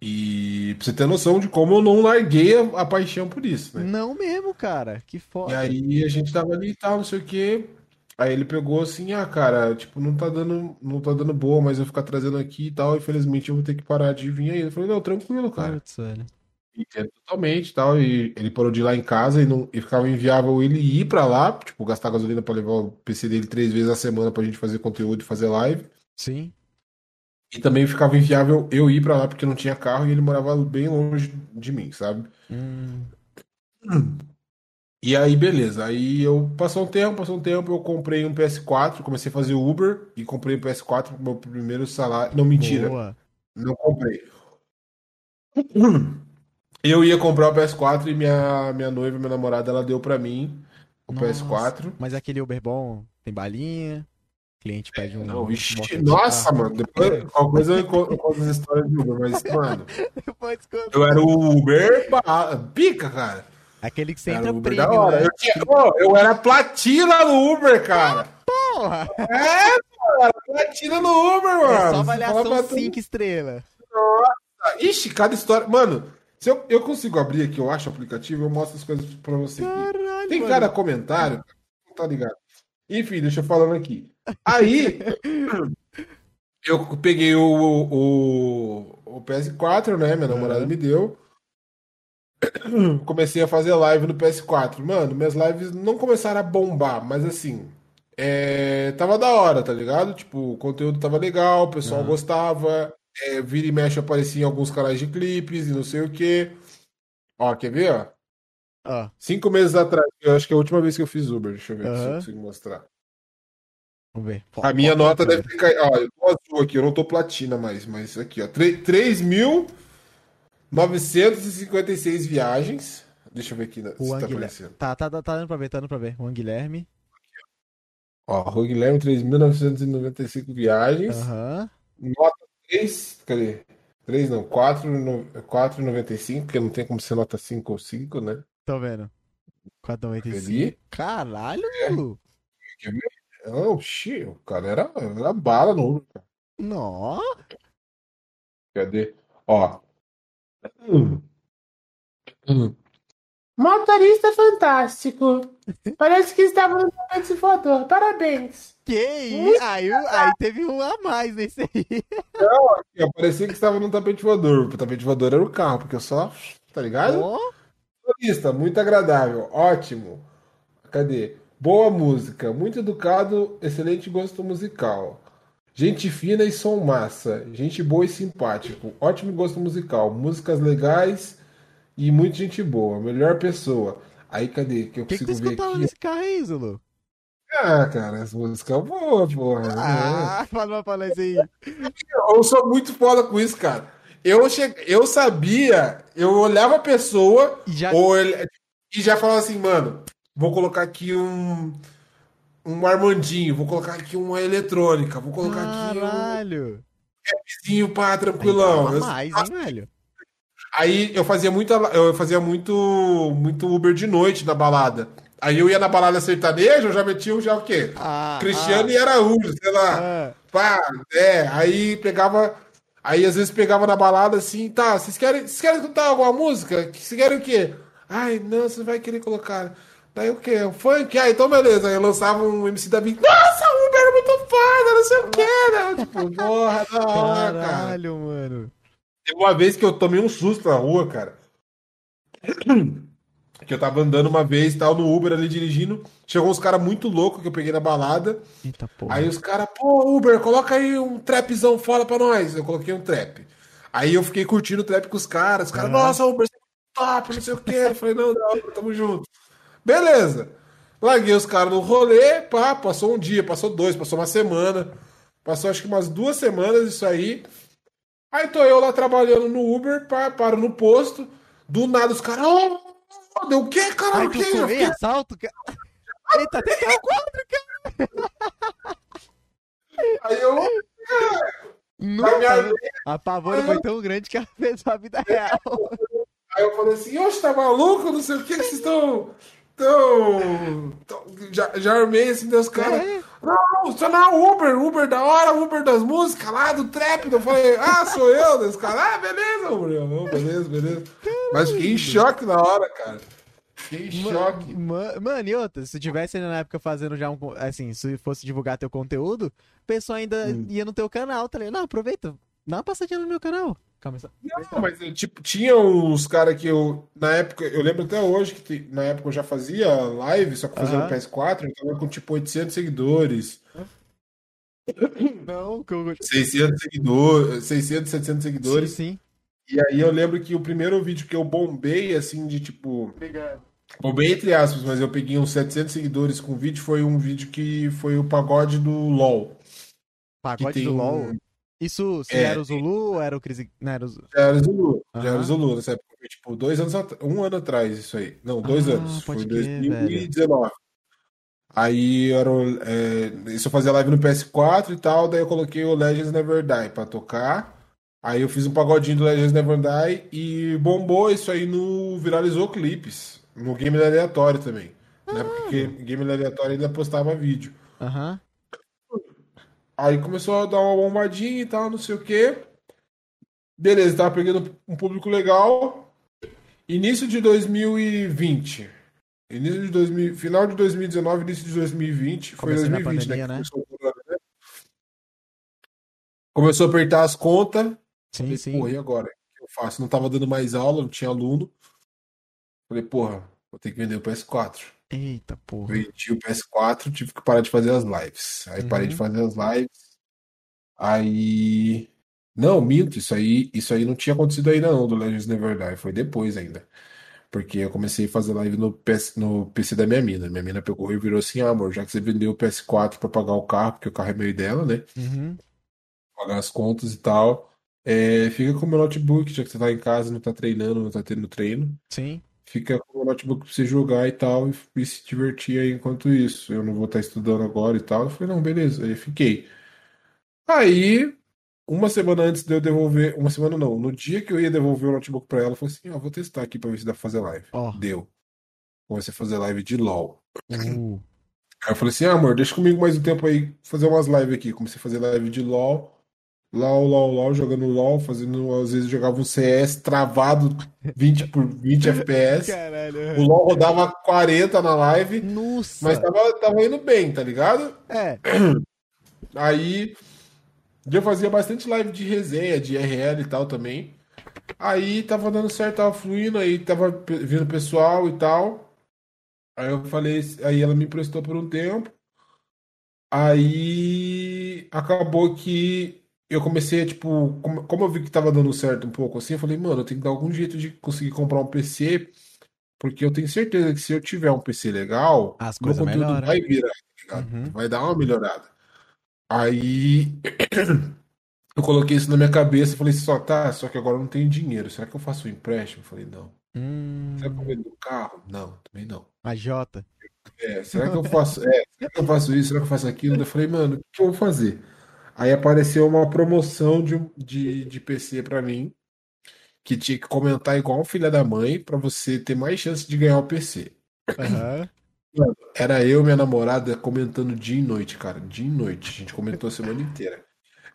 E pra você ter noção de como eu não larguei a, a paixão por isso, né? Não mesmo, cara. Que E foda. aí a gente tava ali e tal, não sei o quê. Aí ele pegou assim, ah, cara, tipo, não tá dando, não tá dando boa, mas eu ficar trazendo aqui e tal, infelizmente eu vou ter que parar de vir aí. Eu falei, não, tranquilo, cara. Putz, velho. Entendo totalmente e tal. E ele parou de ir lá em casa e, não, e ficava inviável ele ir pra lá, tipo, gastar gasolina pra levar o PC dele três vezes a semana pra gente fazer conteúdo e fazer live. Sim. E também ficava inviável eu ir pra lá porque não tinha carro e ele morava bem longe de mim, sabe? Hum. E aí, beleza. Aí eu passou um tempo, passou um tempo, eu comprei um PS4, comecei a fazer Uber e comprei o PS4 pro meu primeiro salário. Não, mentira, Boa. não comprei. Eu ia comprar o PS4 e minha, minha noiva, minha namorada, ela deu pra mim o Nossa, PS4. Mas aquele Uber bom tem balinha, cliente pede um. Não, nossa, mano. Depois, qualquer coisa eu conto as histórias de Uber, mas, mano, eu era o Uber pica, cara. Aquele que você Era entra Uber premium, da hora. né? Eu, tinha, Ô, eu era platina no Uber, cara. Porra! É, mano, platina no Uber, mano. É só avaliação pra tu- 5 estrelas. Ixi, cada história. Mano, se eu, eu consigo abrir aqui, eu acho o aplicativo, eu mostro as coisas pra você. Caralho, Tem mano. cada comentário, não tá ligado? Enfim, deixa eu falando aqui. Aí, eu peguei o, o, o PS4, né? Minha namorada Aham. me deu. Comecei a fazer live no PS4. Mano, minhas lives não começaram a bombar, mas assim, é, tava da hora, tá ligado? Tipo, o conteúdo tava legal, o pessoal Aham. gostava. É, vira e mexe aparecia em alguns canais de clipes e não sei o quê. Ó, quer ver, ó? Ó, Cinco meses atrás, eu acho que é a última vez que eu fiz Uber. Deixa eu ver se eu consigo mostrar. vamos ver. A minha na nota deve câmera. ter caído. Ó, eu tô azul aqui, eu não tô platina mais, mas aqui, ó. 3.956 viagens. Deixa eu ver aqui se Juan tá Guilherme. aparecendo. Tá, tá, tá, tá dando pra ver, tá dando pra ver. Juan Guilherme. Ó, Rua Guilherme, 3.995 viagens. Aham. Nota 3, cadê? 3 não, 4,95, porque não tem como ser nota 5 ou 5, né? Tô vendo. 4,95. Ali. Caralho, É. Lu. Oh, xi, o cara era, era bala no Uber, cara. Nó. Cadê? Ó. Hum. Hum. Motorista fantástico. Parece que estava no tapete voador. Parabéns. Que isso? Aí, aí teve um a mais nesse aí. Eu parecia que estava no tapete voador. O tapete voador era o carro, porque eu só. Tá ligado? Ó. Motorista, muito agradável. Ótimo. Cadê? Boa música. Muito educado. Excelente gosto musical. Gente fina e som massa. Gente boa e simpático. Ótimo gosto musical. Músicas legais e muita gente boa. Melhor pessoa. Aí, cadê? Que eu que, que tu consigo ver escutava aqui. nesse carro aí, Zulu? Ah, cara, as músicas boas, porra. Ah, fala pra nós aí. Eu sou muito foda com isso, cara. Eu, che... eu sabia, eu olhava a pessoa E já. ou ele... e já falava assim, mano, vou colocar aqui um um Armandinho, vou colocar aqui uma eletrônica, vou colocar aqui um Caralho. vizinho pá, Aí tranquilão. Eu- mais, hein, velho? Aí eu fazia muita, eu fazia muito, muito Uber de noite na balada. Aí eu ia na balada sertaneja, eu já metia já o quê? Ah, Cristiano e Araújo, sei lá. ah, Pá, é, aí pegava. Aí às vezes pegava na balada assim, tá, vocês querem, vocês querem escutar alguma música? Vocês querem o quê? Ai, não, você vai querer colocar. Daí o quê? Um funk? Ah, então beleza. Aí eu lançava um MC da Big. Nossa, o Uber é muito foda, não sei o quê, né? Tipo, porra, da hora, cara. Caralho, mano. Teve uma vez que eu tomei um susto na rua, cara. Que eu tava andando uma vez, tal, no Uber ali dirigindo. Chegou uns caras muito loucos que eu peguei na balada. Eita. Aí os caras, pô, Uber, coloca aí um trapzão fora pra nós. Eu coloquei um trap. Aí eu fiquei curtindo o trap com os caras. Os caras, Aham. nossa, Uber, você é top, não sei o quê. Eu falei, não, não, tamo junto. Beleza. Larguei os caras no rolê, pá, passou um dia, passou dois, passou uma semana. Passou acho que umas duas semanas isso aí. Aí tô eu lá trabalhando no Uber, paro no posto. Do nada os caras, oh, deu o quê, cara? Ai, O quê? Foi assalto, cara. Eita, até caiu o quadro, cara. Aí eu, minha- velho. a pavora foi tão grande que ela fez a vida real. Aí eu falei assim, oxe, tá maluco? Não sei o que que vocês estão. Tão, tão- já, já armei assim, Deus, cara. É. Não, é Uber, Uber da hora, Uber das músicas lá, do trap. Eu falei, ah, sou eu, Deus, cara. Ah, beleza, Uber. Não, beleza, beleza. Mas fiquei em choque na hora, cara. Fiquei em choque. Ma- ma- Mano, e outra, se tivesse ainda na época fazendo já um. Assim, se fosse divulgar teu conteúdo, o pessoal ainda Hum. ia no teu canal, tá ligado? Não, aproveita, dá uma passadinha no meu canal. Calma. Não, mas eu, tipo, tinha uns caras que eu, na época, eu lembro até hoje que na época eu já fazia live, só que fazia no Aham. PS4, eu tava com tipo 800 seguidores. Não, que eu. 600 seguidores, 600, 700 Sim, seguidores. sim. E aí eu lembro que o primeiro vídeo que eu bombei, assim, de tipo. Obrigado. Bombei entre aspas, mas eu peguei uns 700 seguidores com o vídeo, foi um vídeo que foi o pagode do LoL. Que Pagode tem do um- LOL. Isso se É, era o Zulu ou era o Cris? Não, era o... Já era o Zulu, já era o Zulu nessa época. Foi tipo dois anos atrás, um ano atrás, isso aí. Não, dois Ah, anos. Foi em crer, 2019. Aí era o- é, isso eu fazia live no PS4 e tal, daí eu coloquei o Legends Never Die pra tocar. Aí eu fiz um pagodinho do Legends Never Die e bombou isso aí no. Viralizou clipes. No Game Aleatório também. Né? Porque Game Aleatório ainda postava vídeo. Aham. Aí começou a dar uma bombadinha e tal, não sei o quê. Beleza, tava pegando um público legal. Início de 2020. Início de 2000, final de 2019, início de 2020. Foi Começando a 2020, pandemia, né? né? Começou, né? Começou a apertar as contas. Sim, Falei, sim. porra, e agora? O que eu faço? Não tava dando mais aula, não tinha aluno. Falei, porra, vou ter que vender o PS4. Eita, porra. Vendi o PS4, tive que parar de fazer as lives. Aí parei de Uhum. fazer as lives. Aí. Não, minto, isso aí, isso aí não tinha acontecido ainda não, do Legends Never Die, foi depois ainda. Porque eu comecei a fazer live no PS, no PC da minha mina. Minha mina pegou e virou assim: ah, amor, já que você vendeu o PS4 pra pagar o carro, porque o carro é meio dela, né? Uhum. Pagar as contas e tal. é, fica com o meu notebook, já que você tá em casa, não tá treinando, não tá tendo treino. Sim. Fica com o notebook pra você jogar e tal, e, e se divertir aí enquanto isso. Eu não vou estar estudando agora e tal. Eu falei, não, beleza. Aí fiquei. Aí, uma semana antes de eu devolver, uma semana não, no dia que eu ia devolver o notebook pra ela, eu falei assim, ó, vou testar aqui pra ver se dá pra fazer live. Ó. Deu. Comecei a fazer live de LOL. Uh. Aí eu falei assim, ah, amor, deixa comigo mais um tempo aí, fazer umas lives aqui. Comecei a fazer live de LOL. LOL, LOL, LOL, jogando LOL, fazendo, às vezes jogava um CS travado 20 por 20 FPS. Caralho. O LOL rodava 40 na live, Nossa. mas tava, tava indo bem, tá ligado? É. Aí eu fazia bastante live de resenha, de RL e tal também. Aí tava dando certo, tava fluindo, aí tava vindo pessoal e tal. Aí eu falei, aí ela me emprestou por um tempo. Aí acabou que eu comecei a, tipo, como, como eu vi que tava dando certo um pouco assim, eu falei, mano, eu tenho que dar algum jeito de conseguir comprar um PC, porque eu tenho certeza que se eu tiver um PC legal, As meu coisas conteúdo melhoram. vai virar, tá? Uhum. Vai dar uma melhorada. Aí eu coloquei isso na minha cabeça e falei, só tá, só que agora eu não tenho dinheiro. Será que eu faço um empréstimo? Eu falei, não. Hum. Será que eu vendo o carro? Não, também não. A Jota. É, será que eu faço, é, será que eu faço isso? Será que eu faço aquilo? Eu falei, mano, o que eu vou fazer? Aí apareceu uma promoção de, de, de PC pra mim, que tinha que comentar igual um filho da mãe pra você ter mais chance de ganhar o PC. Aham. Era eu e minha namorada comentando dia e noite, cara. Dia e noite. A gente comentou a semana inteira.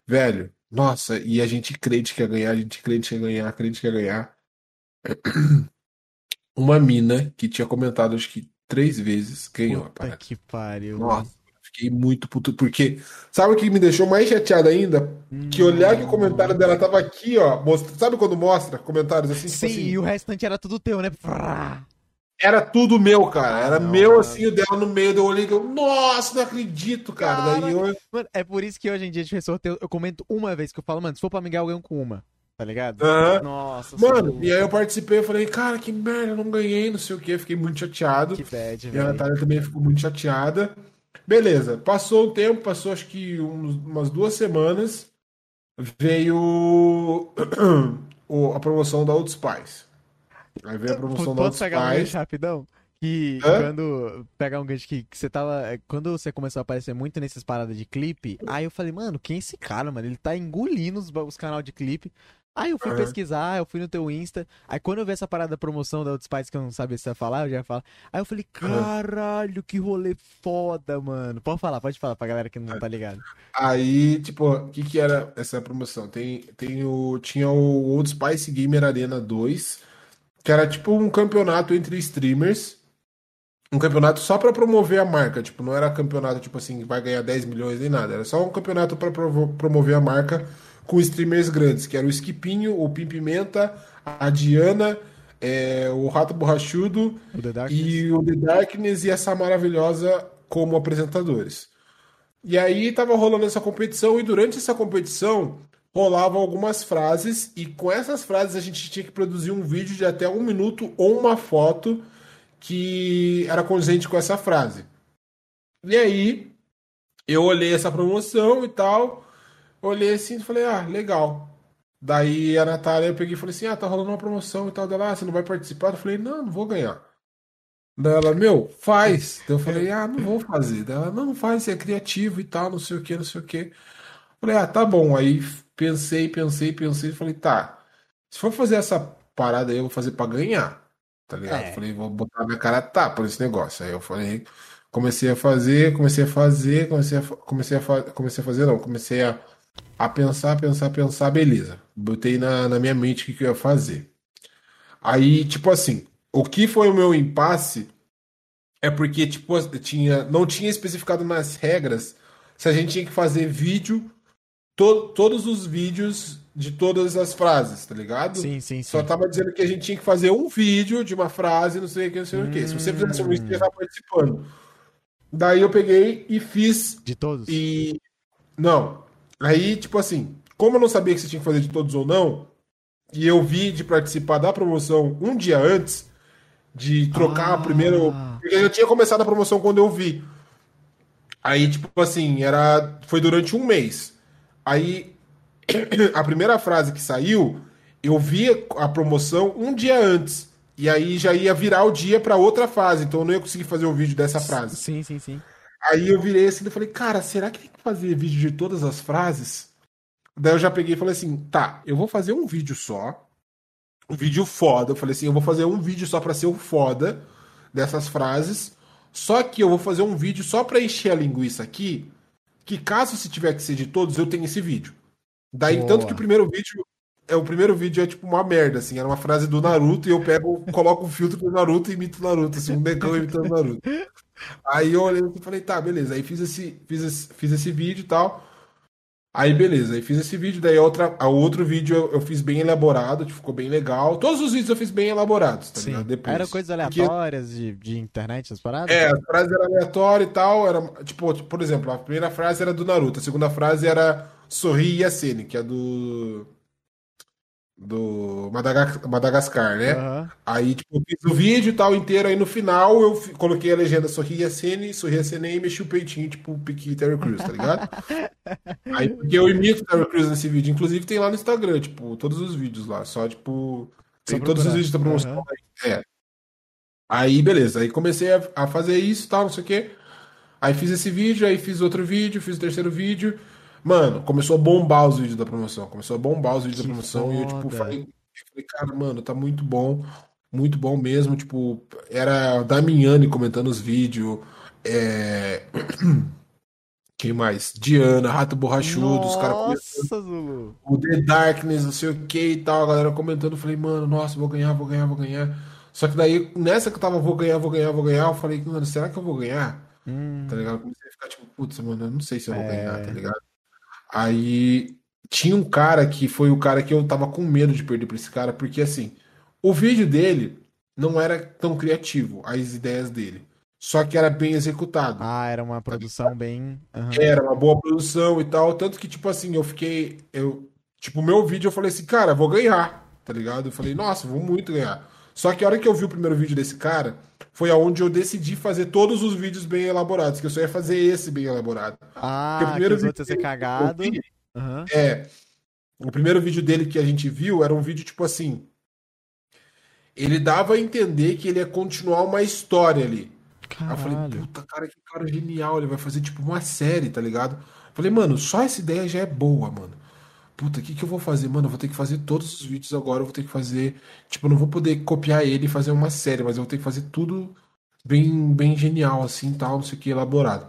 Velho, nossa, e a gente crente que ia ganhar, a gente crente que ia ganhar, crente que ia ganhar. Uma mina que tinha comentado acho que três vezes ganhou Puta que pariu. Nossa, fiquei muito puto, porque sabe o que me deixou mais chateado ainda? Que olhar que o comentário dela tava aqui, ó. Mostra, sabe quando mostra comentários assim? Tipo Sim, assim, e o restante era tudo teu, né? Era tudo meu, cara. Era não, meu mano. assim, o dela no meio. Eu olhei e eu, nossa, não acredito, cara. Daí eu. Mano, é por isso que hoje em dia de sorteio eu comento uma vez que eu falo, mano, se for pra me eu ganho com uma. Tá ligado? Aham. Nossa, Mano, e aí eu participei, eu falei, cara, que merda, eu não ganhei, não sei o que, fiquei muito chateado. que bad, E a. Natália também ficou muito chateada. Beleza, passou um tempo, passou acho que uns- umas duas semanas, veio o- a promoção da Outros Pais. Aí veio a promoção da Posso Outros pegar um gancho rapidão? Que Hã? quando. Pegar um gancho que, que você tava. é, Quando você começou a aparecer muito nessas paradas de clipe, aí eu falei, mano, quem é esse cara, mano? Ele tá engolindo os, os canal de clipe. Aí eu fui Aham. pesquisar, eu fui no teu Insta. Aí quando eu vi essa parada da promoção da Outros Pais que eu não sabia se ia falar, eu já ia falar. Aí eu falei, caralho, que rolê foda, mano. Pode falar, pode falar pra galera que não tá ligado. Aí, tipo, o que que era essa promoção? Tem, tem o, tinha o Old Spice Gamer Arena 2, que era tipo um campeonato entre streamers. Um campeonato só pra promover a marca. Tipo, não era campeonato, tipo assim, vai ganhar 10 milhões nem nada. Era só um campeonato pra provo- promover a marca com streamers grandes, que era o Skipinho, o Pim Pimenta, a Diana, é, o Rato Borrachudo O e o The Darkness e essa maravilhosa como apresentadores. E aí tava rolando essa competição e durante essa competição rolavam algumas frases e com essas frases a gente tinha que produzir um vídeo de até um minuto ou uma foto que era condizente com essa frase. E aí eu olhei essa promoção e tal, Olhei assim e falei, ah, legal. Daí a Natália, eu peguei e falei assim, ah, tá rolando uma promoção e tal. Dela, ah, você não vai participar? Eu falei, não, não vou ganhar. Daí ela, meu, faz. Daí eu falei, ah, não vou fazer. Daí ela, não, não faz, é criativo e tal, não sei o que, não sei o que. Falei, ah, tá bom. Aí pensei, pensei, pensei falei, tá, se for fazer essa parada aí, eu vou fazer pra ganhar. Tá ligado? É. Falei, vou botar minha cara tapa nesse negócio. Aí eu falei, comecei a fazer, comecei a fazer, comecei a, comecei a, comecei a fazer, não, comecei a, a pensar, pensar, pensar, beleza. Botei na, na minha mente o que, que eu ia fazer. Aí, tipo assim, o que foi o meu impasse é porque, tipo, tinha, não tinha especificado nas regras se a gente tinha que fazer vídeo, to- todos os vídeos de todas as frases, tá ligado? Sim, sim, sim. Só tava dizendo que a gente tinha que fazer um vídeo de uma frase, não sei o que, não sei o que. Se você fizesse um vídeo, você ia participando. Daí eu peguei e fiz De todos? e. Não. Aí, tipo assim, como eu não sabia que você tinha que fazer de todos ou não, e eu vi de participar da promoção um dia antes, de trocar Ah. primeiro. Porque eu tinha começado a promoção quando eu vi. Aí, tipo assim, era. Foi durante um mês. Aí, a primeira frase que saiu, eu vi a promoção um dia antes. E aí já ia virar o dia pra outra fase. Então eu não ia conseguir fazer o vídeo dessa frase. Sim, sim, sim. Aí eu virei assim e falei, cara, será que tem que fazer vídeo de todas as frases? Daí eu já peguei e falei assim, tá, eu vou fazer um vídeo só. Um vídeo foda. Eu falei assim, eu vou fazer um vídeo só pra ser o foda dessas frases. Só que eu vou fazer um vídeo só pra encher a linguiça aqui. Que caso se tiver que ser de todos, eu tenho esse vídeo. Daí, Boa. tanto que o primeiro vídeo. É, o primeiro vídeo é tipo uma merda, assim. Era uma frase do Naruto e eu pego, coloco um filtro do Naruto e imito o Naruto, assim, um negão imitando o Naruto. Aí eu olhei e falei, tá, beleza. Aí fiz esse, fiz esse, fiz esse vídeo e tal. Aí beleza, aí fiz esse vídeo, daí outra, a outro vídeo eu, eu fiz bem elaborado, tipo, ficou bem legal. Todos os vídeos eu fiz bem elaborados, tá Sim. ligado? Depois. Era coisas Porque- aleatórias de, de internet, essas paradas? é, a frase era aleatória e tal. Era, tipo, por exemplo, a primeira frase era do Naruto, a segunda frase era Sorri Yasene, que é do. Do Madaga- Madagascar, né? Aham. Aí, tipo, eu fiz o vídeo e tal inteiro, aí no final eu coloquei a legenda Sorri Yasene, Sorri Yasene e mexi o peitinho, tipo, pique Terry Crews, tá ligado? aí, porque eu imito Terry Crews nesse vídeo. Inclusive tem lá no Instagram, tipo, todos os vídeos lá. Só, tipo. Tem Só todos os vídeos da promoção. Aham. aí. É. Aí, beleza. Aí comecei a, a fazer isso e tal, não sei o quê. Aí fiz esse vídeo, aí fiz outro vídeo, fiz o terceiro vídeo. Mano, começou a bombar os vídeos da promoção. Começou a bombar os vídeos Que da promoção. E eu, tipo, foda. falei, falei, cara, mano, tá muito bom. Muito bom mesmo. Tipo, era a Damiani comentando os vídeos. É... Quem mais? Diana, Rato Borrachudo, os caras Nossa, o The Darkness, não sei o que e tal, a galera comentando, eu falei, mano, nossa, vou ganhar, vou ganhar, vou ganhar. Só que daí, nessa que eu tava, vou ganhar, vou ganhar, vou ganhar, eu falei, mano, será que eu vou ganhar? Hum, Tá ligado? Eu comecei a ficar tipo, putz, mano, eu não sei se eu vou É. ganhar, tá ligado? Aí tinha um cara que foi o cara que eu tava com medo de perder pra esse cara, porque assim, o vídeo dele não era tão criativo, as ideias dele. Só que era bem executado. Ah, era uma produção bem. aham. Era uma boa produção e tal. Tanto que, tipo assim, eu fiquei. Eu, tipo, o meu vídeo eu falei assim, cara, vou ganhar, tá ligado? Eu falei, nossa, vou muito ganhar. Só que a hora que eu vi o primeiro vídeo desse cara, foi aonde eu decidi fazer todos os vídeos bem elaborados, que eu só ia fazer esse bem elaborado. Porque o Ah, que primeiro os vídeo ser que eu cagado. vi, Aham. é. O primeiro vídeo dele que a gente viu era um vídeo tipo assim. Ele dava a entender que ele ia continuar uma história ali. Aí eu falei, Caralho. puta, cara, que cara genial. Ele vai fazer tipo uma série, tá ligado? Falei, mano, só essa ideia já é boa, mano. Puta, o que que eu vou fazer? Mano, eu vou ter que fazer todos os vídeos agora. Eu vou ter que fazer. Tipo, eu não vou poder copiar ele e fazer uma série, mas eu vou ter que fazer tudo bem, bem genial, assim, tal, não sei o que, elaborado.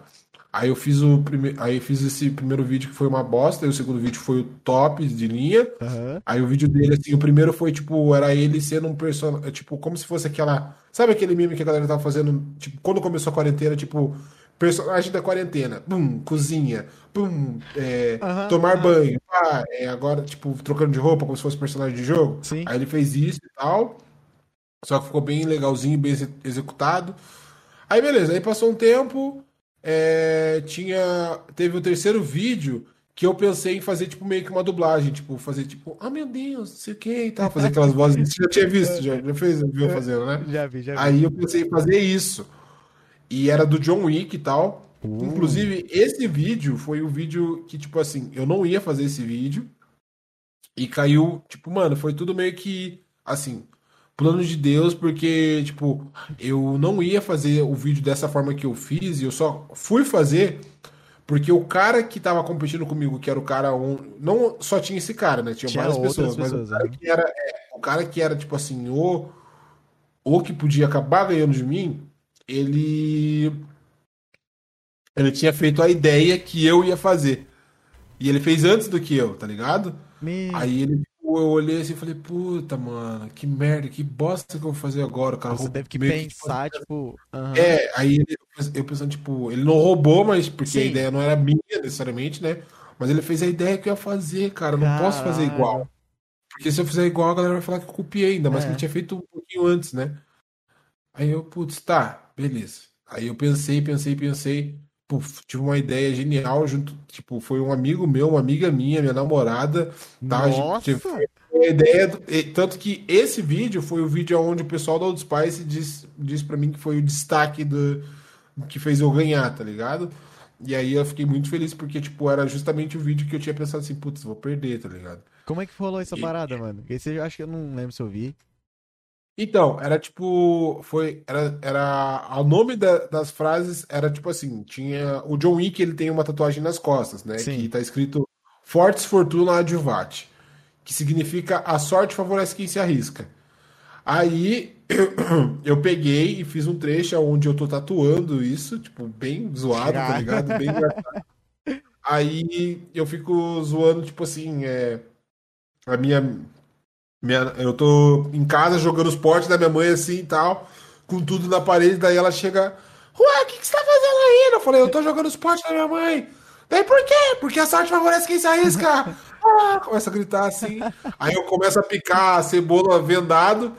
Aí eu fiz o primeiro. Aí eu fiz esse primeiro vídeo que foi uma bosta, e o segundo vídeo foi o top de linha. Aham. Aí o vídeo dele, assim, o primeiro foi, tipo, era ele sendo um personagem, tipo, como se fosse aquela... Sabe aquele meme que a galera tava fazendo, tipo, quando começou a quarentena, tipo, personagem da quarentena, pum, cozinha, pum, é, Aham, tomar aham. banho, pá, é, agora, tipo, trocando de roupa, como se fosse personagem de jogo. Sim. Aí ele fez isso e tal, só que ficou bem legalzinho, bem exe- executado. Aí beleza, aí passou um tempo, é, tinha, teve o terceiro vídeo que eu pensei em fazer tipo meio que uma dublagem, tipo fazer tipo, ah meu Deus, não sei o que e tal, fazer aquelas vozes, você já tinha visto, já, já fez, viu fazendo, né? Já vi, já vi. Aí eu pensei em fazer isso. E era do John Wick e tal. Uh. Inclusive, esse vídeo foi o vídeo que, tipo assim, eu não ia fazer esse vídeo. E caiu, tipo, mano, foi tudo meio que, assim, plano de Deus, porque, tipo, eu não ia fazer o vídeo dessa forma que eu fiz, e eu só fui fazer porque o cara que tava competindo comigo, que era o cara. Um, não só tinha esse cara, né? Tinha, tinha várias pessoas, pessoas, mas o cara, é. que era, é, o cara que era, tipo assim, o, o que podia acabar ganhando de mim, ele. Ele tinha feito a ideia que eu ia fazer. E ele fez antes do que eu, tá ligado? Meu... Aí ele eu olhei assim e falei, puta, mano, que merda, que bosta que eu vou fazer agora, cara. Você deve que pensar, que, tipo. Uhum. É, aí ele, eu pensando, tipo, ele não roubou, mas porque Sim. a ideia não era minha necessariamente, né? Mas ele fez a ideia que eu ia fazer, cara. Eu não Caralho. posso fazer igual. Porque se eu fizer igual, a galera vai falar que eu copiei ainda, mas é. que ele tinha feito um pouquinho antes, né? Aí eu, putz, tá, beleza. Aí eu pensei, pensei, pensei. Puf, tive uma ideia genial junto, tipo, foi um amigo meu, uma amiga minha, minha namorada, tá? Nossa. Tive a ideia, do, tanto que esse vídeo foi o vídeo onde o pessoal da Old Spice diz, diz para mim que foi o destaque do que fez eu ganhar, tá ligado? E aí eu fiquei muito feliz porque, tipo, era justamente o vídeo que eu tinha pensado assim, putz, vou perder, tá ligado? Como é que rolou essa e... parada, mano? Esse eu acho que eu não lembro se eu vi. Então, era tipo. Foi. Era. era o nome da, das frases era tipo assim: tinha. O John Wick ele tem uma tatuagem nas costas, né? Sim. Que tá escrito Fortes Fortuna Adjuvate. Que significa a sorte favorece quem se arrisca. Aí eu, peguei e fiz um trecho onde eu tô tatuando isso, tipo, bem zoado, tá ligado? Bem engraçado. Aí eu fico zoando, tipo assim, é, a minha minha, eu tô em casa jogando os potes da minha mãe assim e tal, com tudo na parede, daí ela chega. Ué, o que, que você tá fazendo aí? Eu falei, eu tô jogando os potes da minha mãe. Daí por quê? Porque a sorte favorece quem se arrisca. ah, começa a gritar assim. Aí eu começo a picar a cebola vendado.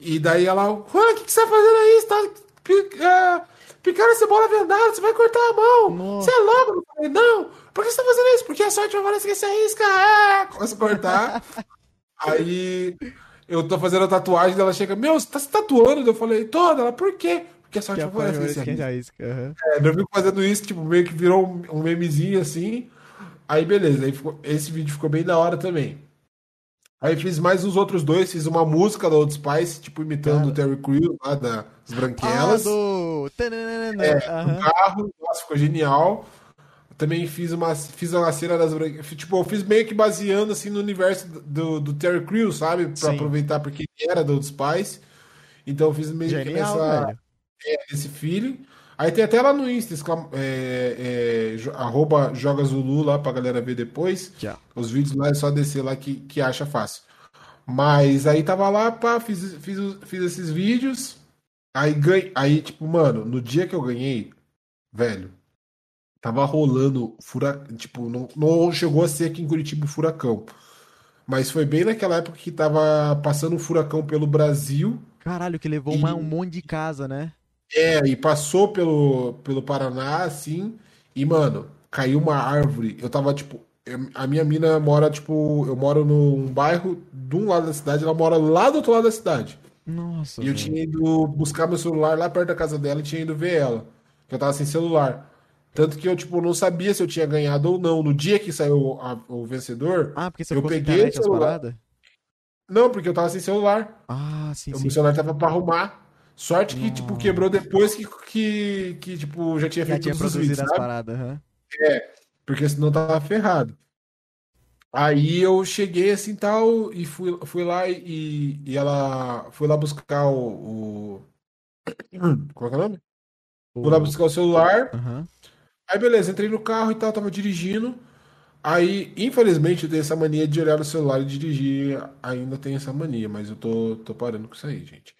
E daí ela, ué, o que, que você tá fazendo aí? Você tá é, picando a cebola vendada, você vai cortar a mão. Nossa. Você é louco? Eu falei, não, por que você tá fazendo isso? Porque a sorte favorece quem se arrisca. É, começa a cortar. Aí eu tô fazendo a tatuagem, ela chega, meu, você tá se tatuando? Eu falei, toda. Ela, por quê? Porque a sorte favorece esse quem já isca. Uhum. É, eu fico fazendo isso, tipo, meio que virou um, um memezinho assim. Aí beleza, aí ficou, esse vídeo ficou bem da hora também. Aí fiz mais uns outros dois, fiz uma música da Old Spice, tipo, imitando o Terry Crews lá das Branquelas. Ah, do... É, uhum. carro, nossa, ficou genial também fiz uma, fiz uma cena das Tipo, eu fiz meio que baseando assim no universo do, do Terry Crews, sabe? Pra Sim. aproveitar porque ele era dos pais. Então eu fiz meio Genial, que nessa, é, esse feeling. Aí tem até lá no Insta, é, é, arroba Joga Zulu lá pra galera ver depois. Já. Os vídeos lá é só descer lá que, que acha fácil. Mas aí tava lá, pá, fiz, fiz, fiz esses vídeos. Aí ganhei. Aí, tipo, mano, no dia que eu ganhei, velho, Tava rolando furacão. Tipo, não, não chegou a ser aqui em Curitiba o furacão. Mas foi bem naquela época que tava passando um furacão pelo Brasil. Caralho, que levou e... uma, um monte de casa, né? É, e passou pelo, pelo Paraná, assim. E, mano, caiu uma árvore. Eu tava, tipo. A minha mina mora, tipo. Eu moro num bairro de um lado da cidade, ela mora lá do outro lado da cidade. Nossa. E eu tinha ido buscar meu celular lá perto da casa dela e tinha ido ver ela. Que eu tava sem celular. Tanto que eu, tipo, não sabia se eu tinha ganhado ou não. No dia que saiu a, o vencedor, ah, porque você eu peguei o celular. Não, porque eu tava sem celular. Ah, sim, o sim. O celular tava pra arrumar. Sorte que, tipo, quebrou depois que, que, que tipo, já tinha feito já tinha todos os vídeos, as paradas, uhum. É, porque senão tava ferrado. Aí eu cheguei assim tal e fui, fui lá e, e ela foi lá buscar o, o... Qual é o nome? O... Fui lá buscar o celular. Uhum. Aí beleza, entrei no carro e tal, tava dirigindo. Aí, infelizmente, eu tenho essa mania de olhar no celular e dirigir. Ainda tenho essa mania, mas eu tô, tô parando com isso aí, gente.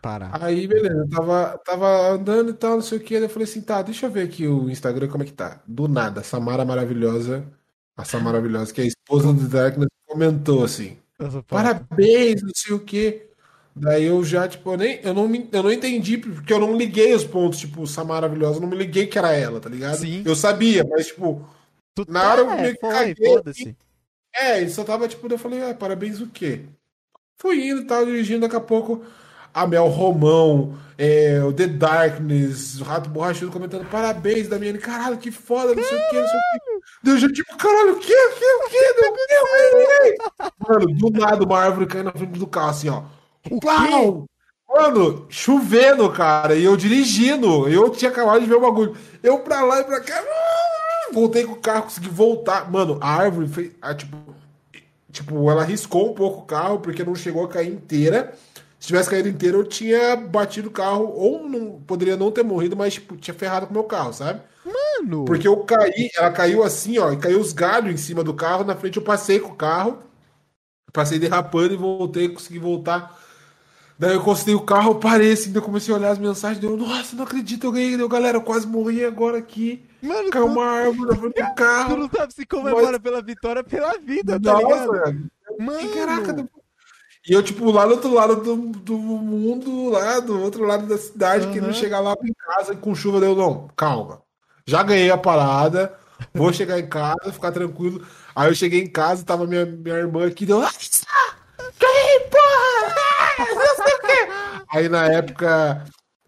Parar. Aí, beleza, eu tava, tava andando e tal, não sei o que. eu falei assim, tá, deixa eu ver aqui o Instagram como é que tá. Do nada, Samara maravilhosa, a Samara maravilhosa, que é a esposa do Darkness, comentou assim: Parabéns, não sei o que. Daí eu já, tipo, eu, nem, eu, não, eu não entendi, porque eu não liguei os pontos, tipo, essa maravilhosa, eu não me liguei que era ela, tá ligado? Sim. Eu sabia, mas, tipo, tu na hora eu é, meio que caguei. Assim. É, ele só tava, tipo, eu falei, ah, parabéns o quê? Fui indo e tal, dirigindo, daqui a pouco. a Mel Romão, é, o The Darkness, o Rato Borrachudo comentando parabéns, Damiane, caralho, que foda, não sei o que, não sei o que. Deu já tipo, caralho, o que, o que, o que, Mano, do nada uma árvore caindo na frente do carro, assim, ó. Plau! Mano, chovendo, cara, e eu dirigindo, eu tinha acabado de ver o bagulho. Eu pra lá e pra cá, voltei com o carro, consegui voltar. Mano, a árvore fez, a, tipo, tipo, ela riscou um pouco o carro, porque não chegou a cair inteira. Se tivesse caído inteiro, eu tinha batido o carro, ou não, poderia não ter morrido, mas tipo, tinha ferrado com o meu carro, sabe? Mano! Porque eu caí, ela caiu assim, ó, e caiu os galhos em cima do carro, na frente eu passei com o carro, passei derrapando e voltei, consegui voltar. Daí eu encostei o carro, eu parei assim, eu comecei a olhar as mensagens, deu, nossa, não acredito, eu ganhei, deu, galera, eu quase morri agora aqui. Mano, Caiu tu, uma árvore na frente do tu carro. não sabe se comemora pela vitória, pela vida, tá Nossa, ligado? velho. Mano, Caraca, depois- E eu, tipo, lá do outro lado do, do mundo, lá do outro lado da cidade, Aham. querendo chegar lá em casa com chuva, deu, não, calma. Já ganhei a parada, vou chegar em casa, ficar tranquilo. Aí eu cheguei em casa, tava minha, minha irmã aqui, deu, "Nossa, ganhei, porra! Ah, Não sei o quê. Aí na época,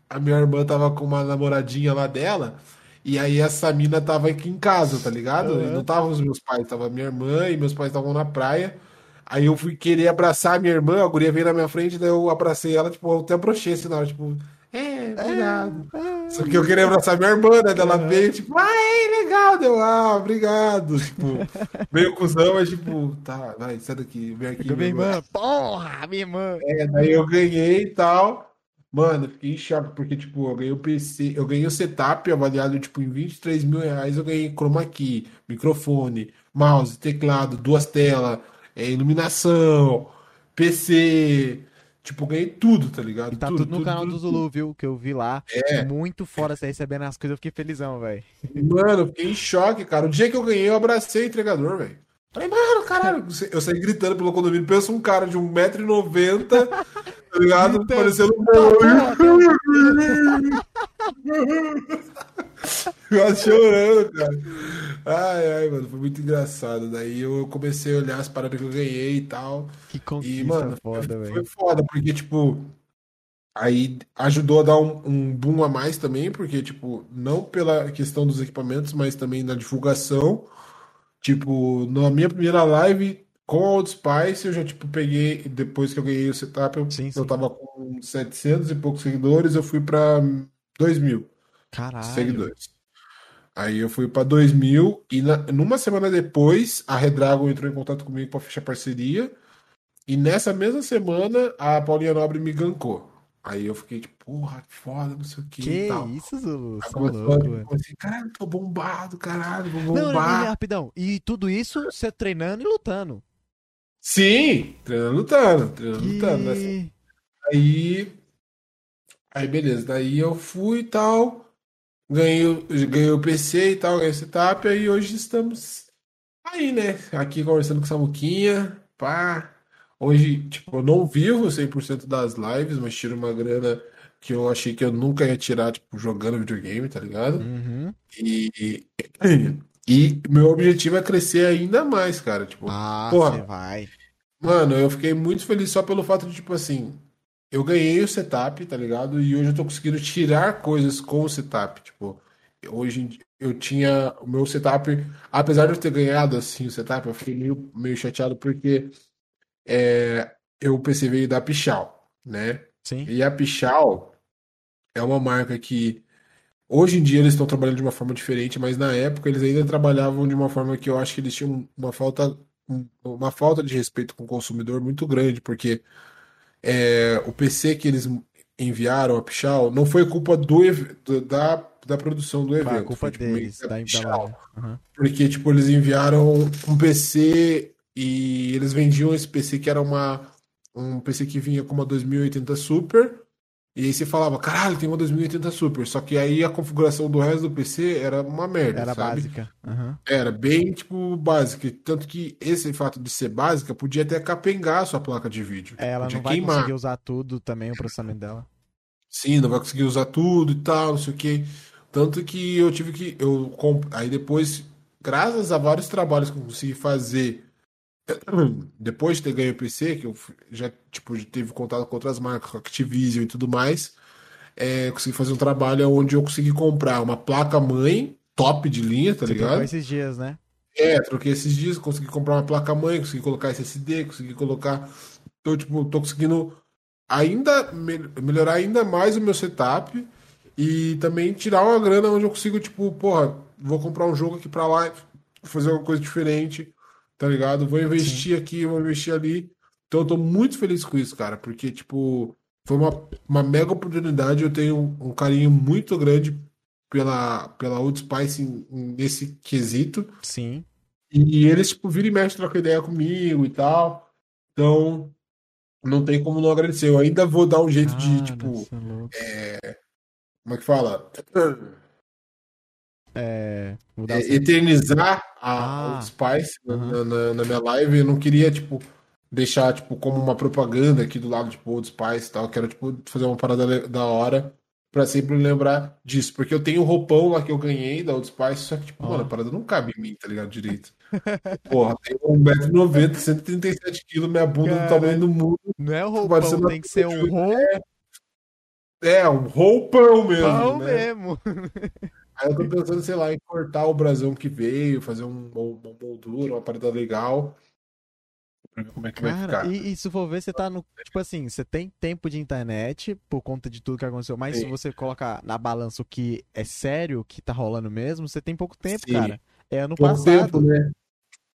a minha irmã tava com uma namoradinha lá dela, e aí essa mina tava aqui em casa, tá ligado? E Aham. Não tava os meus pais, tava minha irmã e meus pais estavam na praia. Aí eu fui querer abraçar a minha irmã, a guria veio na minha frente, daí eu abracei ela, tipo, eu até brochei assim na hora, tipo, é, obrigado. Só que eu queria abraçar minha irmã, né? Ela veio, tipo, ai, legal, deu, ah, obrigado. Tipo, meio cuzão, mas tipo, tá, vai, sai daqui, vem aqui. minha meu irmã, porra, minha irmã. é, daí eu ganhei e tal. Mano, fiquei em choque, porque, tipo, eu ganhei o PC, eu ganhei o setup avaliado, tipo, em 23 mil reais, eu ganhei chroma key, microfone, mouse, teclado, duas telas, é, iluminação, PC, tipo, ganhei tudo, tá ligado? E tá Tudo, tudo no tudo, canal tudo, do Zulu, viu? Que eu vi lá. É. Muito fora você recebendo as coisas, eu fiquei felizão, velho. Mano, eu fiquei em choque, cara. O dia que eu ganhei, eu abracei o entregador, velho. Falei, mano, caralho, eu saí gritando pelo condomínio, pensa um cara de 1,90m, tá ligado? Parecendo um Quase chorando, cara. Ai, ai, mano, foi muito engraçado. Daí eu comecei a olhar as paradas que eu ganhei e tal. Que E, conquista mano, foda, foi, velho. foi foda, porque, tipo, aí ajudou a dar um, um boom a mais também, porque, tipo, não pela questão dos equipamentos, mas também na divulgação. Tipo, na minha primeira live com a Old Spice, eu já, tipo, peguei, depois que eu ganhei o setup, eu, Sim, eu tava com 700 e poucos seguidores, eu fui pra 2 mil Caralho. seguidores. Aí eu fui pra 2 mil e na- numa semana depois a Redragon entrou em contato comigo pra fechar parceria. E nessa mesma semana a Paulinha Nobre me gankou. Aí eu fiquei tipo, porra, que foda, não sei o que Que e tal. isso, Zulu? Aí é começou louco, a- velho. comecei, caralho, tô bombado, caralho, vou Não, não, bombar. rapidão. E tudo isso você treinando e lutando. Sim, treinando lutando, treinando lutando. né? Que... Aí, aí beleza, daí eu fui e tal, ganhei, o- ganhei o PC e tal, ganhei o setup, aí hoje estamos aí, né, aqui conversando com o Samuquinha, pá. Hoje, tipo, eu não vivo 100% das lives, mas tiro uma grana que eu achei que eu nunca ia tirar, tipo, jogando videogame, tá ligado? Uhum. E, e meu objetivo é crescer ainda mais, cara, tipo, Ah, Porra. você vai. Mano, eu fiquei muito feliz só pelo fato de, tipo assim, eu ganhei o setup, tá ligado? E hoje eu tô conseguindo tirar coisas com o setup. Tipo, hoje eu tinha o meu setup, apesar de eu ter ganhado assim o setup, eu fiquei meio, meio chateado porque é, eu, veio da Pichau, né? Sim. E a Pichau é uma marca que hoje em dia eles estão trabalhando de uma forma diferente, mas na época eles ainda trabalhavam de uma forma que eu acho que eles tinham uma falta, um- uma falta de respeito com o consumidor muito grande, porque é, o PC que eles enviaram a Pichau não foi culpa do, da, da produção do Foi evento, a culpa foi, tipo, deles, da, da Pichau. loja. Uhum. Porque, tipo, eles enviaram um PC e eles vendiam esse PC que era uma, um PC que vinha com uma 2080 Super. E aí você falava, caralho, tem uma 2080 Super. Só que aí a configuração do resto do PC era uma merda, Era sabe? básica. Uhum. Era bem, tipo, básica. Tanto que esse fato de ser básica podia até capengar a sua placa de vídeo. É, Ela podia não vai queimar. conseguir usar tudo também, o processamento dela. Sim, não vai conseguir usar tudo e tal, não sei o quê. Tanto que eu tive que. Eu comp... Aí depois, graças a vários trabalhos que eu consegui fazer depois de ter ganho o PC, que eu já tipo, teve contato com outras marcas, com Activision e tudo mais, é, consegui fazer um trabalho onde eu consegui comprar uma placa-mãe top de linha, tá Você ligado? esses dias, né? É, troquei esses dias, consegui comprar uma placa-mãe, consegui colocar SSD, consegui colocar. Tô, tipo, tô conseguindo ainda me- melhorar ainda mais o meu setup e também tirar uma grana onde eu consigo, tipo, porra, vou comprar um jogo aqui pra lá, fazer uma coisa diferente, tá ligado? Vou investir aqui, vou investir ali. Então eu tô muito feliz com isso, cara, porque, tipo, foi uma, uma mega oportunidade. Eu tenho um carinho muito grande pela, pela Old Spice nesse quesito. Sim. E eles, tipo, viram e mexe, trocam ideia comigo e tal. Então, não tem como não agradecer. Eu ainda vou dar um jeito de, tipo, é louco. como é que fala? É, vou dar É, eternizar a Ah, Spice na, aham. na- na minha live. Eu não queria, tipo, deixar, tipo, como uma propaganda aqui do lado, tipo, Old Spice e tal. Eu quero, tipo, fazer uma parada da hora pra sempre lembrar disso. Porque eu tenho o roupão lá que eu ganhei da Old Spice, só que, tipo, Ó. mano, a parada não cabe em mim, tá ligado? Direito. Porra, tenho 1,90m, 137kg, minha bunda do Cara, tamanho do mundo. Não é o roupão, parecendo tem que ser um roupão É, um roupão mesmo, né? mesmo. Aí eu tô pensando, sei lá, em cortar o brasão que veio, fazer um- uma moldura, uma parada legal. Pra ver como é que vai Cara, ficar. e, e se for ver, você tá no. Tipo assim, você tem tempo de internet por conta de tudo que aconteceu, mas se Sim. você colocar na balança o que é sério, o que tá rolando mesmo, você tem pouco tempo, Sim. cara. É ano Pouco passado. tempo, né?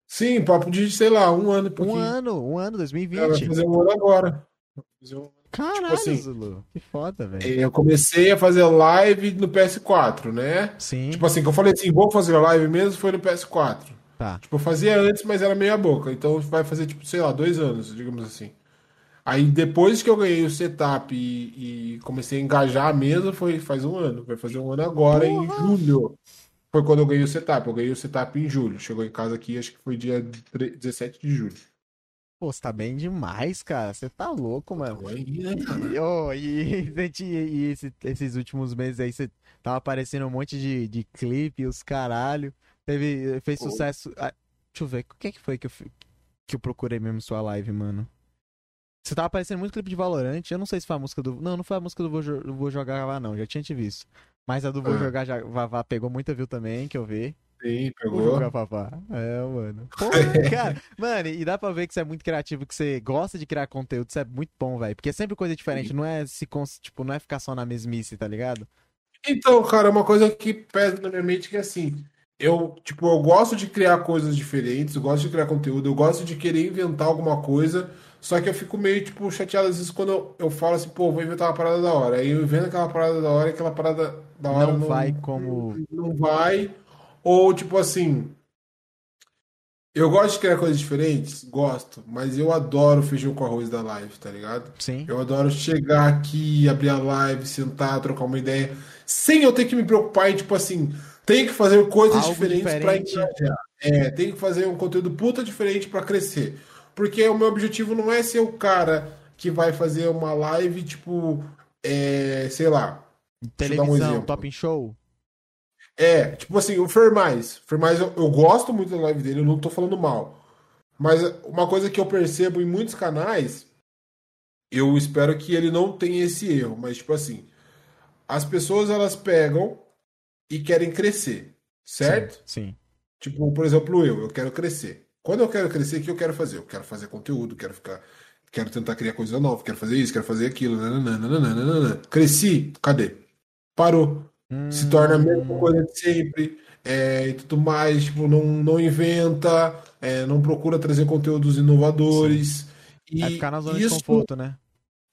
Sim, papo de, sei lá, um ano e Um pouquinho. ano, um ano, É, vai 2020. fazer um ano agora. Vai fazer um- Caralho, assim, Zulu. Que foda, velho. Eu comecei a fazer live no PS4, né? Sim, Tipo assim, que eu falei assim, vou fazer live mesmo, foi no PS4. tá. Tipo, eu fazia antes, mas era meia boca. Então vai fazer, tipo, sei lá, dois anos, digamos assim. Aí depois que eu ganhei o setup e, e comecei a engajar mesmo, foi faz um ano. Vai fazer um ano agora, em julho. Foi quando eu ganhei o setup. Eu ganhei o setup em julho. Chegou em casa aqui, acho que foi dia tre- 17 de julho. Pô, você tá bem demais, cara. Você tá louco, mano. Aí, né? E, e, gente, e esse- esses últimos meses aí, você tava aparecendo um monte de, de clipe, os caralho. Teve, fez sucesso. Ah, deixa eu ver, o que é que foi que eu, que eu procurei mesmo sua live, mano? Você tava aparecendo muito clipe de Valorant. Eu não sei se foi a música do. Não, não foi a música do Vou, Vou Jogar Vavá, não. Já tinha te visto. Mas a do Vou Ah. Jogar Já- Vavá pegou muita view também, que eu vi. Sim, pegou. Vavá. É, mano. Porra, cara. Mano, e dá pra ver que você é muito criativo, que você gosta de criar conteúdo. Isso é muito bom, velho. Porque é sempre coisa diferente. Não é se tipo, não é ficar só na mesmice, tá ligado? Então, cara, uma coisa que pesa na minha mente é que assim, eu, tipo, eu gosto de criar coisas diferentes, eu gosto de criar conteúdo, eu gosto de querer inventar alguma coisa, só que eu fico meio, tipo, chateado às vezes quando eu, eu falo assim, pô, vou inventar uma parada da hora. Aí eu invento aquela parada da hora e aquela parada da hora Não não, vai como. não vai. Ou, tipo assim, eu gosto de criar coisas diferentes, gosto, mas eu adoro feijão com arroz da live, tá ligado? Sim. Eu adoro chegar aqui, abrir a live, sentar, trocar uma ideia, sem eu ter que me preocupar em, tipo assim, tem que fazer coisas Algo diferentes pra diferente. engajar. É, tem que fazer um conteúdo puta diferente pra crescer. Porque o meu objetivo não é ser o cara que vai fazer uma live, tipo, é, sei lá. Um Televisão, exemplo. Top Show. É, tipo assim, o Fermais. Fermais, eu, eu gosto muito da live dele, eu não tô falando mal. Mas uma coisa que eu percebo em muitos canais, eu espero que ele não tenha esse erro, mas tipo assim, as pessoas elas pegam e querem crescer, certo? Sim. Tipo, por exemplo, eu, eu quero crescer. Quando eu quero crescer, o que eu quero fazer? Eu quero fazer conteúdo, quero ficar, quero tentar criar coisa nova, quero fazer isso, quero fazer aquilo. nananana, nananana. Cresci, cadê? Parou Hum, se torna a mesma coisa de sempre é, e tudo mais, tipo, não, não inventa, é, não procura trazer conteúdos inovadores. E É ficar na zona isso de conforto, né?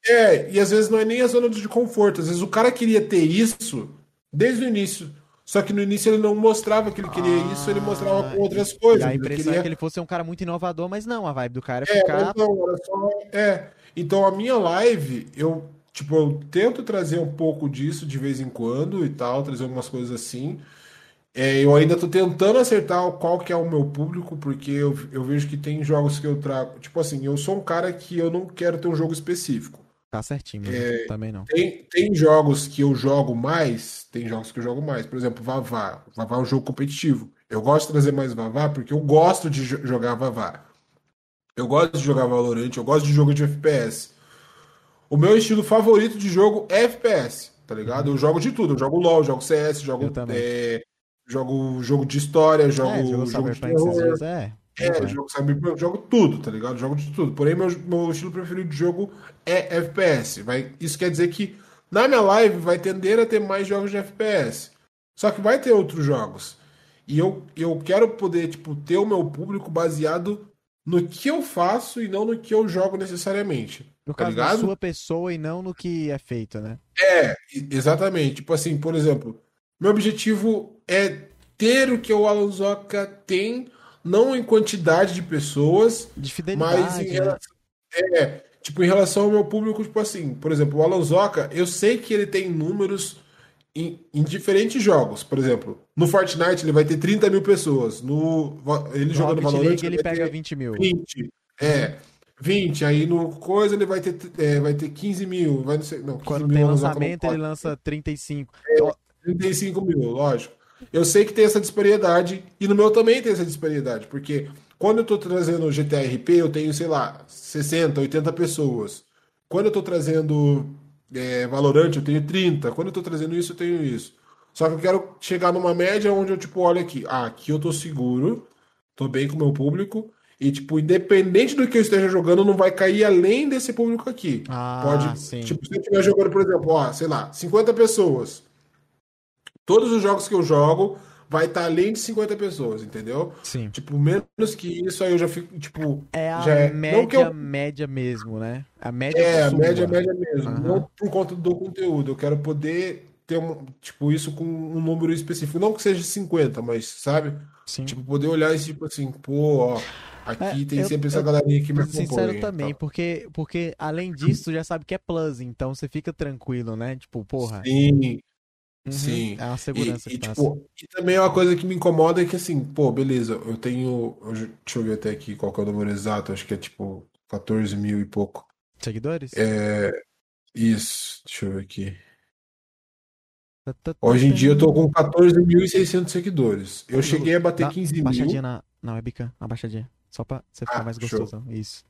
é, e às vezes não é nem a zona de conforto, às vezes o cara queria ter isso desde o início. Só que no início ele não mostrava que ele queria isso, ele mostrava com outras E coisas. a Ele impressão queria é que ele fosse um cara muito inovador, mas não, a vibe do cara é é, ficar. não, só. É. Então a minha live, eu, tipo, eu tento trazer um pouco disso de vez em quando e tal, trazer algumas coisas assim. É, eu ainda tô tentando acertar qual que é o meu público, porque eu, eu vejo que tem jogos que eu trago. Tipo assim, eu sou um cara que eu não quero ter um jogo específico. Tá certinho. É, Também não. Tem, tem jogos que eu jogo mais, tem jogos que eu jogo mais. Por exemplo, Vavá. Vavá é um jogo competitivo. Eu gosto de trazer mais Vavá porque eu gosto de jo- jogar Vavá. Eu gosto de jogar Valorant, eu gosto de jogo de FPS. O meu estilo favorito de jogo é FPS, tá ligado? Eu jogo de tudo. Eu jogo LoL, jogo CS, jogo, Eu também. é, jogo jogo de história, jogo, É, jogou jogo de terror. é. É, é. jogo Cyberpunk, jogo tudo, tá ligado? Jogo de tudo. Porém, meu, meu estilo preferido de jogo é FPS. Vai, isso quer dizer que na minha live vai tender a ter mais jogos de FPS. Só que vai ter outros jogos. E eu, eu quero poder, tipo, ter o meu público baseado no que eu faço e não no que eu jogo necessariamente. No Tá caso da ligado? sua pessoa e não no que é feito, né? É, exatamente. Tipo assim, por exemplo, meu objetivo é ter o que o Alonsoca tem, não em quantidade de pessoas, De mas fidelidade, em né? relação, é, tipo, em relação ao meu público, tipo assim, por exemplo, o Alonsoca, eu sei que ele tem números em, em diferentes jogos. Por exemplo, no Fortnite ele vai ter 30 mil pessoas. No, ele No jogando Valorant League ele vai pega ter 20 mil. 20. É. 20, aí no coisa ele vai ter, é, vai ter 15 mil, vai não sei, não, 15 Quando mil tem lançamento, ele lança 35. 35 mil, lógico. Eu sei que tem essa disparidade, e no meu também tem essa disparidade, porque quando eu tô trazendo o GTRP, eu tenho, sei lá, 60, 80 pessoas. Quando eu tô trazendo é, Valorant, eu tenho 30. Quando eu tô trazendo isso, eu tenho isso. Só que eu quero chegar numa média onde eu, tipo, olho aqui, ah, aqui eu tô seguro, tô bem com o meu público, e, tipo, independente do que eu esteja jogando, não vai cair além desse público aqui. Ah, Pode, sim. tipo, se eu estiver jogando, por exemplo, ó, sei lá, 50 pessoas. Todos os jogos que eu jogo vai estar além de 50 pessoas, entendeu? Sim. Tipo, menos que isso aí eu já fico, tipo, É a já é, média, não que eu, média mesmo, né? A média é, a média, média mesmo, Aham. não por conta do conteúdo, eu quero poder ter um, tipo, isso com um número específico, não que seja 50, mas, sabe? Sim. Tipo, poder olhar esse tipo assim, pô, ó, aqui É, tem eu- sempre essa galerinha que me ser sincero acompanha. também, então. porque, porque além disso, tu já sabe que é plus, então você fica tranquilo, né? Tipo, porra, Sim, uhum, sim. é uma E, segurança e, que passa. tipo, e também é uma coisa que me incomoda é que assim, pô, beleza, eu tenho. deixa eu ver até aqui qual que é o número exato, acho que é tipo 14 mil e pouco. Seguidores? É, isso, deixa eu ver aqui. Tá, tá, tá, Hoje em dia eu tô com 14.600 seguidores. Eu cheguei a bater dá 15 mil. Baixadinha na, na webcam, uma baixadinha. Só pra você ficar Ah, mais show. gostoso. Isso.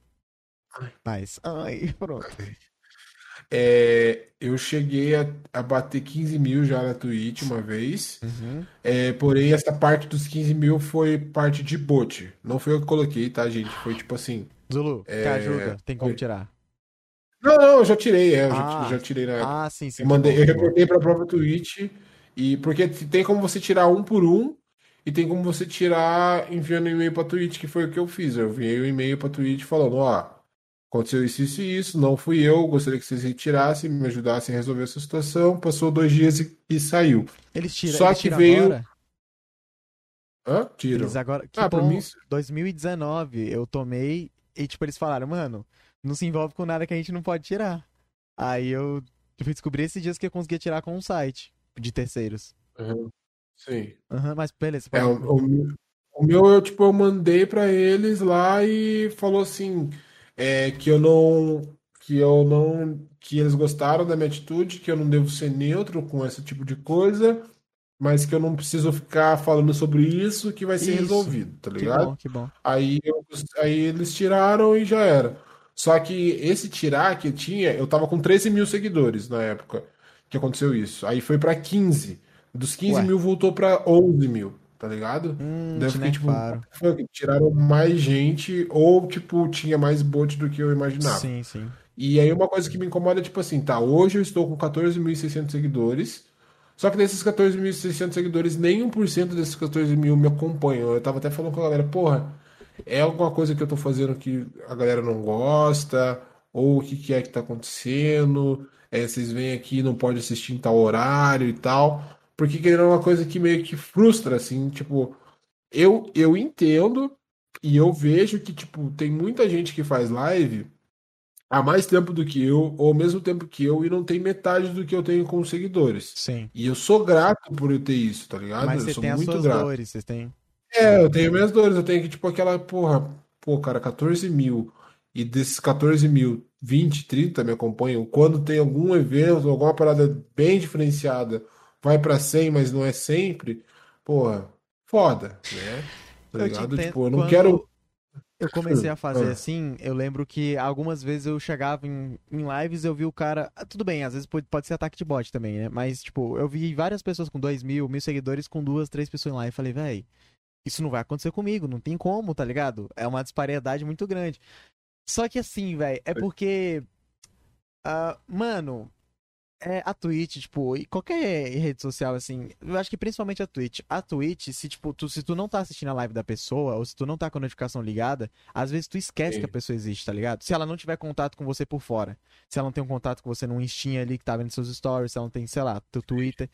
Nice. Ai, pronto. É, eu cheguei a, a bater 15 mil já na Twitch uma vez. Uhum. É, porém, essa parte dos 15 mil foi parte de bot. Não foi eu que coloquei, tá, gente? Foi tipo assim. Zulu, te É, ajuda. Tem como tirar. Não, não, eu já tirei, é, eu já, Ah, já tirei na. Ah, sim, sim. Eu mandei, bom, eu reportei pra própria Twitch. E porque tem como você tirar um por um. E tem como você tirar enviando e-mail pra Twitch, que foi o que eu fiz. Eu enviei um e-mail pra Twitch falando, ó, aconteceu isso, isso e isso, não fui eu, gostaria que vocês retirassem, me ajudassem a resolver essa situação. Passou dois dias e, e saiu. Eles tiram, Só eles que tiram veio- agora? Hã? Tiram. Eles agora. Que Ah, pra bom. mim, 2019 eu tomei e, tipo, eles falaram, mano, não se envolve com nada que a gente não pode tirar. Aí eu tipo, descobri esses dias que eu conseguia tirar com um site de terceiros. Aham, sim. Aham, mas beleza, É, pode... o, o meu, o meu, eu, tipo, eu mandei pra eles lá e falou assim, é, que eu não, que eu não, que eles gostaram da minha atitude, que eu não devo ser neutro com esse tipo de coisa, mas que eu não preciso ficar falando sobre isso, que vai ser Isso. resolvido, tá Que ligado? bom, que bom. Aí, eu- aí eles tiraram e já era. Só que esse tirar que eu tinha, eu tava com 13 mil seguidores na época que aconteceu isso. Aí foi pra 15. Dos 15 Ué. mil voltou pra 11 mil, tá ligado? Hum, Daí eu te fiquei tipo, fuck, tiraram mais gente ou tipo, tinha mais bot do que eu imaginava. Sim, sim. E aí uma coisa que me incomoda é tipo assim, tá, hoje eu estou com 14.600 seguidores, só que desses 14.600 seguidores, nem 1% desses 14 mil me acompanham. Eu tava até falando com a galera, porra, é alguma coisa que eu tô fazendo que a galera não gosta, ou o que que é que tá acontecendo, é, vocês vêm aqui não pode assistir em tal horário e tal, porque querendo é uma coisa que meio que frustra, assim, tipo, eu, eu entendo e eu vejo que, tipo, tem muita gente que faz live há mais tempo do que eu, ou ao mesmo tempo que eu, e não tem metade do que eu tenho com seguidores. Sim. E eu sou grato por eu ter isso, tá ligado? Mas eu você sou tem as muito grato. dores, vocês têm. É, eu tenho minhas dores, eu tenho que, tipo, aquela, porra, pô, cara, 14 mil, e desses 14 mil, 20, 30 me acompanham. Quando tem algum evento, alguma parada bem diferenciada, vai pra 100, mas não é sempre, porra, foda, né? Tá ligado? Tipo, eu não quando- quero. Eu comecei a fazer Ah. assim, eu lembro que algumas vezes eu chegava em, em lives eu vi o cara. ah, Tudo bem, às vezes pode, pode ser ataque de bot também, né? Mas, tipo, eu vi várias pessoas com dois mil, mil seguidores com duas, três pessoas em live. Falei, véi, isso não vai acontecer comigo, não tem como, tá ligado? É uma disparidade muito grande. Só que assim, véi, é porque. ah, mano, é a Twitch, tipo, e qualquer rede social, assim, eu acho que principalmente a Twitch. A Twitch, se, tipo, tu, se tu não tá assistindo a live da pessoa, ou se tu não tá com a notificação ligada, às vezes tu esquece Sim. que a pessoa existe, tá ligado? Se ela não tiver contato com você por fora. Se ela não tem um contato com você num Instinha ali que tá vendo seus stories, se ela não tem, sei lá, teu Twitter.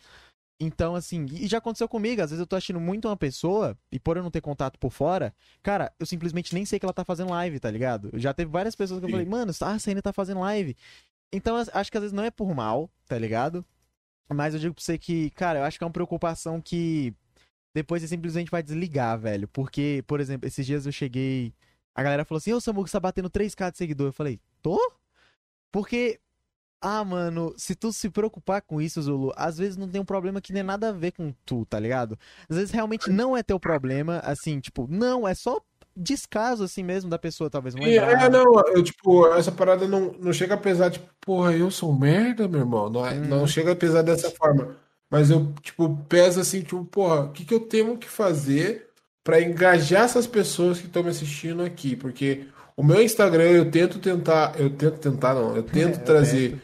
Então, assim, e já aconteceu comigo, às vezes eu tô assistindo muito uma pessoa, e por eu não ter contato por fora, cara, eu simplesmente nem sei que ela tá fazendo live, tá ligado? Já teve várias pessoas que eu Sim. falei, mano, ah, você ainda tá fazendo live. Então, acho que às vezes não é por mal, tá ligado? Mas eu digo pra você que, cara, eu acho que é uma preocupação que depois você simplesmente vai desligar, velho. Porque, por exemplo, esses dias eu cheguei. A galera falou assim: Ô Samu, você tá batendo 3k de seguidor. Eu falei: Tô? Porque. Ah, mano, se tu se preocupar com isso, Zulu, às vezes não tem um problema que nem nada a ver com tu, tá ligado? Às vezes realmente não é teu problema, assim, tipo, não, é só descaso assim mesmo da pessoa, talvez não é, não, eu, tipo, essa parada não, não chega a pesar, tipo, porra, eu sou merda, meu irmão. Não, é- Uhum. não chega a pesar dessa forma. Mas eu, tipo, pesa assim, tipo, porra, o que que eu tenho que fazer pra engajar essas pessoas que estão me assistindo aqui? Porque o meu Instagram, eu tento tentar, eu tento tentar, não, eu tento Eu trazer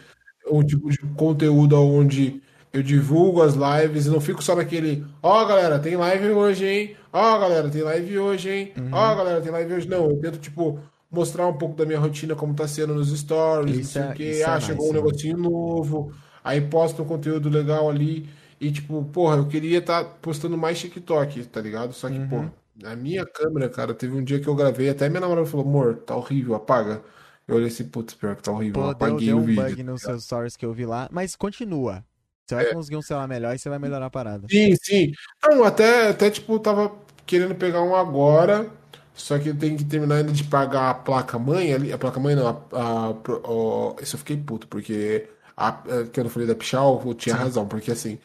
um tipo de conteúdo onde eu divulgo as lives e não fico só naquele, ó, galera, tem live hoje, hein? Ó, galera, tem live hoje, hein? Uhum. Ó, galera, tem live hoje. Não, eu tento, tipo, mostrar um pouco da minha rotina, como tá sendo nos stories, não Isso sei é- o quê. é Ah, chegou um né? negocinho novo, aí posto um conteúdo legal ali. E, tipo, porra, eu queria estar postando mais TikTok, tá ligado? Só que, Uhum. pô, a minha câmera, cara, teve um dia que eu gravei, até minha namorada falou, amor, tá horrível, apaga. Eu olhei assim, putz, pior que tá horrível, Pô, deu, apaguei deu o um vídeo. bug nos seus stories que eu vi lá, mas continua. Você vai conseguir um celular melhor e você vai melhorar a parada. Sim, sim. Não, até, até tipo, tava querendo pegar um agora, só que eu tenho que terminar ainda de pagar a placa-mãe ali. A placa-mãe não, a, a, ó, isso eu fiquei puto, porque a, a- que eu não falei da Pichal, eu tinha razão, porque assim,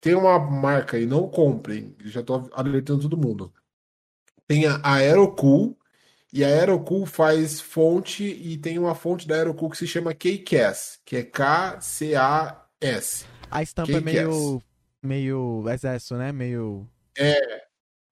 tem uma marca aí, não comprem, já tô alertando todo mundo. Tem a Aerocool, e a Aerocool faz fonte, e tem uma fonte da Aerocool que se chama KCAS, que é K-C-A-S. A estampa é é meio. meio. exército, né? Meio.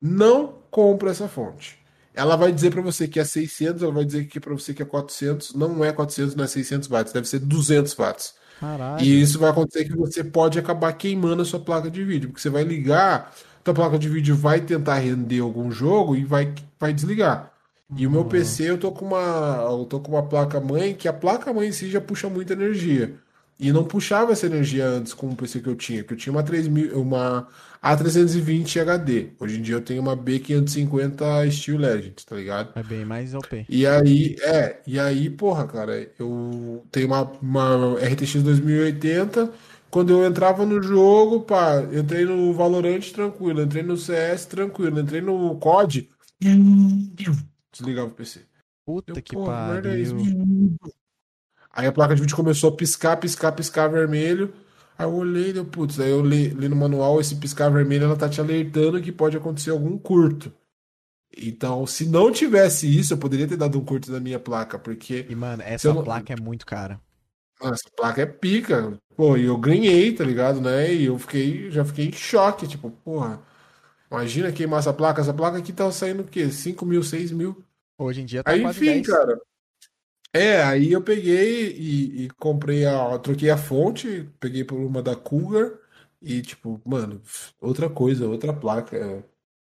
Não compra essa fonte. Ela vai dizer pra você que é 600, ela vai dizer que para você que é 400, não é 400, não é 600 watts, deve ser 200 watts. Caralho. E isso vai acontecer que você pode acabar queimando a sua placa de vídeo, porque você vai ligar, tua placa de vídeo vai tentar render algum jogo e vai, vai desligar. E o meu PC eu tô com uma, eu tô com uma placa mãe que a placa mãe em si já puxa muita energia. E não puxava essa energia antes com o PC que eu tinha, que eu tinha uma 3000, uma A320 HD. Hoje em dia eu tenho uma B550 Steel Legend, tá ligado? É bem mais OP. E aí, é, e aí, porra, cara, eu tenho uma, uma RTX 2080. Quando eu entrava no jogo, pá, entrei no Valorant tranquilo, entrei no CS tranquilo, entrei no COD, desligava o PC. Puta Eu, que é pariu. Aí a placa de vídeo começou a piscar, piscar, piscar vermelho. Aí eu olhei, deu putz, aí eu li, li no manual, esse piscar vermelho, ela tá te alertando que pode acontecer algum curto. Então, se não tivesse isso, eu poderia ter dado um curto na minha placa, porque E, mano, essa não- placa é muito cara. Mano, essa placa é pica. Pô, e eu ganhei, tá ligado, né? E eu fiquei, já fiquei em choque, tipo, porra. Imagina queimar essa placa. Essa placa aqui tá saindo o quê? 5 mil, 6 mil. Hoje em dia tá Aí, enfim, 10. cara. É, aí eu peguei e, e comprei a. Troquei a fonte, peguei por uma da Cougar e, tipo, mano, outra coisa, outra placa. é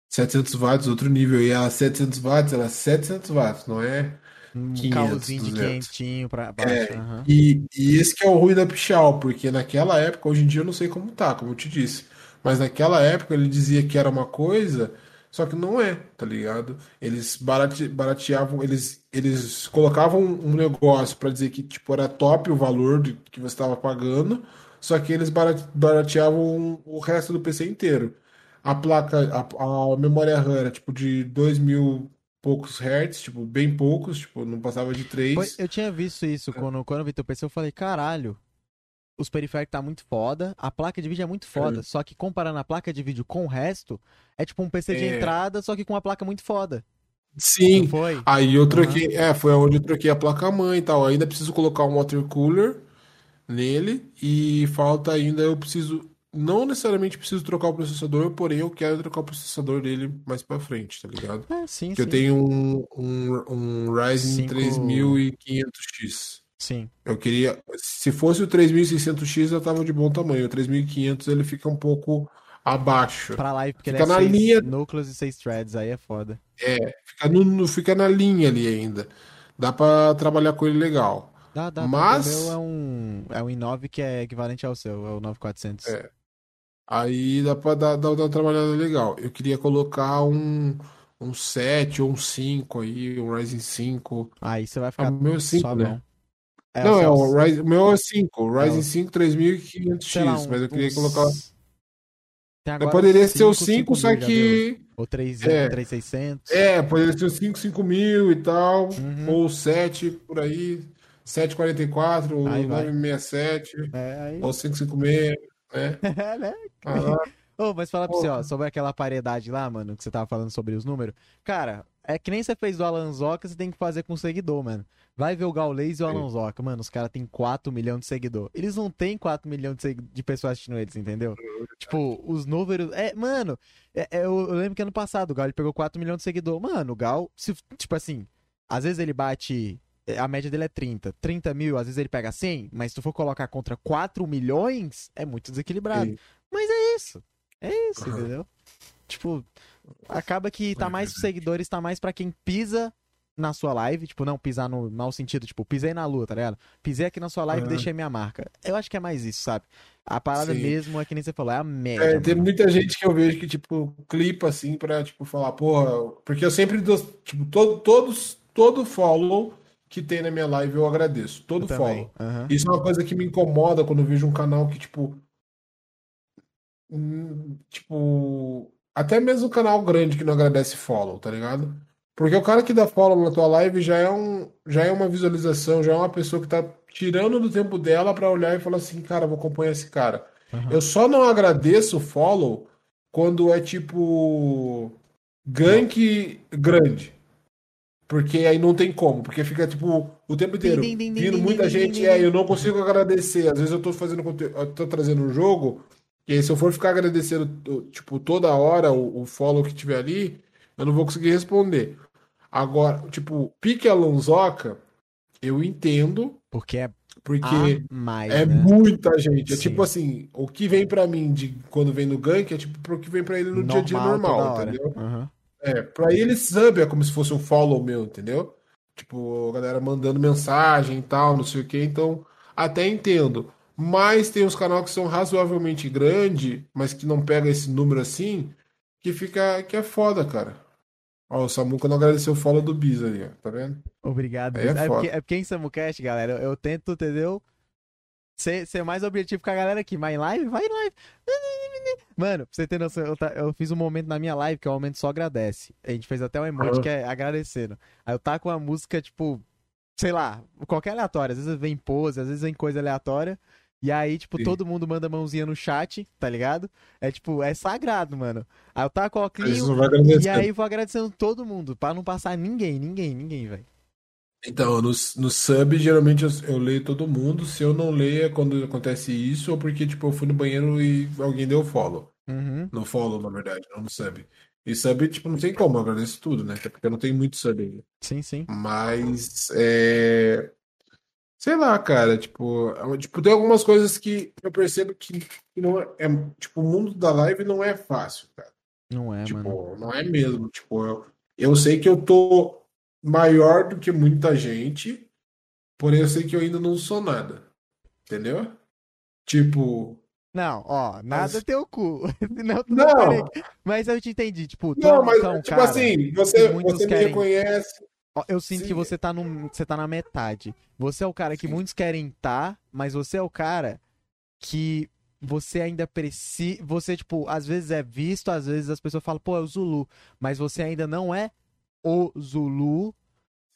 700 watts, outro nível. E a 700 watts, ela é 700 watts, não é? Um 500, carrozinho de 200. quentinho pra baixo. aham. E, e esse que é o ruim da Pichal, porque naquela época, hoje em dia eu não sei como tá, como eu te disse, mas naquela época ele dizia que era uma coisa, só que não é, tá ligado? Eles barate, barateavam, eles, eles colocavam um negócio pra dizer que tipo era top o valor de, que você estava pagando, só que eles barate- barateavam o resto do PC inteiro. A placa, a, a memória RAM era tipo de 2 mil poucos hertz, tipo, bem poucos, tipo, não passava de 3. Foi- eu tinha visto isso quando, quando eu vi teu PC, eu falei, caralho, os periféricos tá muito foda, a placa de vídeo é muito foda, só que comparando a placa de vídeo com o resto, é tipo um PC de É. entrada, só que com uma placa muito foda. Sim. Aí eu troquei, é, foi onde eu troquei a placa-mãe e tal. Ainda preciso colocar um water cooler nele e falta ainda eu preciso, não necessariamente preciso trocar o processador, porém eu quero trocar o processador dele mais pra frente, tá ligado? É, sim, Porque eu sim. tenho um, um, um Ryzen Cinco- 3500X. Sim. Eu queria, se fosse o 3600X eu tava de bom tamanho. O 3500 ele fica um pouco abaixo. Pra live, porque Fica ele é na linha- núcleos e seis threads, aí é foda. Fica, no, fica na linha ali ainda. Dá pra trabalhar com ele legal. Dá, dá. Mas- O meu é um, é um i9 que é equivalente ao seu, é o 9400. É. Aí dá pra dar, dar, dar uma trabalhada legal. Eu queria colocar um, um 7 ou um 5 aí, um Ryzen 5. Aí você vai Ah, ficar o meu é 5, suavão. né? É, Não, é o Ryzen, o meu é 5, o Ryzen É o- 5 3500X, sei lá, um- mas eu queria uns- colocar. Agora poderia uns ser o 5, 5, só 5.000 já viu? que. Ou 3, É. 3600. É, poderia ser o 5, 5000 e tal, Uhum. ou 7 por aí, 744, ou Aí vai. 967, É, aí. ou 556, né? É, né? Ah, Ô, mas fala pra você, ó, sobre aquela paridade lá, mano, que você tava falando sobre os números. Cara, é que nem você fez do Alanzoca, você tem que fazer com o seguidor, mano. Vai ver o Gaules e o Sim. Alanzoca, mano, os caras têm 4 milhões de seguidor. Eles não têm 4 milhões de, de pessoas assistindo eles, entendeu? Tipo, os números. É, mano, é- é, eu, eu lembro que ano passado o Gal ele pegou 4 milhões de seguidor. Mano, o Gal, se, tipo assim, às vezes ele bate. é, A média dele é 30. 30 mil, às vezes ele pega 100, mas se tu for colocar contra 4 milhões, é muito desequilibrado. Sim. Mas é isso. É isso, entendeu? Tipo, acaba que tá É mais verdade. seguidores, tá mais pra quem pisa na sua live, tipo, não pisar no mau sentido, tipo, pisei na lua, tá ligado? Pisei aqui na sua live e Aham. deixei minha marca. Eu acho que é mais isso, sabe? A parada Sim. mesmo é que nem você falou, é a média. É, tem mano. muita gente que eu vejo que, tipo, clipa assim pra, tipo, falar, porra, porque eu sempre dou, tipo, todo, todos, todo follow que tem na minha live eu agradeço, todo Eu follow. Aham. Isso é uma coisa que me incomoda quando eu vejo um canal que, tipo, hum, tipo, até mesmo um canal grande que não agradece follow, tá ligado? Porque o cara que dá follow na tua live já é um, já é uma visualização, já é uma pessoa que tá tirando do tempo dela pra olhar e falar assim, cara, vou acompanhar esse cara. Aham. Eu só não agradeço o follow quando é tipo gank grande. Porque aí não tem como, porque fica tipo o tempo inteiro Din, din, din, vindo din, muita gente, din, é, din. eu não consigo agradecer. Às vezes eu tô fazendo eu tô trazendo um jogo, e aí se eu for ficar agradecendo tipo toda hora o, o follow que tiver ali, eu não vou conseguir responder. Agora, tipo, pique Alonsoca, eu entendo, Porque é porque a mais, é né? muita gente. É Sim. tipo assim, o que vem pra mim de quando vem no gank é tipo pro que vem pra ele no dia a dia normal, entendeu? Aham. É, pra ele sub é como se fosse um follow meu, entendeu? Tipo, a galera mandando mensagem e tal, não sei o que, então até entendo. Mas tem uns canais que são razoavelmente grandes, mas que não pega esse número assim, que fica que é foda, cara. Ó, o Samuca não agradeceu o follow do Biz aí, ó, tá vendo? Obrigado. É É, porque, é porque em Samucast, galera, eu, tento, entendeu? Ser, ser mais objetivo com a galera aqui. Mas em live, vai em live. Mano, pra você ter noção, eu, eu fiz um momento na minha live que é o momento só agradece. A gente fez até um emoji Aham. que é agradecendo. Aí eu tá com uma música, tipo, sei lá, qualquer aleatória. Às vezes vem pose, às vezes vem coisa aleatória. E aí, tipo, Sim. todo mundo manda mãozinha no chat, tá ligado? É tipo, é sagrado, mano. Aí eu tá com o vai e aí vou agradecendo todo mundo, pra não passar ninguém, ninguém, ninguém, velho. Então, no, no sub, geralmente eu, eu leio todo mundo. Se eu não leio é quando acontece isso, ou porque, tipo, eu fui no banheiro e alguém deu follow. Uhum. No follow, na verdade, não no sub. E sub, tipo, não tem como, eu agradeço tudo, né? Até porque eu não tenho muito sub ainda. Sim, sim. Mas, é... Sei lá, cara, tipo, é- tipo, tem algumas coisas que eu percebo que, que não é, é- tipo, o mundo da live não é fácil, cara. Não é, Tipo, mano. não é mesmo. Tipo, eu, eu sei que eu tô maior do que muita gente, porém eu sei que eu ainda não sou nada. Entendeu? Tipo, Não, ó, nada Mas- teu cu. Não, Não. não. Mas eu te entendi, tipo, tu não, mas tipo cara- assim, você, você me querem- reconhece. Eu sinto Sim. que você tá, no, você tá na metade. Você é o cara que Sim. muitos querem tá, mas você é o cara que você ainda precisa. Você, tipo, às vezes é visto, às vezes as pessoas falam, pô, é o Zulu. Mas você ainda não é o Zulu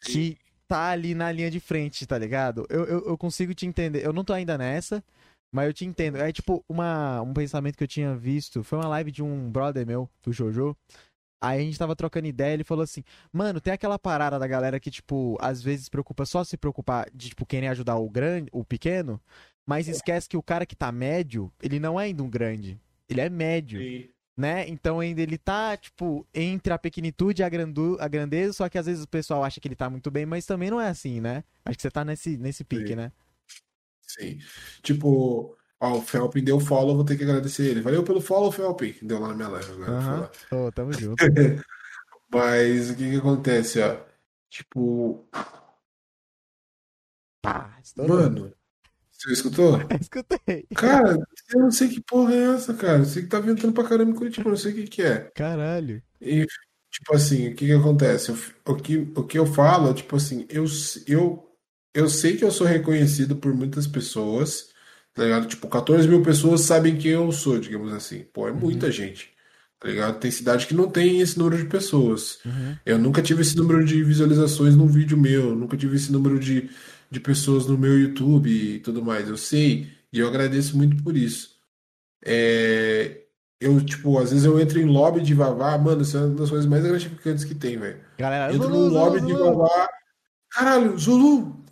que tá ali na linha de frente, tá ligado? Eu, eu, eu consigo te entender. Eu não tô ainda nessa, mas eu te entendo. É tipo uma, um pensamento que eu tinha visto. Foi uma live de um brother meu, do Jojo. Aí a gente tava trocando ideia, ele falou assim, mano, tem aquela parada da galera que, tipo, às vezes preocupa só se preocupar de, tipo, querer ajudar o grande, o pequeno, mas esquece que o cara que tá médio, ele não é ainda um grande. Ele é médio. Sim. Né? Então ainda ele tá, tipo, entre a pequenitude e a, grandu a grandeza, só que às vezes o pessoal acha que ele tá muito bem, mas também não é assim, né? Acho que você tá nesse, nesse pique, Sim. né? Sim. Tipo, ó, o Felpin deu follow, vou ter que agradecer ele. Valeu pelo follow, Felpin. Deu lá na minha live agora. lá. Ô, tamo junto. Mas o que que acontece, ó? Tipo, estourou. mano, você escutou? Escutei. Cara, eu não sei que porra é essa, cara. Eu sei que tá ventando pra caramba em Curitiba, não sei o que que é. Caralho. E, tipo assim, o que que acontece? Eu- o que, o que eu falo, tipo assim, eu, eu, eu sei que eu sou reconhecido por muitas pessoas, tá ligado? Tipo, 14 mil pessoas sabem quem eu sou, digamos assim. Pô, é muita gente, tá ligado? Tem cidade que não tem esse número de pessoas. Uhum. Eu nunca tive esse número de visualizações num vídeo meu, nunca tive esse número de, de pessoas no meu YouTube e tudo mais. Eu sei, e eu agradeço muito por isso. É, eu, tipo, às vezes eu entro em lobby de Vavá, mano, isso é uma das coisas mais gratificantes que tem, velho. Galera, Entro Zulu, num lobby Zulu, de. Vavá, caralho, Zulu!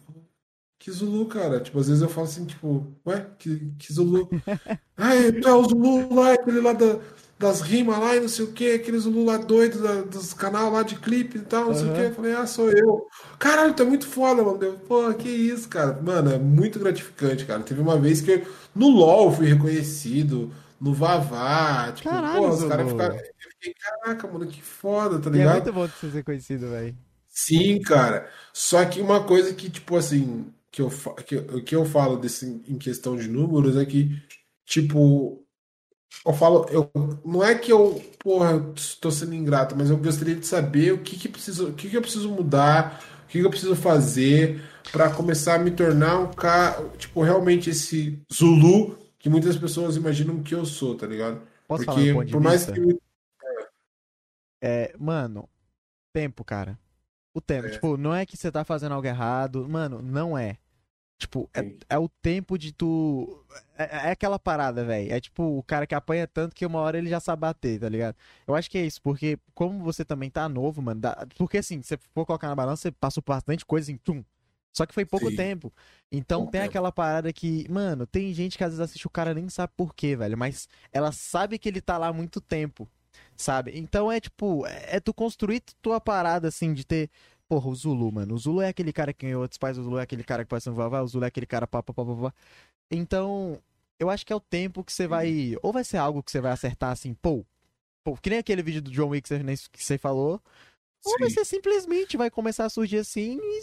Que Zulu, cara? Tipo, às vezes eu falo assim, tipo, ué, que, que Zulu? É, tu é o Zulu lá, aquele lá da- das rimas lá e não sei o que, aquele Zulu lá doido da- dos canal lá de clipe e tal, não sei o que. Aham. Eu falei, ah, sou eu. Caralho, é muito foda, mano. Eu, Pô, que isso, cara. Mano, é muito gratificante, cara. Teve uma vez que eu, no LoL eu fui reconhecido, no Vavá, tipo, Caralho, pô, os caras ficaram. Eu fiquei, caraca, mano, que foda, tá E é ligado? muito bom de ser conhecido, velho. Sim, cara. Só que uma coisa que, tipo assim, que eu, que, eu- que eu falo desse, em questão de números é que, tipo, eu falo, eu, não é que eu, porra, estou sendo ingrato, mas eu gostaria de saber o que que preciso, o que que eu preciso mudar, o que que eu preciso fazer para começar a me tornar um cara, tipo, realmente esse Zulu que muitas pessoas imaginam que eu sou, tá ligado? Posso falar Porque ponto de por mais vista? que É, mano, tempo, cara. O tempo. É. Tipo, não é que você tá fazendo algo errado. Mano, não é. Tipo, é, é o tempo de tu. É, é aquela parada, velho. É tipo o cara que apanha tanto que uma hora ele já sabe bater, tá ligado? Eu acho que é isso, porque como você também tá novo, mano. dá- Porque assim, se você for colocar na balança, você passou por bastante coisa em tum. Só que foi pouco Sim. tempo. Então Pouco tem tempo. aquela parada que, mano, tem gente que às vezes assiste o cara nem sabe por quê, velho. Mas ela sabe que ele tá lá há muito tempo. Sabe? Então é tipo, é, é tu construir tua parada assim de ter. Porra, o Zulu, mano. O Zulu é aquele cara que ganhou outros pais, o Zulu é aquele cara que pode ser um vavá, o Zulu é aquele cara pá, pá, pá, pá, pá. Então, eu acho que é o tempo que você vai. Ou vai ser algo que você vai acertar assim, pô. Pô, que nem aquele vídeo do John Wick que você- falou. Ou vai Sim. ser simplesmente vai começar a surgir assim e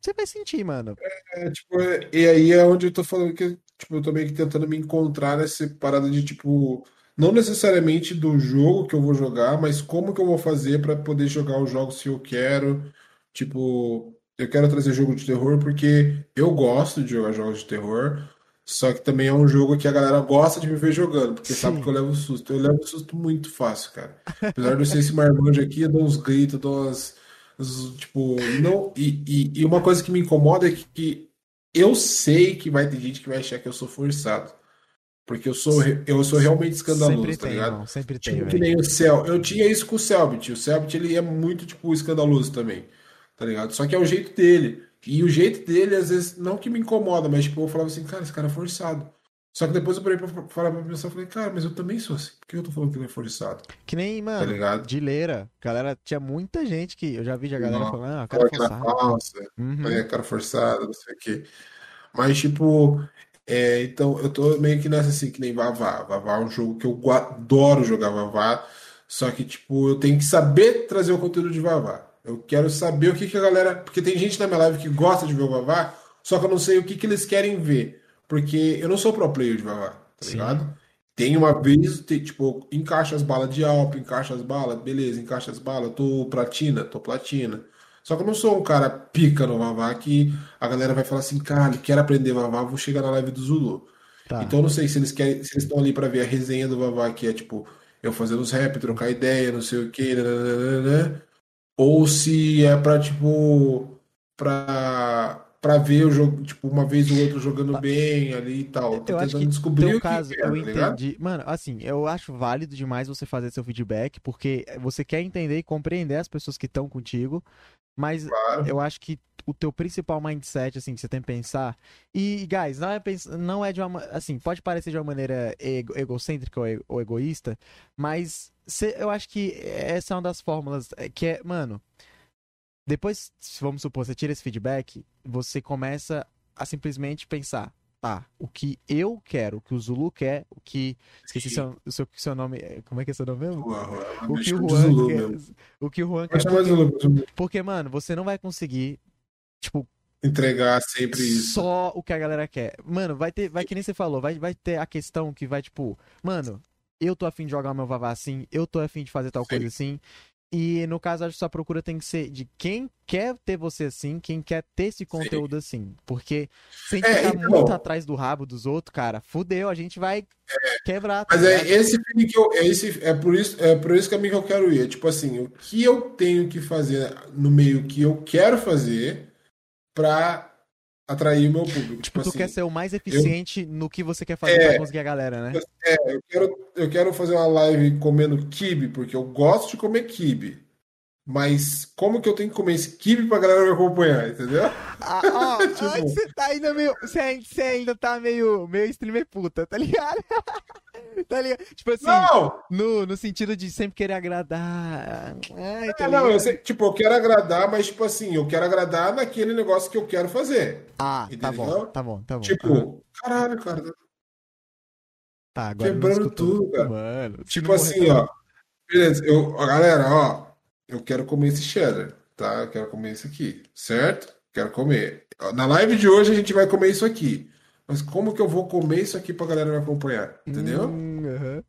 você vai sentir, mano. É, tipo, e aí é onde eu tô falando que, tipo, eu tô meio que tentando me encontrar nessa parada de, tipo, não necessariamente do jogo que eu vou jogar, mas como que eu vou fazer pra poder jogar os jogos que eu quero. Tipo, eu quero trazer jogo de terror porque eu gosto de jogar jogos de terror, só que também é um jogo que a galera gosta de me ver jogando, porque sabe Sim. que eu levo susto. Eu levo susto muito fácil, cara. Apesar de eu ser esse marmanjo aqui, eu dou uns gritos, dou umas. uns- Tipo, não. E, e, e uma coisa que me incomoda é que, que eu sei que vai ter gente que vai achar que eu sou forçado. Porque eu sou, eu sou realmente escandaloso, Sempre tá tem, ligado? irmão. Sempre tem, Tipo, que velho. nem o Cel. Eu tinha isso com o Selbit. O Selbit, ele é muito, tipo, escandaloso também. Tá ligado? Só que é o jeito dele. E o jeito dele, às vezes, não que me incomoda, mas, tipo, eu falava assim, cara, esse cara é forçado. Só que depois eu parei pra falar pra pensar, eu falei, cara, mas eu também sou assim. Por que eu tô falando que ele é forçado? Que nem, Tá mano, ligado? de leira. Galera, tinha muita gente que. Eu já vi a galera Não. falando, ah, cara é que forçado. falsa, Uhum. é, cara forçado, não sei o quê. Mas, tipo, é, então eu tô meio que nessa assim, que nem Vavá. Vavá é um jogo que eu adoro jogar Vavá, só que, tipo, eu tenho que saber trazer o conteúdo de Vavá. Eu quero saber o que que a galera. Porque tem gente na minha live que gosta de ver o Vavá, só que eu não sei o que que eles querem ver. Porque eu não sou pro player de Vavá, tá Sim. ligado? Tem uma vez, tem, tipo, encaixa as balas de Alp, encaixa as balas, beleza, encaixa as balas, tô platina, tô platina. Só que eu não sou um cara pica no Vavá que a galera vai falar assim, cara, quero aprender Vavá, vou chegar na live do Zulu. Tá. Então eu não sei se eles querem, se eles estão ali pra ver a resenha do Vavá, que é tipo, eu fazendo os rap, trocar ideia, não sei o que, ou se é pra, tipo, pra, pra ver o jogo, tipo, uma vez ou outra jogando bem ali e tal. Tô Eu tentando descobrir o caso, que é, eu tá ligado? entendi. Mano, assim, eu acho válido demais você fazer seu feedback, porque você quer entender e compreender as pessoas que estão contigo, mas Claro. eu acho que o teu principal mindset, assim, que você tem que pensar. E, guys, não é, não é de uma. ma- Assim, pode parecer de uma maneira ego- egocêntrica ou, ou egoísta, mas cê- eu acho que essa é uma das fórmulas é, que é, mano. Depois, se vamos supor, você tira esse feedback, você começa a simplesmente pensar, tá, o que eu quero, o que o Zulu quer, o que. Esqueci seu, o seu, seu nome. é, Como é que é seu nome mesmo? Ué, O que o Juan Zulu quer. mesmo. O que o Juan quer. Porque, Zulu, porque, mano, você não vai conseguir, tipo, entregar sempre isso. só o que a galera quer. Mano, vai ter, vai que nem você falou, vai, vai ter a questão que vai, tipo, mano, eu tô afim de jogar o meu Vavá assim, eu tô afim de fazer tal Sim. coisa assim. E no caso, acho que sua procura tem que ser de quem quer ter você assim, quem quer ter esse conteúdo assim. Porque se a gente É, ficar então. muito atrás do rabo dos outros, cara, fudeu, a gente vai quebrar. tá Mas é ligado? esse feeling que eu, é esse, é por isso, é por esse caminho que eu quero ir. É tipo assim, o que eu tenho que fazer no meio que eu quero fazer pra atrair o meu público. Tipo, tu assim, quer ser o mais eficiente no que você quer fazer É. pra conseguir a galera, né? é, eu quero, eu quero fazer uma live comendo quibe, porque eu gosto de comer quibe. Mas como que eu tenho que comer esse quibe pra galera me acompanhar, entendeu? Ah, ó, Tipo- ah, você tá ainda meio. Você ainda, você ainda tá meio, meio streamer puta, tá ligado? tá ligado? Tipo assim, Não! no, no sentido de sempre querer agradar. Ai, tá É, não, eu sei, tipo, eu quero agradar, mas tipo assim, eu quero agradar naquele negócio que eu quero fazer. Ah, tá bom, Entendeu? tá bom, tá bom. Tipo, Aham. caralho, cara, Tá, agora quebrando tudo, cara. Mano, Tipo assim, ó. Beleza, eu, ó, galera, ó. Eu quero comer esse cheddar, tá? Eu quero comer isso aqui, certo? Quero comer. Na live de hoje a gente vai comer isso aqui. Mas como que eu vou comer isso aqui pra galera me acompanhar? Entendeu? Hum.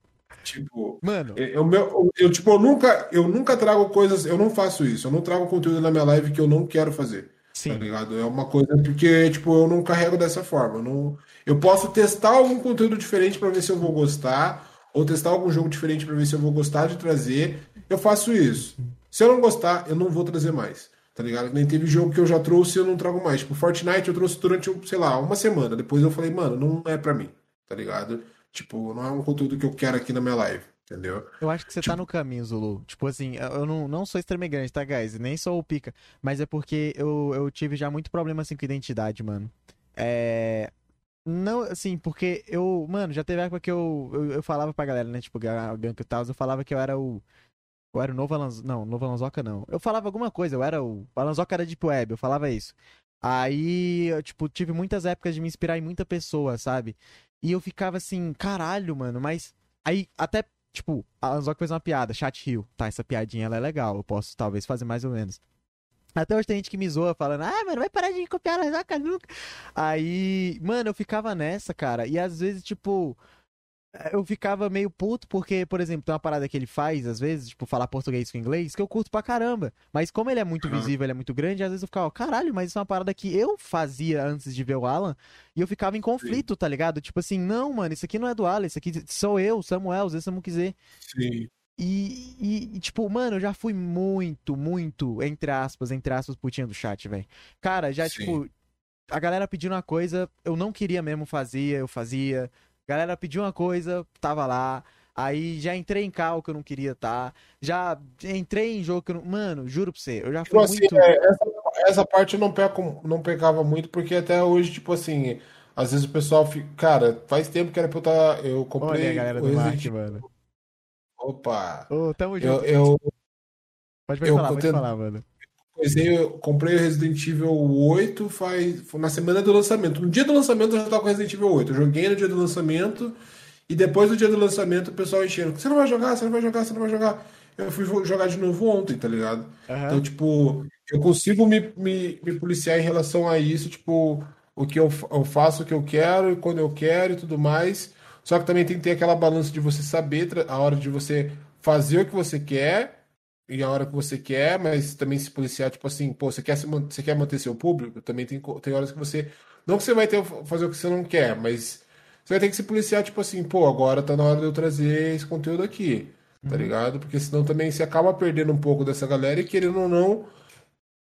Tipo, Mano, eu, eu, meu- eu, tipo, eu nunca, eu nunca trago coisas, eu não faço isso. Eu não trago conteúdo na minha live que eu não quero fazer. Tá sim. ligado? É uma coisa porque, tipo, eu não carrego dessa forma. Eu, não... eu posso testar algum conteúdo diferente pra ver se eu vou gostar, ou testar algum jogo diferente pra ver se eu vou gostar de trazer. Eu faço isso. Se eu não gostar, eu não vou trazer mais. Tá ligado? Nem teve jogo que eu já trouxe e eu não trago mais. Tipo, Fortnite eu trouxe durante, sei lá, uma semana. Depois eu falei, mano, não é pra mim. Tá ligado? Tipo, não é um conteúdo que eu quero aqui na minha live. Entendeu? Eu acho que você tá no caminho, Zulu. Tipo assim, eu não, não sou extremamente tá, guys? Nem sou o pica. Mas é porque eu, eu tive já muito problema assim com identidade, mano. É. Não, assim, porque eu. Mano, já teve época que eu, eu, eu falava pra galera, né? Tipo, Ga- Gank e tal, eu falava que eu era o. Eu era o novo Alanzoca. Não, novo Alanzoca não. Eu falava alguma coisa, eu era o. Alanzoca era Deep Web, eu falava isso. Aí, eu, tipo, tive muitas épocas de me inspirar em muita pessoa, sabe? E eu ficava assim, caralho, mano, mas. Aí, até, tipo, a Alanzoca fez uma piada, chat Rio. Tá, essa piadinha ela é legal, eu posso talvez fazer mais ou menos. Até hoje tem gente que me zoa falando, ah, mano, vai parar de copiar a Alanzoca nunca. Aí, mano, eu ficava nessa, cara. E às vezes, tipo, eu ficava meio puto porque, por exemplo, tem uma parada que ele faz, às vezes, tipo, falar português com inglês, que eu curto pra caramba. Mas como ele é muito visível, ele é muito grande, às vezes eu ficava, caralho, mas isso é uma parada que eu fazia antes de ver o Alan, e eu ficava em conflito, tá ligado? Tipo assim, não, mano, isso aqui não é do Alan, isso aqui sou eu, Samuel, vezes Samu quiser. Sim. E, e, e, tipo, mano, eu já fui muito, muito, entre aspas, entre aspas, putinha do chat, velho. Cara, já, Sim. tipo, a galera pedindo uma coisa, eu não queria mesmo, fazia, eu fazia. Galera pediu uma coisa, tava lá. Aí já entrei em carro que eu não queria tá. Já entrei em jogo que eu não. Mano, juro pra você, eu já fui Tipo assim, muito. é, essa, essa parte eu não, peco, não pegava muito, porque até hoje, tipo assim, às vezes o pessoal fica. Cara, faz tempo que era pra eu estar. Eu Olha comprei a galera do Resident mano. Opa! Ô, tamo Eu, junto. eu, Pode, pode eu falar, pode tento- falar, mano. Eu comprei o Resident Evil 8 faz, na semana do lançamento. No dia do lançamento eu já tava com Resident Evil 8. Eu joguei no dia do lançamento e depois do dia do lançamento o pessoal enchendo. Você não vai jogar, você não vai jogar, você não vai jogar. Eu fui jogar de novo ontem, tá ligado? Aham. Então, tipo, eu consigo me, me, me policiar em relação a isso, tipo, o que eu, eu faço o que eu quero e quando eu quero e tudo mais. Só que também tem que ter aquela balança de você saber a hora de você fazer o que você quer e a hora que você quer, mas também se policiar, tipo assim, pô, você quer, se você quer manter seu público? Também tem, tem horas que você. Não que você vai ter fazer o que você não quer, mas você vai ter que se policiar, tipo assim, pô, agora tá na hora de eu trazer esse conteúdo aqui, tá ligado? Porque senão também você acaba perdendo um pouco dessa galera e querendo ou não,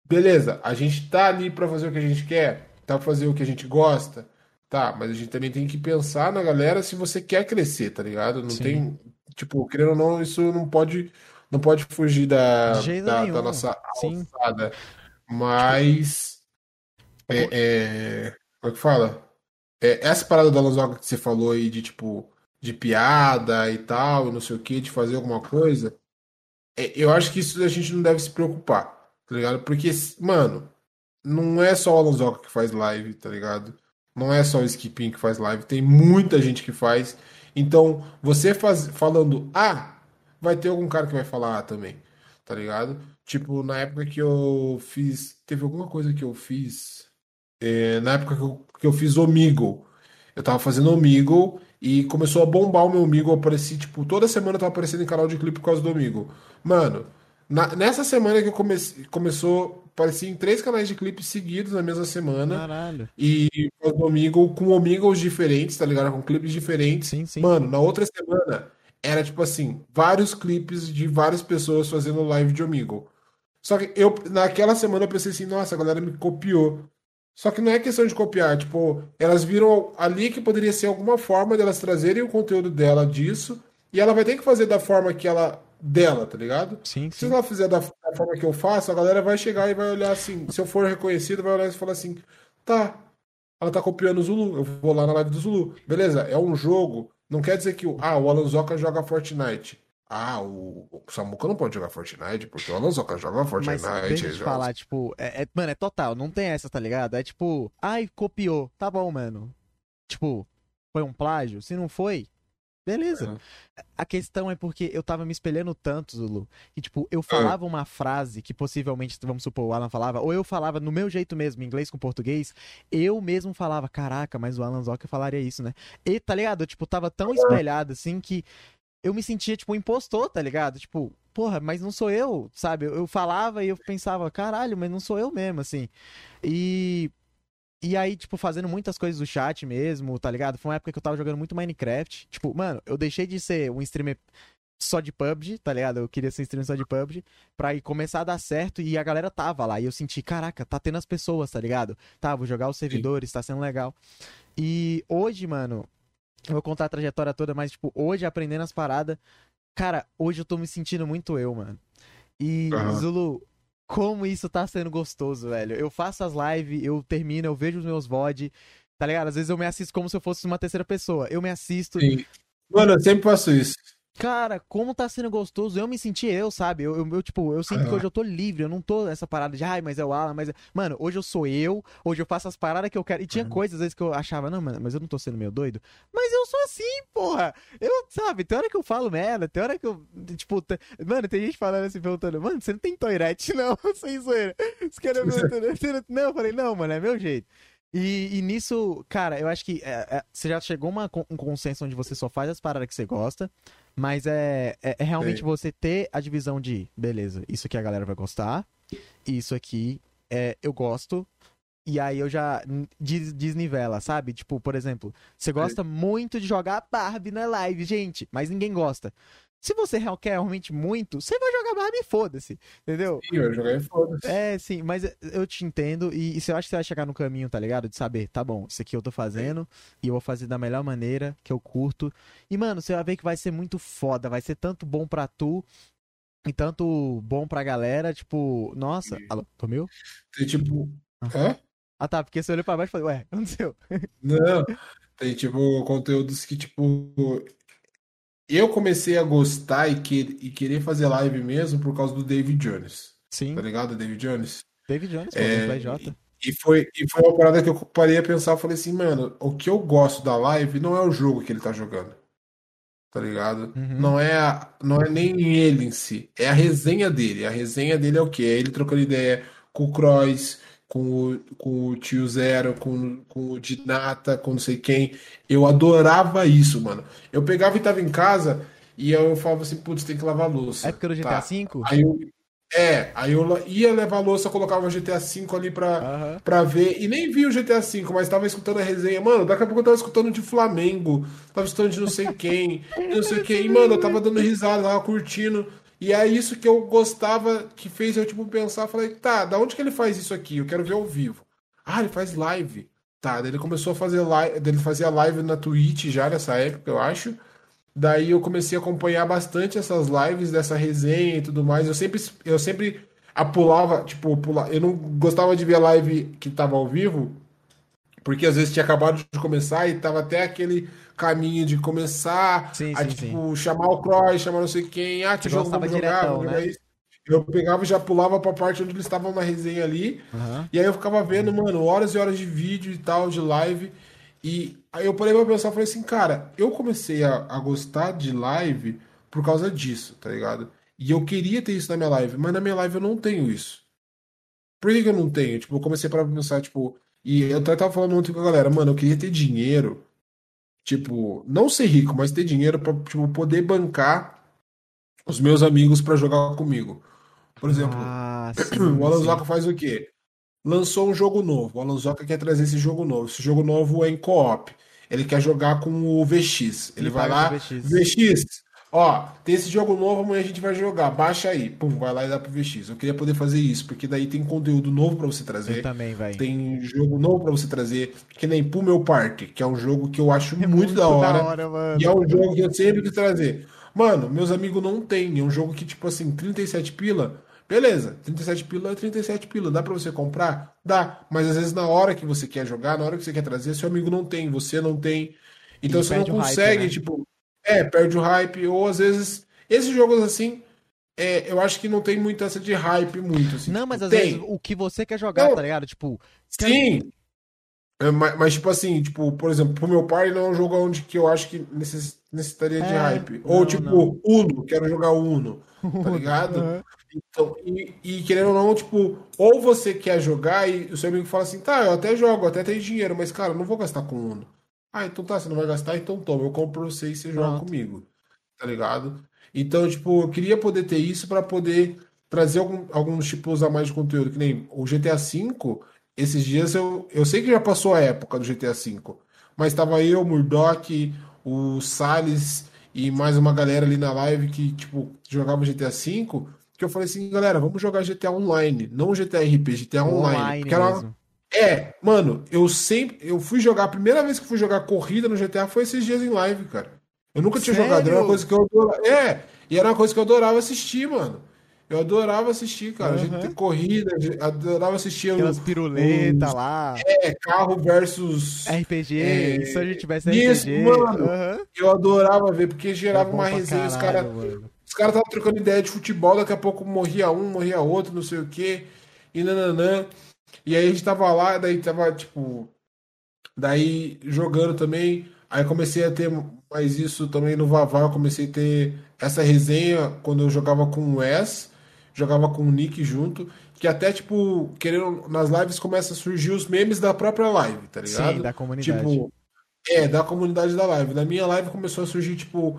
beleza, a gente tá ali pra fazer o que a gente quer, Dá pra fazer o que a gente gosta? Tá, mas a gente também tem que pensar na galera se você quer crescer, tá ligado? Não Sim. tem. Tipo, querendo ou não, isso não pode, não pode fugir da, da, da nossa Sim. alçada. Mas. É, é, como é que fala? É, essa parada da Lanzoca que você falou aí de tipo, de piada e tal, não sei o que, de fazer alguma coisa. é, eu acho que isso a gente não deve se preocupar, tá ligado? Porque, mano, não é só o Alonsoca que faz live, tá ligado? Não é só o Skipin que faz live, tem muita gente que faz. Então, você faz, falando A, vai ter algum cara que vai falar também, tá ligado? Tipo, na época que eu fiz. Teve alguma coisa que eu fiz. é, na época que eu, que eu fiz Omegle. Eu tava fazendo Omegle e começou a bombar o meu Omegle. Eu apareci, tipo, toda semana eu tava aparecendo em canal de clipe por causa do Omegle. Mano, na- nessa semana que eu comecei, começou, apareci em três canais de clipe seguidos na mesma semana. Caralho. E por causa do Omegle, com Omegles diferentes, tá ligado? Com clipes diferentes. Sim, sim. Mano, na outra semana era tipo assim, vários clipes de várias pessoas fazendo live de Omegle. Só que eu, naquela semana eu pensei assim, nossa, a galera me copiou. Só que não é questão de copiar, tipo, elas viram ali que poderia ser alguma forma delas trazerem o conteúdo dela disso, e ela vai ter que fazer da forma que ela dela, tá ligado? Sim, Se sim. ela fizer da, da forma que eu faço, a galera vai chegar e vai olhar assim, se eu for reconhecido, vai olhar e falar assim, tá, ela tá copiando o Zulu, eu vou lá na live do Zulu. Beleza, é um jogo, não quer dizer que o, ah, o Alanzoca joga Fortnite. Ah, o, o Samuca não pode jogar Fortnite, porque o Alanzoca joga Fortnite. Mas deixa eu te falar, tipo, é, é- mano, é total, não tem essa, tá ligado? É tipo, ai, copiou, tá bom, mano. Tipo, foi um plágio? Se não foi, beleza. A questão é porque eu tava me espelhando tanto, Zulu, que, tipo, eu falava uma frase que possivelmente, vamos supor, o Alan falava, ou eu falava no meu jeito mesmo, inglês com português, eu mesmo falava, caraca, mas o Alan Zoca falaria isso, né? E, tá ligado? Eu, tipo, tava tão espelhado, assim, que eu me sentia, tipo, um impostor, tá ligado? Tipo, porra, mas não sou eu, sabe? Eu, eu falava e eu pensava, caralho, mas não sou eu mesmo, assim. E. E aí, tipo, fazendo muitas coisas do chat mesmo, tá ligado? Foi uma época que eu tava jogando muito Minecraft. Tipo, mano, eu deixei de ser um streamer só de PUBG, tá ligado? Eu queria ser streamer só de PUBG, pra ir começar a dar certo e a galera tava lá. E eu senti, caraca, tá tendo as pessoas, tá ligado? Tá, vou jogar os servidores, tá sendo legal. E hoje, mano, eu vou contar a trajetória toda, mas, tipo, hoje aprendendo as paradas, cara, hoje eu tô me sentindo muito eu, mano. E, Aham. Zulu, como isso tá sendo gostoso, velho. Eu faço as lives, eu termino, eu vejo os meus VOD, tá ligado? Às vezes eu me assisto como se eu fosse uma terceira pessoa. Eu me assisto, Sim. Mano, eu sempre faço isso. Cara, como tá sendo gostoso, eu me senti eu, sabe? Eu, eu, eu, tipo, eu sinto que hoje eu tô livre, eu não tô essa parada de, ai, mas é o Alan, mas é... Mano, hoje eu sou eu, hoje eu faço as paradas que eu quero. E tinha coisas, às vezes, que eu achava, não, mano, mas eu não tô sendo meio doido. Mas eu sou assim, porra! Eu, sabe, tem hora que eu falo merda, tem hora que eu, tipo... te- Mano, tem gente falando assim, perguntando, mano, você não tem toirete, não? Sem zoeira. Os caras perguntando, "Você não-" Não, eu falei, não, mano, é meu jeito. E, e nisso, cara, eu acho que é, é, você já chegou a um consenso onde você só faz as paradas que você gosta, mas é, é, é realmente Sim. você ter a divisão de, beleza, isso aqui a galera vai gostar, isso aqui é, eu gosto, e aí eu já des- desnivela, sabe? Tipo, por exemplo, você gosta muito de jogar Barbie na live, gente, mas ninguém gosta. Se você quer realmente muito, você vai jogar Barbie e foda-se, entendeu? Sim, eu joguei foda-se. É, sim, mas eu te entendo e, e eu acho que você vai chegar no caminho, tá ligado? De saber, tá bom, isso aqui eu tô fazendo e eu vou fazer da melhor maneira que eu curto. E, mano, você vai ver que vai ser muito foda, vai ser tanto bom pra tu e tanto bom pra galera, tipo, nossa, alô, comeu? Tem tipo. Hã? Ah tá, porque você olhou pra baixo e falou, ué, aconteceu. Não. Tem tipo conteúdos que, tipo. Eu comecei a gostar e, que, e querer fazer live mesmo por causa do David Jones. Sim, Tá ligado, David Jones? David Jones, É. E foi, e foi uma parada que eu parei a pensar, eu falei assim, mano, o que eu gosto da live não é o jogo que ele tá jogando. Tá ligado? Uhum. Não é a- não é nem ele em si, é a resenha dele. A resenha dele é o quê? É ele trocando ideia com o Cross, com o, com o Tio Zero, com, com o Dinata, com não sei quem. Eu adorava isso, mano. Eu pegava e tava em casa e eu falava assim, putz, tem que lavar louça. Época do GTA Tá. V? Aí eu, é, aí eu ia levar a louça, colocava o GTA V ali pra, Aham. pra ver, e nem vi o GTA V, mas tava escutando a resenha. Mano, daqui a pouco eu tava escutando de Flamengo, tava escutando de não sei quem, não sei quem, e, mano, eu tava dando risada, tava curtindo. E é isso que eu gostava, que fez eu, tipo, pensar, falei, tá, da onde que ele faz isso aqui? Eu quero ver ao vivo. Ah, ele faz live. Tá, daí ele começou a fazer live, ele fazia live na Twitch já nessa época, eu acho. Daí eu comecei a acompanhar bastante essas lives dessa resenha e tudo mais. Eu sempre, eu sempre apulava, tipo, pula, eu não gostava de ver live que tava ao vivo, porque às vezes tinha acabado de começar e tava até aquele caminho de começar Sim, a, sim, tipo, chamar o Cross, chamar não sei quem, ah, que jogo vamos jogar, diretão, vamos né? Eu pegava e já pulava pra parte onde eles estavam na resenha ali. Aham. E aí eu ficava vendo, mano, horas e horas de vídeo e tal, de live. E aí eu parei pra pensar e falei assim, cara, eu comecei a, a gostar de live por causa disso, tá ligado? E eu queria ter isso na minha live, mas na minha live eu não tenho isso. Por que que eu não tenho? Tipo, eu comecei para pensar, tipo, e eu até tava falando ontem com a galera, mano, eu queria ter dinheiro, tipo, não ser rico, mas ter dinheiro pra, tipo, poder bancar os meus amigos pra jogar comigo. Por exemplo, Ah, sim, o Alan. Zoca faz o quê? Lançou um jogo novo. O Alan Zoca quer trazer esse jogo novo. Esse jogo novo é em co-op. Ele quer jogar com o VX. Ele E vai lá, VX. VX, ó, tem esse jogo novo, amanhã a gente vai jogar. Baixa aí. Pum, vai lá e dá pro VX. Eu queria poder fazer isso, porque daí tem conteúdo novo pra você Eu trazer. também, velho. Tem jogo novo pra você trazer, que nem pro meu parque, que é um jogo que eu acho É muito, da hora. mano. E é um jogo que eu sempre quis trazer. Mano, meus amigos não tem. É um jogo que, tipo assim, 37 pila. Beleza, 37 pila é 37 pila. Dá pra você comprar? Dá. Mas às vezes na hora que você quer jogar, na hora que você quer trazer, seu amigo não tem, você não tem. Então você não o hype, consegue, né? tipo. É, perde o hype. Ou às vezes. Esses jogos assim. É, eu acho que não tem muito essa de hype, muito. Assim, Não, tipo, mas às tem. vezes o que você quer jogar, Não. tá ligado? Tipo, Sim. É, mas, mas, tipo assim, tipo, por exemplo, pro meu pai não é um jogo onde que eu acho que necess- necessitaria de É, hype. não, Ou tipo, não. Uno, quero jogar Uno, tá ligado? Aham. Então, e, e querendo ou não, tipo, ou você quer jogar e o seu amigo fala assim, tá, eu até jogo, até tenho dinheiro, mas cara, eu não vou gastar com Uno. Ah, então tá, você não vai gastar, então toma, eu compro pra você e você joga Pronto. comigo, tá ligado? Então, tipo, eu queria poder ter isso pra poder trazer algum- alguns tipos a mais de conteúdo, que nem o GTA V, esses dias eu, eu sei que já passou a época do GTA V, mas tava eu, o Murdock, o Salles e mais uma galera ali na live que, tipo, jogava GTA V, que eu falei assim, galera, vamos jogar GTA Online, não GTA RP, GTA Online. online porque era. É, mano, eu sempre. Eu fui jogar. A primeira vez que fui jogar corrida no GTA foi esses dias em live, cara. Eu nunca tinha Sério? jogado. Era uma coisa que eu adorava. É, e era uma coisa que eu adorava assistir, mano. Eu adorava assistir, cara. A gente tem corrida, adorava assistir Aquelas piruletas os- lá. é, carro versus. RPG, É, se a gente tivesse isso, RPG. mano. aham. Eu adorava ver, porque É gerava bom uma resenha. Os caralho, caras mano. os caras estavam trocando ideia de futebol, daqui a pouco morria um, morria outro, não sei o quê, e nananã. E aí a gente tava lá, daí tava, tipo, daí jogando também. Aí comecei a ter mais isso também no Vavá, eu comecei a ter essa resenha quando eu jogava com o Wes, jogava com o Nick junto, que até, tipo, querendo, nas lives começa a surgir os memes da própria live, tá ligado? Sim, da comunidade. Tipo, é, da comunidade da live. Na minha live começou a surgir, tipo.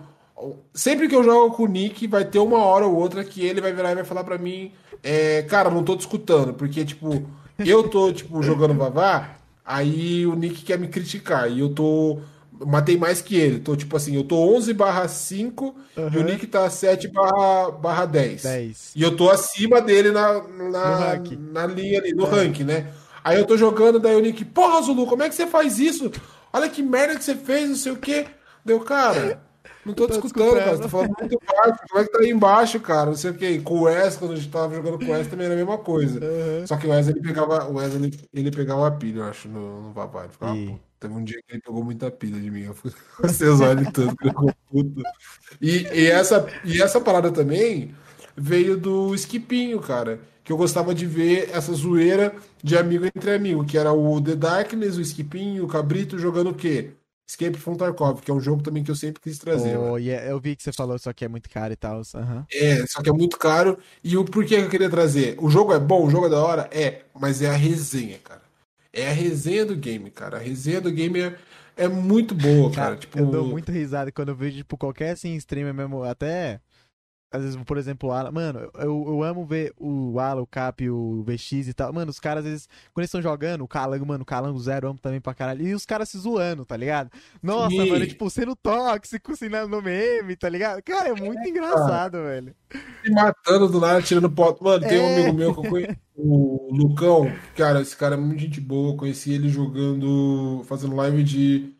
Sempre que eu jogo com o Nick, vai ter uma hora ou outra que ele vai virar e vai falar pra mim, é, cara, não tô te escutando, porque, tipo, eu tô, tipo, jogando Vavá, aí o Nick quer me criticar, e eu tô. Matei mais que ele. Tô, tipo assim, eu tô 11 barra 5 e o. Nick tá 7 barra, barra 10. 10. E eu tô acima dele na, na, na linha ali, no rank, né? Aí eu tô jogando, daí o Nick, porra, Zulu, como é que você faz isso? Olha que merda que você fez, não sei o quê. Deu, cara, não tô te Tô te escutando, cara. Você tá falando muito baixo. Como é que tá aí embaixo, cara? Não sei o quê. Com o Wes, quando a gente tava jogando com o Wes, também era a mesma coisa. Aham. Só que o Wes, ele pegava, o Wes, ele, ele pegava a pilha, eu acho, no, no Vavá. Ele ficava Ih. puto. Teve um dia que ele pegou muita pilha de mim. Eu fui ele tanto que ficou puto. E, e, essa, e essa parada também veio do Skipinho, cara. Que eu gostava de ver essa zoeira de amigo entre amigo, que era o The Darkness, o Skipinho, o Cabrito jogando o quê? Escape from Tarkov, que é um jogo também que eu sempre quis trazer. Oh, yeah, eu vi que você falou, só que é muito caro e tal. Aham. É, só que é muito caro. E o porquê que eu queria trazer? O jogo é bom, o jogo é da hora? É, mas é a resenha, cara. É a resenha do game, cara. A resenha do game é, é muito boa, cara. Cara, Tipo, eu dou muito risada quando eu vejo, tipo, qualquer assim, streamer mesmo, até Às vezes, por exemplo, o Alan. Mano, eu, eu amo ver o Alan, o Cap, o VX e tal. Mano, os caras, às vezes, quando eles estão jogando, o Calango, mano, o Calango Zero, eu amo também pra caralho. E os caras se zoando, tá ligado? Nossa, Sim. mano, tipo, sendo tóxico, assim, no meme, tá ligado? Cara, é muito engraçado, velho. Se matando do nada, tirando foto. Mano, tem um É. amigo meu que eu conheço, o Lucão. Cara, esse cara é muito gente boa. Eu conheci ele jogando, fazendo live de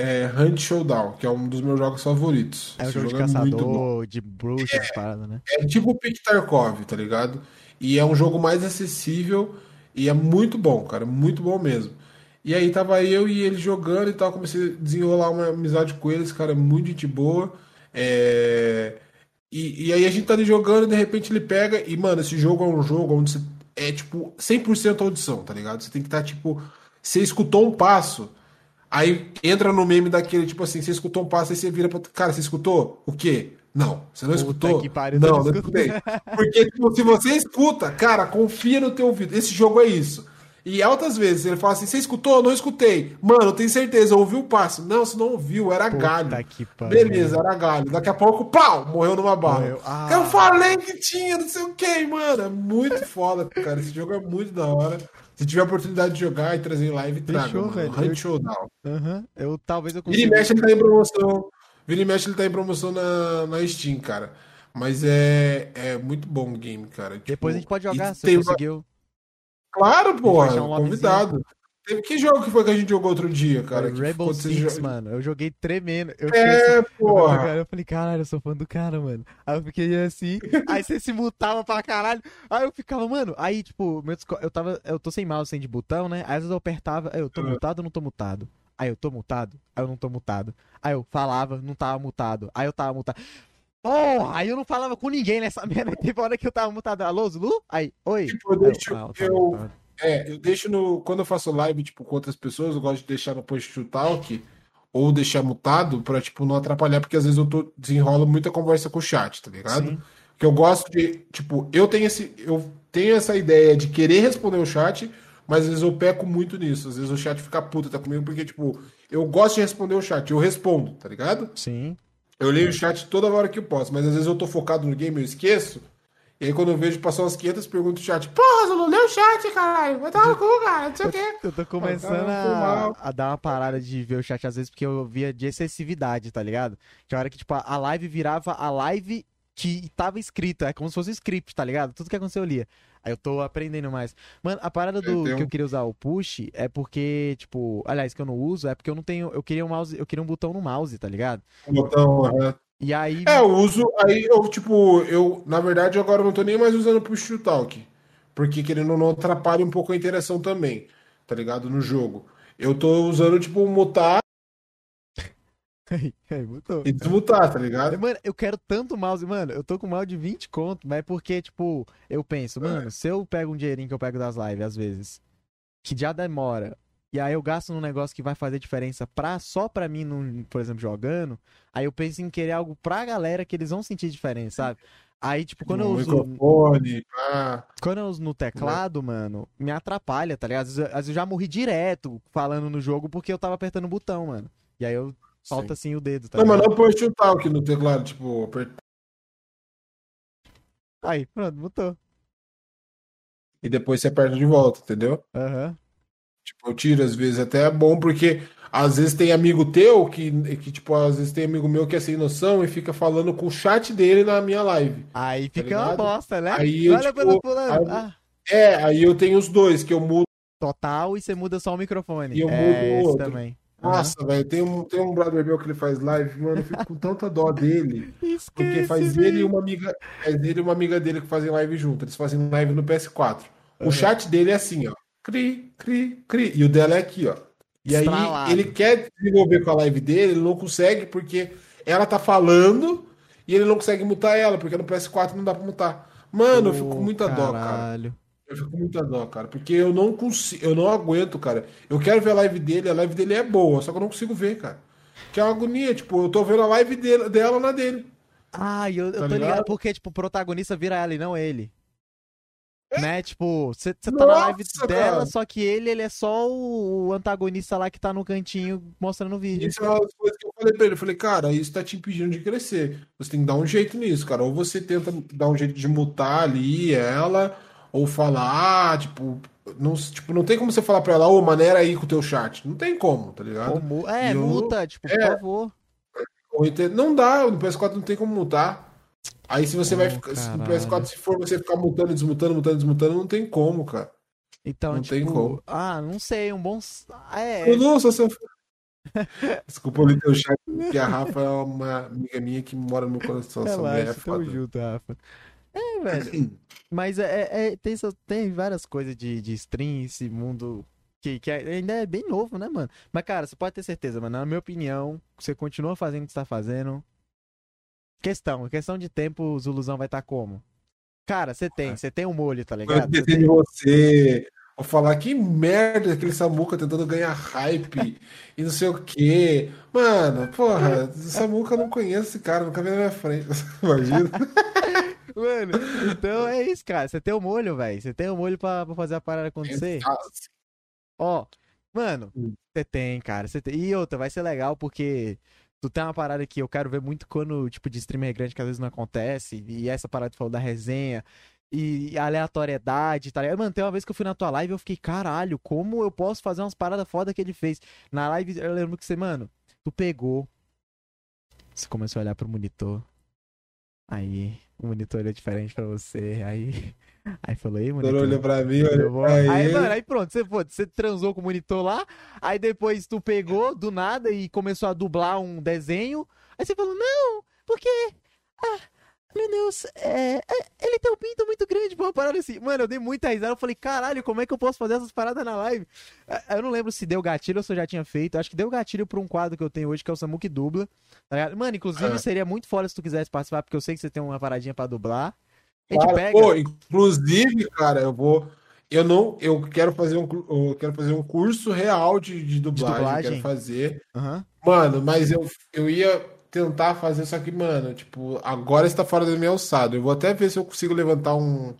é, Hunt Showdown, que é um dos meus jogos favoritos. É um Esse jogo de é caçador, de bruxa, essas paradas, né? É tipo o Pick Tarkov, tá ligado? E é um jogo mais acessível e é muito bom, cara, muito bom mesmo. E aí tava eu e ele jogando e tal, comecei a desenrolar uma amizade com eles, cara, muito gente boa. É, E, e aí a gente tá ali jogando e de repente ele pega e, mano, esse jogo é um jogo onde você é tipo 100% audição, tá ligado? Você tem que estar tipo, você escutou um passo, Aí entra no meme daquele, tipo assim, você escutou um passo, aí você vira pra. Cara, você escutou? O quê? Não. Você não Puta escutou? que pariu, não, não escutei. Porque, tipo, se você escuta, cara, confia no teu ouvido. Esse jogo é isso. E altas vezes ele fala assim: você escutou? Não escutei. Mano, eu tenho certeza, eu ouvi o passo. Não, você não ouviu, era galho. Puta pariu. Beleza, era galho. Daqui a pouco, pau, morreu numa bala. Ah. Eu falei que tinha, não sei o que, mano. É muito foda, cara. Esse jogo é muito da hora. Se tiver a oportunidade de jogar e trazer em live, traga. Fechou, mano. velho. Hunt Eu- Showdown. Aham. Eu talvez eu Vira e consiga. mexe ele tá em promoção. Vira e mexe ele tá em promoção na, na Steam, cara. Mas é, é muito bom o game, cara. Tipo, Depois a gente pode jogar, se tem eu uma- conseguiu. Claro, porra, um convidado. Que jogo que foi que a gente jogou outro dia, cara? Que você Six, mano. Eu joguei tremendo. Eu assim, É, eu, porra. eu falei, caralho, eu sou fã do cara, mano. Aí eu fiquei assim, aí você se mutava pra caralho. Aí eu ficava, mano, aí, tipo, meu Discord- eu tava. Eu tô sem mouse, sem de botão, né? Aí às vezes eu apertava, aí eu tô Ah. mutado ou não tô mutado? Aí eu tô mutado? Aí eu não tô mutado. Aí eu falava, não tava mutado. Aí eu tava mutado. Porra, aí eu não falava com ninguém nessa merda. Teve hora que eu tava mutado. Alô, Zulu? Aí, oi. Tipo, eu Aí ah, tá eu- tá bom. É, eu deixo no. Quando eu faço live, tipo, com outras pessoas, eu gosto de deixar no push to talk ou deixar mutado pra, tipo, não atrapalhar, porque às vezes eu tô, desenrolo muita conversa com o chat, tá ligado? Sim. Que eu gosto de, tipo, eu tenho esse, eu tenho essa ideia de querer responder o chat, mas às vezes eu peco muito nisso. Às vezes o chat fica puta tá comigo porque, tipo, eu gosto de responder o chat, eu respondo, tá ligado? Sim. Eu leio o chat toda hora que eu posso, mas às vezes eu tô focado no game, eu esqueço. E aí quando eu vejo passar umas 500 perguntas no chat, porra, Zulu, lê o chat, caralho, vai dar no cu, cara, não sei o quê. Eu tô começando a, a dar uma parada de ver o chat às vezes porque eu via de excessividade, tá ligado? Tinha hora que, tipo, a live virava a live que tava escrita. É como se fosse um script, tá ligado? Tudo que aconteceu eu lia. Aí eu tô aprendendo mais. Mano, a parada do Entendeu? que eu queria usar o push é porque, tipo, aliás, que eu não uso, é porque eu não tenho. Eu queria um mouse, eu queria um botão no mouse, tá ligado? O botão, aham. E aí. É, eu uso, aí eu, tipo, eu, na verdade, agora eu não tô nem mais usando push to talk. Porque querendo ou não atrapalha um pouco a interação também, tá ligado? No jogo. Eu tô usando, tipo, mutar e desmutar, tá ligado? Mano, eu quero tanto mouse, mano. Eu tô com mouse de 20 conto, mas é porque, tipo, eu penso, mano, se eu pego um dinheirinho que eu pego das lives, às vezes, que já demora, e aí eu gasto num negócio que vai fazer diferença pra, só pra mim, num, por exemplo, jogando, aí eu penso em querer algo pra galera que eles vão sentir diferença, sabe? Aí, tipo, quando eu Um uso. microfone, pá. Quando eu uso no teclado, mano, me atrapalha, tá ligado? Às vezes, às vezes eu já morri direto falando no jogo porque eu tava apertando o botão, mano. E aí eu solto assim o dedo, tá Não, mas não push to talk no teclado, tipo, apertar Aí, pronto, botou. e depois você aperta de volta, entendeu? Aham. Tipo, eu tiro às vezes, até é bom, porque às vezes tem amigo teu que, que, tipo, às vezes tem amigo meu que é sem noção e fica falando com o chat dele na minha live. Aí Tá fica uma ligado? bosta, né? Aí eu, Olha tipo, aí- Ah, É, aí eu tenho os dois, que eu mudo. total e você muda só o microfone. E eu é, mudo o esse outro. também. Nossa, velho, tem um, tem um brother meu que ele faz live, mano, eu fico com tanta dó dele. Porque Esquece, faz ele e velho. uma amiga, faz ele e uma amiga dele que fazem live junto. Eles fazem live no PS4. O chat dele é assim, ó. Cri, cri, cri. E o dela é aqui, ó. E aí Estralado. ele quer desenvolver com a live dele, ele não consegue porque ela tá falando e ele não consegue mutar ela, porque no PS4 não dá pra mutar. Mano, eu fico com muita dó, cara. caralho. Eu fico com muita dó, cara, porque eu não consigo, eu não aguento, cara. Eu quero ver a live dele, a live dele é boa, só que eu não consigo ver, cara. Que é uma agonia, tipo, eu tô vendo a live dele, dela na dele. Ah, eu, eu Tá tô ligado ligado? porque, tipo, o protagonista vira ela e não ele. Né? Tipo, você tá na live dela, cara. só que ele, ele é só o, antagonista lá que tá no cantinho mostrando o vídeo. Isso é uma das coisas que eu falei pra ele. Eu falei, cara, isso tá te impedindo de crescer. Você tem que dar um jeito nisso, cara. Ou você tenta dar um jeito de mutar ali ela, ou falar, tipo, não, tipo, não tem como você falar pra ela, ô, maneira aí com o teu chat. Não tem como, tá ligado? Como- É, eu- multa, tipo, por É. favor. Ou então- não dá, no PS4 não tem como mutar. Aí se você vai Oh, ficar, se caralho. PS4, se for você ficar mutando, desmutando, mutando, desmutando, não tem como, cara. Então, Não tipo, tem como. ah, não sei, um bom. ah, É, Nossa, você... Desculpa ali teu chat, porque a Rafa é uma amiga minha que mora no meu coração. É relaxa, tamo foda. junto, Rafa. É, velho. Mas é, é- é- tem, tem várias coisas de, de stream, esse mundo que, que ainda é bem novo, né, mano? Mas, cara, você pode ter certeza, mano. Na minha opinião, você continua fazendo o que você tá fazendo. Questão, questão de tempo, o Zuluzão vai estar como? Cara, você tem, você tem um molho, tá ligado? Você depender tem- de você. Vou falar que merda aquele Samuca tentando ganhar hype e não sei o quê. Mano, porra, o Samuca eu não conheço esse cara, nunca vi na minha frente. Imagina. Mano, então é isso, cara. Você tem o molho, velho. Você tem o molho pra, pra fazer a parada acontecer. Ó, mano, Hum. você tem, cara. Você tem. E outra, vai ser legal porque tu tem uma parada que eu quero ver muito quando, tipo, de streamer grande que às vezes não acontece. E essa parada que tu falou da resenha. E aleatoriedade, tá ligado? Mano, tem uma vez que eu fui na tua live eu fiquei, caralho, como eu posso fazer umas paradas foda que ele fez? Na live, eu lembro que você, mano, tu pegou. Você começou a olhar pro monitor. Aí, o monitor olhou diferente pra você. Aí. Aí falou, ei, Ele monitor. olhou pra mim, olhou Aí, mano, aí pronto, você, pô, você transou com o monitor lá, aí depois tu pegou do nada e começou a dublar um desenho, aí você falou, não, porque, ah, meu Deus, é, é, ele tem um pinto muito grande uma parada assim. Mano, eu dei muita risada, eu falei, caralho, como é que eu posso fazer essas paradas na live? Ah, Eu não lembro se deu gatilho ou se eu já tinha feito, acho que deu gatilho pra um quadro que eu tenho hoje, que é o Samuque Dubla, tá? Mano, inclusive É. seria muito foda se tu quisesse participar, porque eu sei que você tem uma paradinha pra dublar. A gente Cara, pega... pô, inclusive, cara, eu vou. Eu não. Eu quero fazer um, eu quero fazer um curso real de, de dublagem. dublagem? Quero fazer. Aham. Mano, mas eu, eu ia tentar fazer, só que, mano, tipo, agora está fora da minha alçada. Eu vou até ver se eu consigo levantar um,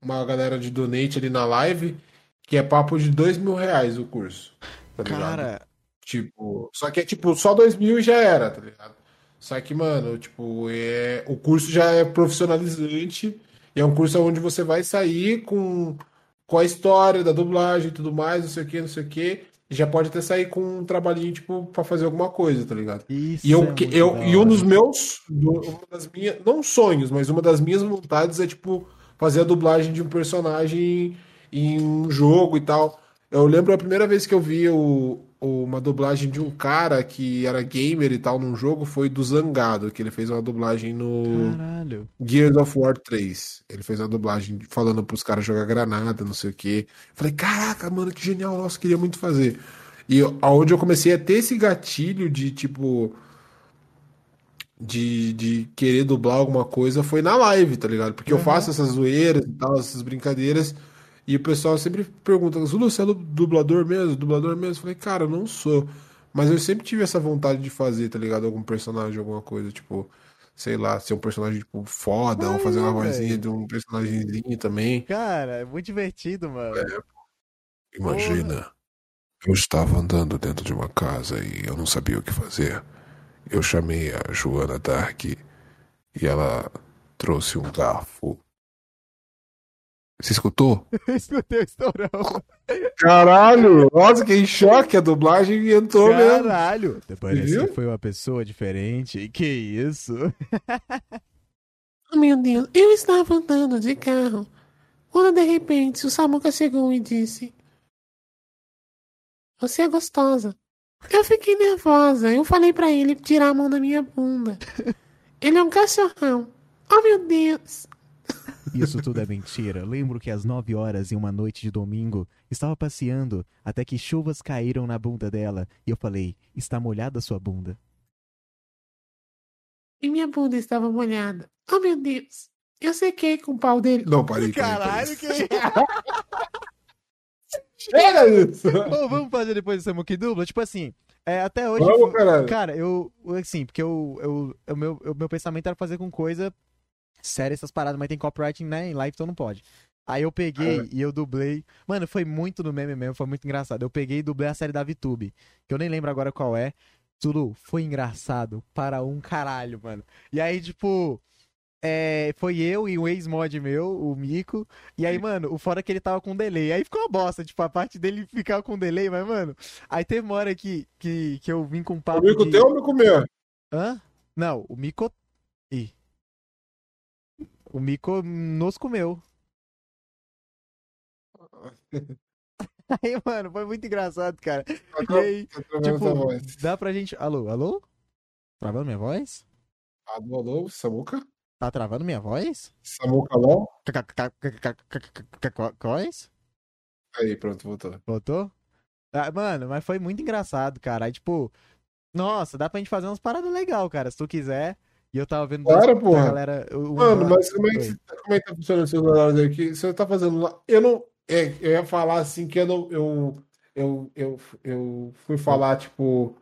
uma galera de donate ali na live, que é papo de dois mil reais o curso. Tá ligado? Cara, Tipo, só que é tipo, só dois mil e já era, tá ligado? Só que, mano, tipo, é, o curso já é profissionalizante e é um curso onde você vai sair com, com a história da dublagem e tudo mais, não sei o que, não sei o que. Já pode até sair com um trabalhinho, tipo, pra fazer alguma coisa, tá ligado? isso E, eu, é eu, e um dos meus, uma das minhas, não sonhos, mas uma das minhas vontades é, tipo, fazer a dublagem de um personagem em um jogo e tal. Eu lembro a primeira vez que eu vi o- uma dublagem de um cara que era gamer e tal num jogo foi do Zangado, que ele fez uma dublagem no Caralho. Gears of War 3. Ele fez uma dublagem falando pros caras jogar granada, não sei o quê. Falei, caraca, mano, que genial, nossa, queria muito fazer. E eu- aonde eu comecei a ter esse gatilho de, tipo, de, de querer dublar alguma coisa foi na live, tá ligado? Porque eu Uhum. faço essas zoeiras e tal, essas brincadeiras, e o pessoal sempre pergunta, Zulu, você é dublador mesmo? Dublador mesmo? Eu falei, cara, eu não sou. Mas eu sempre tive essa vontade de fazer, tá ligado? Algum personagem, alguma coisa, tipo, sei lá, ser um personagem, tipo, foda, ou fazer uma vozinha de um personagemzinho também. Cara, é muito divertido, mano. Imagina, eu estava andando dentro de uma casa e eu não sabia o que fazer. Eu chamei a Joana Dark e ela trouxe um garfo. Você escutou? Eu escutei o estourão. Caralho! Nossa, fiquei em choque. A dublagem entrou mesmo. Caralho. Parece viu? que foi uma pessoa diferente. Que isso? Oh, meu Deus, eu estava andando de carro quando de repente o Samuca chegou e disse: Você é gostosa. Eu fiquei nervosa. Eu falei pra ele tirar a mão da minha bunda. Ele é um cachorrão. Oh meu Deus. Isso tudo é mentira. Lembro que às 9 horas em uma noite de domingo, estava passeando até que chuvas caíram na bunda dela e eu falei: Está molhada sua bunda? E minha bunda estava molhada. Oh meu Deus. Eu sequei com o pau dele. Não, parei. Caralho, que. Chega isso! Ô, vamos fazer depois essa Samuki dubla? Tipo assim, é, até hoje. Vamos, caralho. Cara, eu. Assim, porque eu, eu, o meu, o meu pensamento era fazer com coisa séria essas paradas, mas tem copyright né, em live, então não pode. Aí eu peguei e eu dublei. Mano, foi muito no meme mesmo, foi muito engraçado. Eu peguei e dublei a série da VTube, que eu nem lembro agora qual é. Tudo foi engraçado para um caralho, mano. E aí, tipo, é, foi eu e um ex-mod meu, o Mico. E aí, mano, o fora é que ele tava com delay. Aí ficou uma bosta, tipo, a parte dele ficar com delay, mas, mano, aí teve uma hora que, que, que eu vim com um O papo. mico de... teu ou o mico meu? Hã? Não, o Mico. O Mico nos comeu. Aí, mano, foi muito engraçado, cara. E aí, Tá tipo, dá pra gente. Alô, alô? Travando minha voz? Alô, alô, Samuca? Tá travando minha voz? Samuca LOL? Quais? Aí, pronto, voltou. Voltou? Ah, mano, mas foi muito engraçado, cara. Aí, tipo, nossa, dá pra gente fazer umas paradas legal, cara, se tu quiser. E eu tava vendo Claro, porra. galera. Mano, mas como é, que, como é que tá funcionando seus horários aqui? Você tá fazendo lá. Eu não. é, eu ia falar assim que eu não. Eu, eu, eu, eu fui falar, tipo.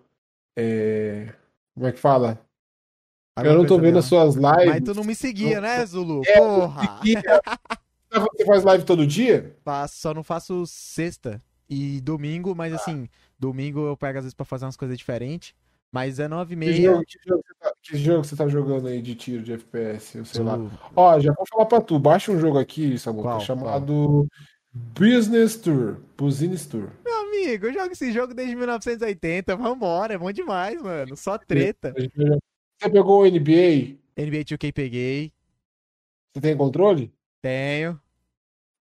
é, como é que fala? Eu não tô vendo as suas lives. Mas tu não me seguia, né, Zulu? É, Porra! Você faz live todo dia? Faço, só não faço sexta e domingo, mas assim, domingo eu pego às vezes pra fazer umas coisas diferentes. Mas é nove e Que meia. jogo, que, jogo você tá, que jogo você tá jogando aí de tiro, de FPS? Eu sei lá. Ó, já vou falar pra tu. Baixa um jogo aqui, Samuca, Qual? chamado Business Tour. Business Tour. Meu amigo, eu jogo esse jogo desde 1980. Vambora, é bom demais, mano. Só treta. Você pegou o NBA? NBA 2K peguei. Você tem controle? Tenho.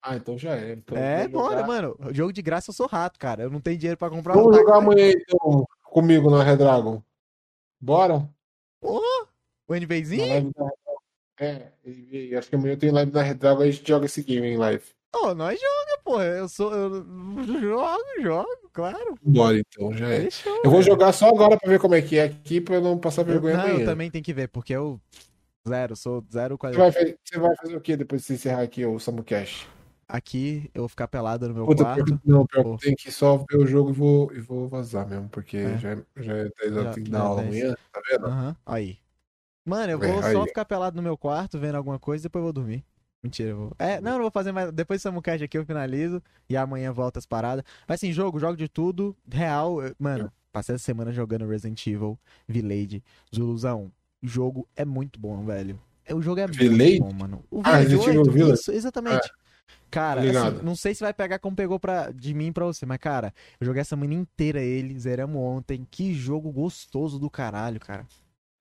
Ah, então já é. Então é, bora, mano. Jogo de graça eu sou rato, cara. Eu não tenho dinheiro pra comprar Vamos um jogar amanhã então comigo na Redragon. Bora? O live da. É, NBA. acho que amanhã eu tenho live na Redragon e a gente joga esse game em live. Ô, nós joga, porra. Eu sou. Eu jogo, jogo, claro. Bora então, já é. Fechou. Eu vou jogar só agora pra ver como é que é aqui, pra eu não passar Eu, vergonha não, eu amanhã. também tenho que ver, porque eu. Zero, sou zero Você qualidade. vai, fa- você vai fazer o que depois de você encerrar aqui o Samucash? Aqui eu vou ficar pelado no meu Puta, quarto. não, pior Pô. tem que só ver o jogo e vou, e vou vazar mesmo, porque É. já, já é 10 horas, tem que dar é aula 10. amanhã, tá vendo? Aham, aí. Mano, eu É, vou só aí. ficar pelado no meu quarto, vendo alguma coisa, depois eu vou dormir. Mentira, eu vou. É, não, eu não vou fazer mais. Depois do Samucast aqui eu finalizo. E amanhã volta as paradas. Mas assim, jogo, jogo de tudo. Real. eu- Mano, passei essa semana jogando Resident Evil, Village, Zuluzão. O jogo é muito bom, velho. É, O jogo é Village? muito bom, mano. O Ah, Village Resident Evil 8, Village? isso, exatamente. Cara, Tô ligado. assim, não sei se vai pegar como pegou pra, de mim pra você, mas, cara, eu joguei essa manhã inteira ele, zeramos ontem. Que jogo gostoso do caralho, cara.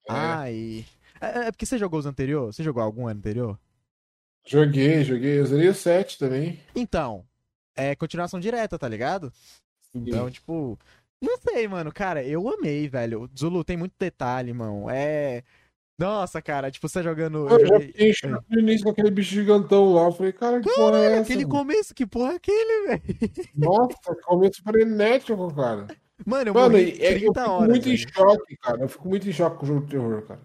É. Ai. É, é porque você jogou os anteriores? Você jogou algum anterior? Joguei, joguei. Eu zerei o 7 também. Então, é continuação direta, tá ligado? Então, tipo, não sei, mano. Cara, eu amei, velho. Zulu tem muito detalhe, irmão. É. Nossa, cara, tipo, você jogando. eu eu já fiquei em no início com aquele bicho gigantão lá. Eu falei, cara, que porra é essa? Aquele mano? começo, que porra é aquele, velho? Nossa, começo frenético, cara. Mano, eu Mano, morri é- eu 30 fico horas. muito em velho. choque, cara. Eu fico muito em choque com o jogo de terror, cara.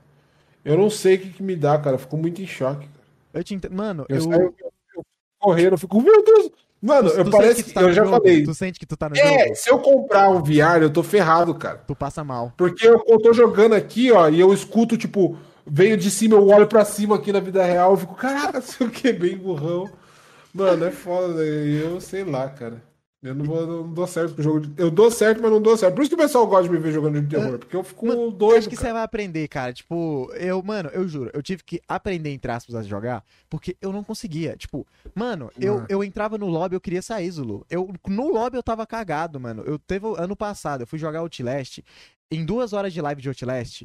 Eu não sei o que, que me dá, cara. Eu fico muito em choque. Cara. Eu te ent... Mano, Eu, eu. saio eu, eu correndo, eu fico, meu Deus! Mano, tu, eu tu parece que, tá eu já jogo? falei. Tu sente que tu tá no É, jogo? se eu comprar um VR, eu tô ferrado, cara. Tu passa mal. Porque eu, eu tô jogando aqui, ó, e eu escuto, tipo, veio de cima, eu olho pra cima aqui na vida real, eu fico, caraca, sei o que, bem burrão. Mano, é foda, eu sei lá, cara. Eu não, vou, não dou certo com o jogo. de- Eu dou certo, mas não dou certo. Por isso que o pessoal gosta de me ver jogando de terror, porque eu fico Mano, doido, Acho que cara. você vai aprender, cara. Tipo, eu, mano, eu juro, eu tive que aprender, entre aspas, a jogar, porque eu não conseguia. Tipo, mano, eu, Uhum. eu entrava no lobby, eu queria sair, Zulu. Eu, no lobby eu tava cagado, mano. Eu teve ano passado, eu fui jogar Outlast. Em duas horas de live de Outlast,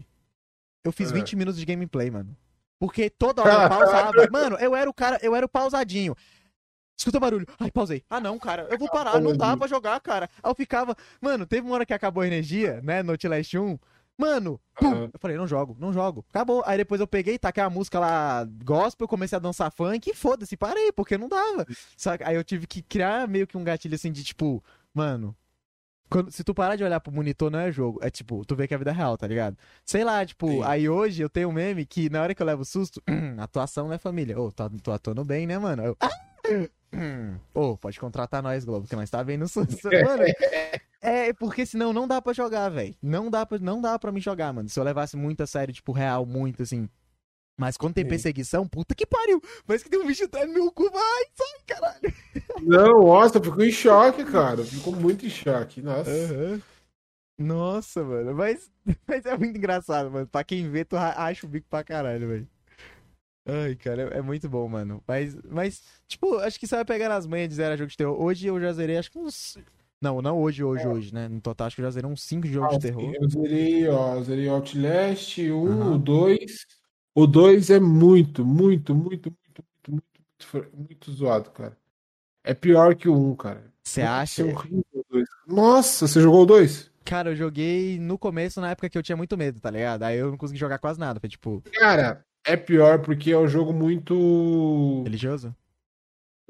eu fiz É. 20 minutos de gameplay, mano. Porque toda hora eu pausava. Mano, eu era o cara, eu era o pausadinho. Escuta barulho. Ai, pausei. Ah, não, cara. Eu vou parar. Não dá pra jogar, cara. Aí eu ficava. Mano, teve uma hora que acabou a energia, né? No Outlast 1. Mano, pum, Aham. eu falei, não jogo, não jogo. Acabou. Aí depois eu peguei, taquei a música lá, gospel, comecei a dançar funk e foda-se, parei, porque não dava. Saca? Aí eu tive que criar meio que um gatilho assim de tipo, mano. quando- se tu parar de olhar pro monitor, não é jogo. É tipo, tu vê que é a vida real, tá ligado? Sei lá, tipo, Sim. aí hoje eu tenho um meme que na hora que eu levo susto, atuação não é família. Ô, tô, tô atuando bem, né, mano? Eu, "Ah!" Ô, pode contratar nós, Globo, que nós tá vendo. Mano, é, porque senão não dá pra jogar, velho. Não dá pra, não dá pra me jogar, mano. Se eu levasse muito a sério, tipo, real, muito assim. Mas quando tem perseguição, puta que pariu. Parece que tem um bicho atrás do meu cu. Vai, sai, caralho. Não, nossa, ficou em choque, cara. Ficou muito em choque. Nossa. Aham. Nossa, mano. Mas, mas é muito engraçado, mano. Pra quem vê, tu acha o bico pra caralho, velho. Ai, cara, é, é muito bom, mano. Mas, mas, tipo, acho que você vai pegar nas manhas de zerar jogo de terror. Hoje eu já zerei, acho que uns. Não, não hoje, hoje, hoje, né? No total, acho que eu já zerei uns 5 jogos de terror. Eu zerei, ó, eu zerei Outlast 1, Aham. o 2. O 2 é muito, muito, muito, muito, muito, muito, muito, zoado, cara. É pior que o 1, cara. Você acha? é horrível o 2. Nossa, você jogou o 2? Cara, eu joguei no começo, na época que eu tinha muito medo, tá ligado? Aí eu não consegui jogar quase nada. Foi tipo, Cara, é pior porque é um jogo muito. religioso?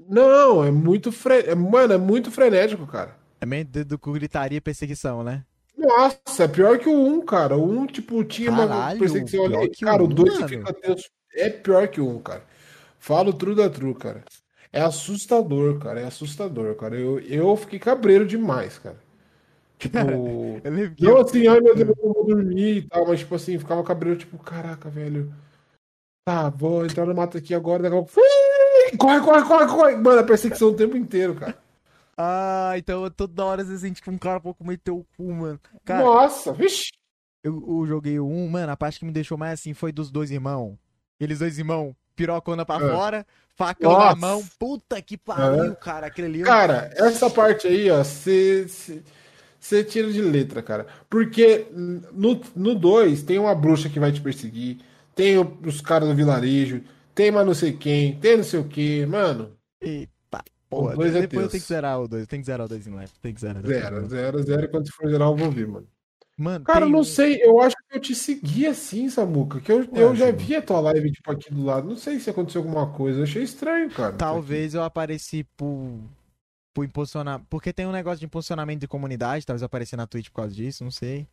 Não, é muito. Fre... é- Mano, é muito frenético, cara. É meio dedo com gritaria e perseguição, né? Nossa, é pior que o 1, cara. O 1, tipo, tinha uma Caralho, perseguição pior ali. que o Cara, o 1, 2 você mano. fica tenso. É pior que o 1, cara. Falo true da true, cara. É assustador, cara. É assustador, cara. Eu, eu fiquei cabreiro demais, cara. Tipo. Eu lembro que. Não assim, ai meu Deus, eu vou dormir e tal, mas tipo assim, ficava cabreiro, tipo, caraca, velho. Tá, vou entrar no mato aqui agora, daqui a pouco. Corre, corre, corre, corre. Mano, a perseguição o tempo inteiro, cara. Ah, então toda hora você sente que um cara pouco meteu o cu, mano. Cara, Nossa, vixi. eu, eu joguei o 1, mano, a parte que me deixou mais assim foi dos dois irmãos. Aqueles dois irmãos, pirocona pra É. fora, facão na Nossa. mão. Puta que pariu, É. cara. Aquele ali. Cara, essa parte aí, ó, você tira de letra, cara. Porque no 2 tem uma bruxa que vai te perseguir, tem os caras do vilarejo, tem mais não sei quem, tem não sei o que, mano. Eita, porra. dois é Depois eu tenho que zerar o 2. Tem que zerar o 2 em live. Tem que zerar. Zero, zero, zero. Quando for zerar, eu vou ver, mano. Mano, Cara, tem não sei, eu acho que eu te segui assim, Samuca, que eu, eu já vi a tua live, tipo, aqui do lado. Não sei se aconteceu alguma coisa, eu achei estranho, cara. Talvez eu apareci por. Por impulsionar. Porque tem um negócio de impulsionamento de comunidade. Talvez eu apareci na Twitch por causa disso, não sei.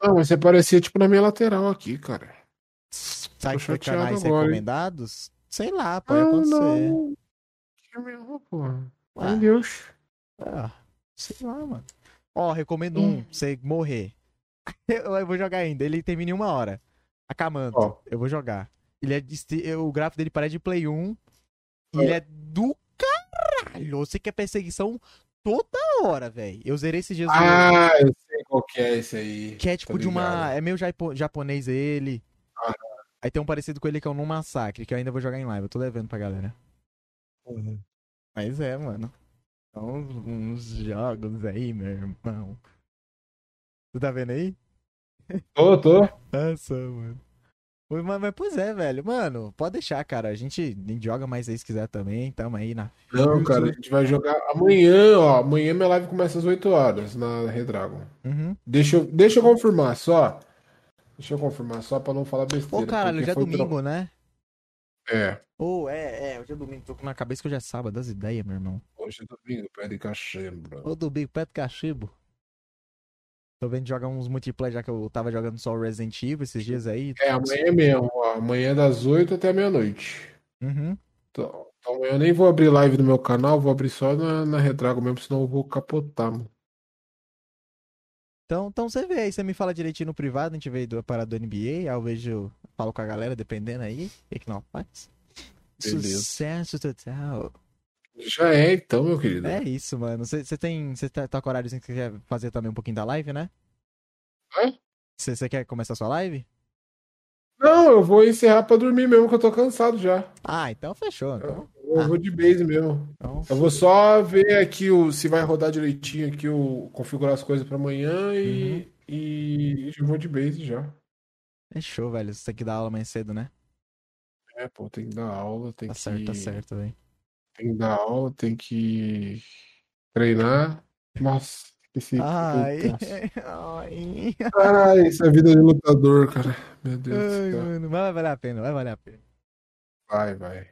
Não, mas você parecia, tipo, na minha lateral aqui, cara. Que foi chateado canais agora, hein? recomendados? Sei lá, pode Ah, acontecer. não. Que mesmo, porra. Meu Deus. Ah, sei lá, mano. Ó, recomendo um, Hum. pra você morrer. Eu, eu vou jogar ainda. Ele termina em uma hora. Acamanto. Ó. Eu vou jogar. Ele é de o gráfico dele parece de Play 1. E Ó. ele é do caralho. Você quer perseguição toda hora, velho. Eu zerei esses dias Ah, eu sei qual que é esse aí. Que é tipo Tô de uma. É meio japo- japonês ele. Ah. Aí tem um parecido com ele que é o No Massacre, que eu ainda vou jogar em live. Eu tô devendo pra galera. Uhum. Mas é, mano. São uns, uns jogos aí, meu irmão. Tu tá vendo aí? Tô, tô. Nossa, mano. Mas, mas- pois é, velho. Mano, pode deixar, cara. A gente, a gente joga mais aí se quiser também. Tamo aí na. Não, cara, a gente vai jogar amanhã, ó. Amanhã minha live começa às 8 horas na Redragon. Uhum. Deixa eu, deixa eu confirmar só. Deixa eu confirmar só pra não falar besteira. Ô, caralho, já é domingo, né? É, Ô, é, é. Hoje é domingo. Tô com na cabeça que hoje é sábado. Das ideias, meu irmão. hoje é domingo, pé de cachembro. Ô, domingo, pé do cachimbo. Tô vendo jogar uns multiplayer, já que eu tava jogando só o Resident Evil esses dias aí. É, amanhã mesmo, ó. Amanhã das 8 até meia-noite. Uhum. Então, então amanhã eu nem vou abrir live no meu canal, vou abrir só na, na Redragon mesmo, senão eu vou capotar, mano. Então, então você vê aí, você me fala direitinho no privado, a gente veio do parada do NBA, aí eu vejo, falo com a galera, dependendo aí, o que não faz. Beleza. Sucesso total. Já é, então, meu querido. É isso, mano. Você tem, você tá, tá com horário que você quer fazer também um pouquinho da live, né? Hã? Você quer começar sua live? Não, eu vou encerrar pra dormir mesmo, que eu tô cansado já. Ah, então fechou. Então, Eu Ah. vou de base mesmo. então Eu vou só ver aqui o, se vai rodar direitinho aqui o configurar as coisas pra amanhã e, Uhum. e eu vou de base já. fechou, velho. Você tem que dar aula mais cedo, né? É, pô, tem que dar aula, tem Tá que certo, tá certo, velho. tem que dar aula, tem que treinar. Nossa, esse Ai, ai, Ai, essa é vida de lutador, cara. Meu Deus ai, mano. Vai valer a pena, vai valer a pena. Vai, vai.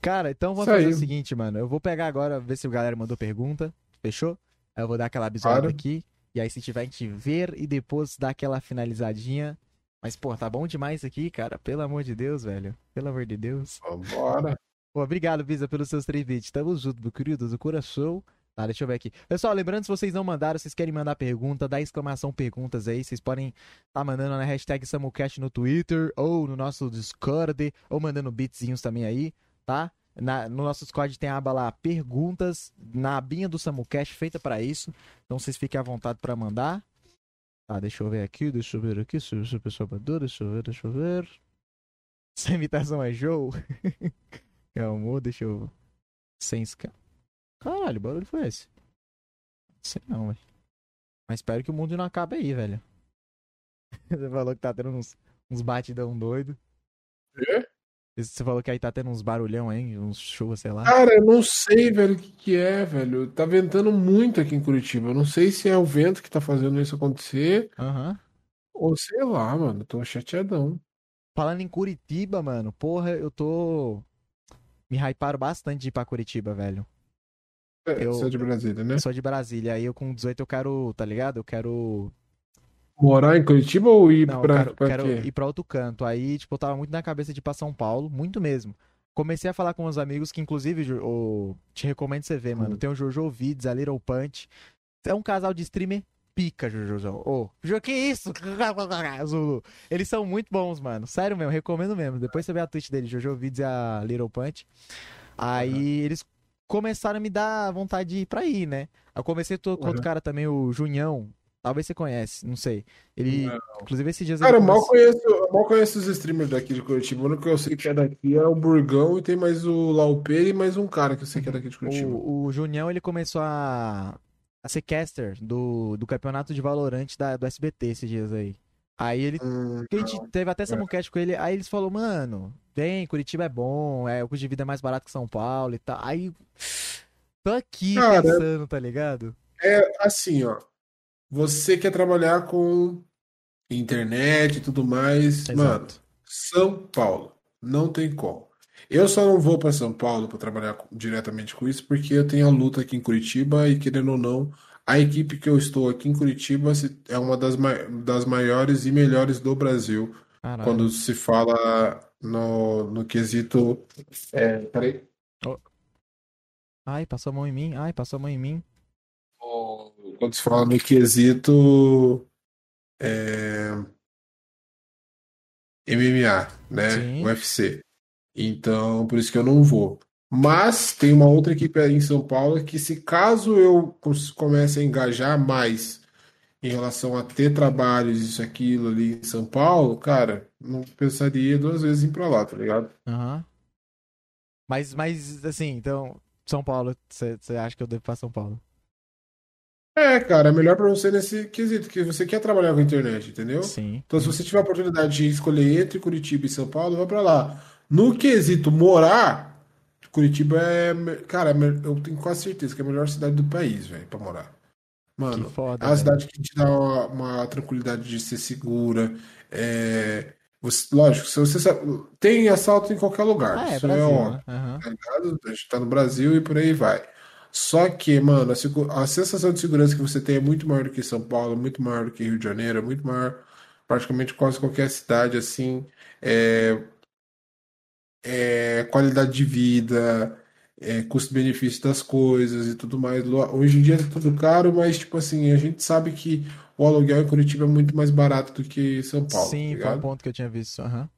Cara, então vamos fazer o seguinte, mano. Eu vou pegar agora, ver se o galera mandou pergunta. Fechou? Aí eu vou dar aquela bisoada Claro. aqui. E aí, se tiver, a gente ver e depois dar aquela finalizadinha. Mas, pô, tá bom demais aqui, cara. Pelo amor de Deus, velho. Pelo amor de Deus. Vambora. Pô, obrigado, Visa, pelos seus três bits. Tamo junto, meu querido, do coração. Tá, deixa eu ver aqui. Pessoal, lembrando, se vocês não mandaram, vocês querem mandar pergunta, dá exclamação perguntas aí. Vocês podem tá mandando na hashtag SamuCast no Twitter, ou no nosso Discord, ou mandando beatzinhos também aí, tá? Na- no nosso Discord tem a aba lá, perguntas, na abinha do SamuCast, feita pra isso. Então vocês fiquem à vontade pra mandar. Tá, deixa eu ver aqui, deixa eu ver aqui, se o pessoal mandou, deixa eu ver, deixa eu ver. Essa imitação é show? Calma, deixa eu... Sem esca... Caralho, barulho foi esse? Sei não, velho. Mas espero que o mundo não acabe aí, velho. Você falou que tá tendo uns, uns batidão doido. Quê? Você falou que aí tá tendo uns barulhão aí, uns chuvas, sei lá. Cara, eu não sei, velho, o que que é, velho. Tá ventando muito aqui em Curitiba. Eu não sei se é o vento que tá fazendo isso acontecer, Aham. ou sei lá, mano. Tô chateadão. Falando em Curitiba, mano, porra, eu tô. Me hyparam bastante de ir pra Curitiba, velho. É, Eu- você é de Brasília, né? Eu sou de Brasília, aí eu com 18 eu quero, tá ligado? Eu quero. Morar em Curitiba ou ir Não, pra, quero, pra quero ir pra outro canto. Aí, tipo, eu tava muito na cabeça de ir pra São Paulo, muito mesmo. Comecei a falar com uns amigos que, inclusive, o... te recomendo você ver, mano. Hum. Tem o Jojo Vids, a Little Punch. É um casal de streamer pica, Jojo. Ô, Jo, que isso? Zulu. Eles são muito bons, mano. Sério mesmo, recomendo mesmo. Depois você vê a Twitch dele, Jojo Vids e a Little Punch. Aí eles começaram a me dar vontade de ir pra ir, né? Eu comecei to- com outro Uhum. cara também, o Junhão. Talvez você conhece, não sei. Ele, Não. inclusive, esses dias Cara, eu mal conheço, eu mal conheço os streamers daqui de Curitiba. O único que eu sei que é daqui é o Burgão e tem mais o Lauper e mais um cara que eu sei que é daqui de Curitiba. O, o Junião, ele começou a, a ser caster do, do campeonato de Valorant da, do SBT esses dias aí. Aí ele. Hum, a gente teve até essa É. com ele. Aí eles falaram, mano, vem, Curitiba é bom, é, o custo de vida é mais barato que São Paulo e tal. Aí. Tô aqui Cara, pensando, tá ligado? É assim, ó. Você quer trabalhar com internet e tudo mais, mano, Exato. São Paulo, não tem como. Eu só não vou para São Paulo para trabalhar diretamente com isso, porque eu tenho a luta aqui em Curitiba e, querendo ou não, a equipe que eu estou aqui em Curitiba é uma das, das maiores e melhores do Brasil Caralho. quando se fala no, no quesito. É, peraí. Ai, passou a mão em mim. Ai, passou a mão em mim. Quando se fala no quesito é, MMA, né? Sim. UFC. Então, por isso que eu não vou. Mas tem uma outra equipe aí em São Paulo que, se caso eu comece a engajar mais em relação a ter trabalhos, isso, aquilo ali em São Paulo, cara, não pensaria duas vezes em ir pra lá, tá ligado? Aham. Mas, mas, assim, então, São Paulo, você você acha que eu devo ir pra São Paulo? É, cara, é melhor pra você nesse quesito, que você quer trabalhar com a internet, entendeu? Sim. Então, se você tiver a oportunidade de escolher entre Curitiba e São Paulo, vai pra lá. No quesito morar, Curitiba é, cara, é eu tenho quase certeza que é a melhor cidade do país, velho, pra morar. Mano, Que foda, é uma velho. cidade que te dá uma, uma tranquilidade de ser segura. É, você- lógico, se você sabe, tem assalto em qualquer lugar, Ah, é isso é Brasil, óbvio né? Aham. tá ligado? A gente tá no Brasil e por aí vai. Só que, mano, a, a sensação de segurança que você tem é muito maior do que São Paulo, muito maior do que Rio de Janeiro, é muito maior, praticamente quase qualquer cidade, assim. É, é qualidade de vida, é custo-benefício das coisas e tudo mais. Hoje em dia é tudo caro, mas, tipo assim, a gente sabe que o aluguel em Curitiba é muito mais barato do que São Paulo, tá Sim, foi um ponto que eu tinha visto. aham.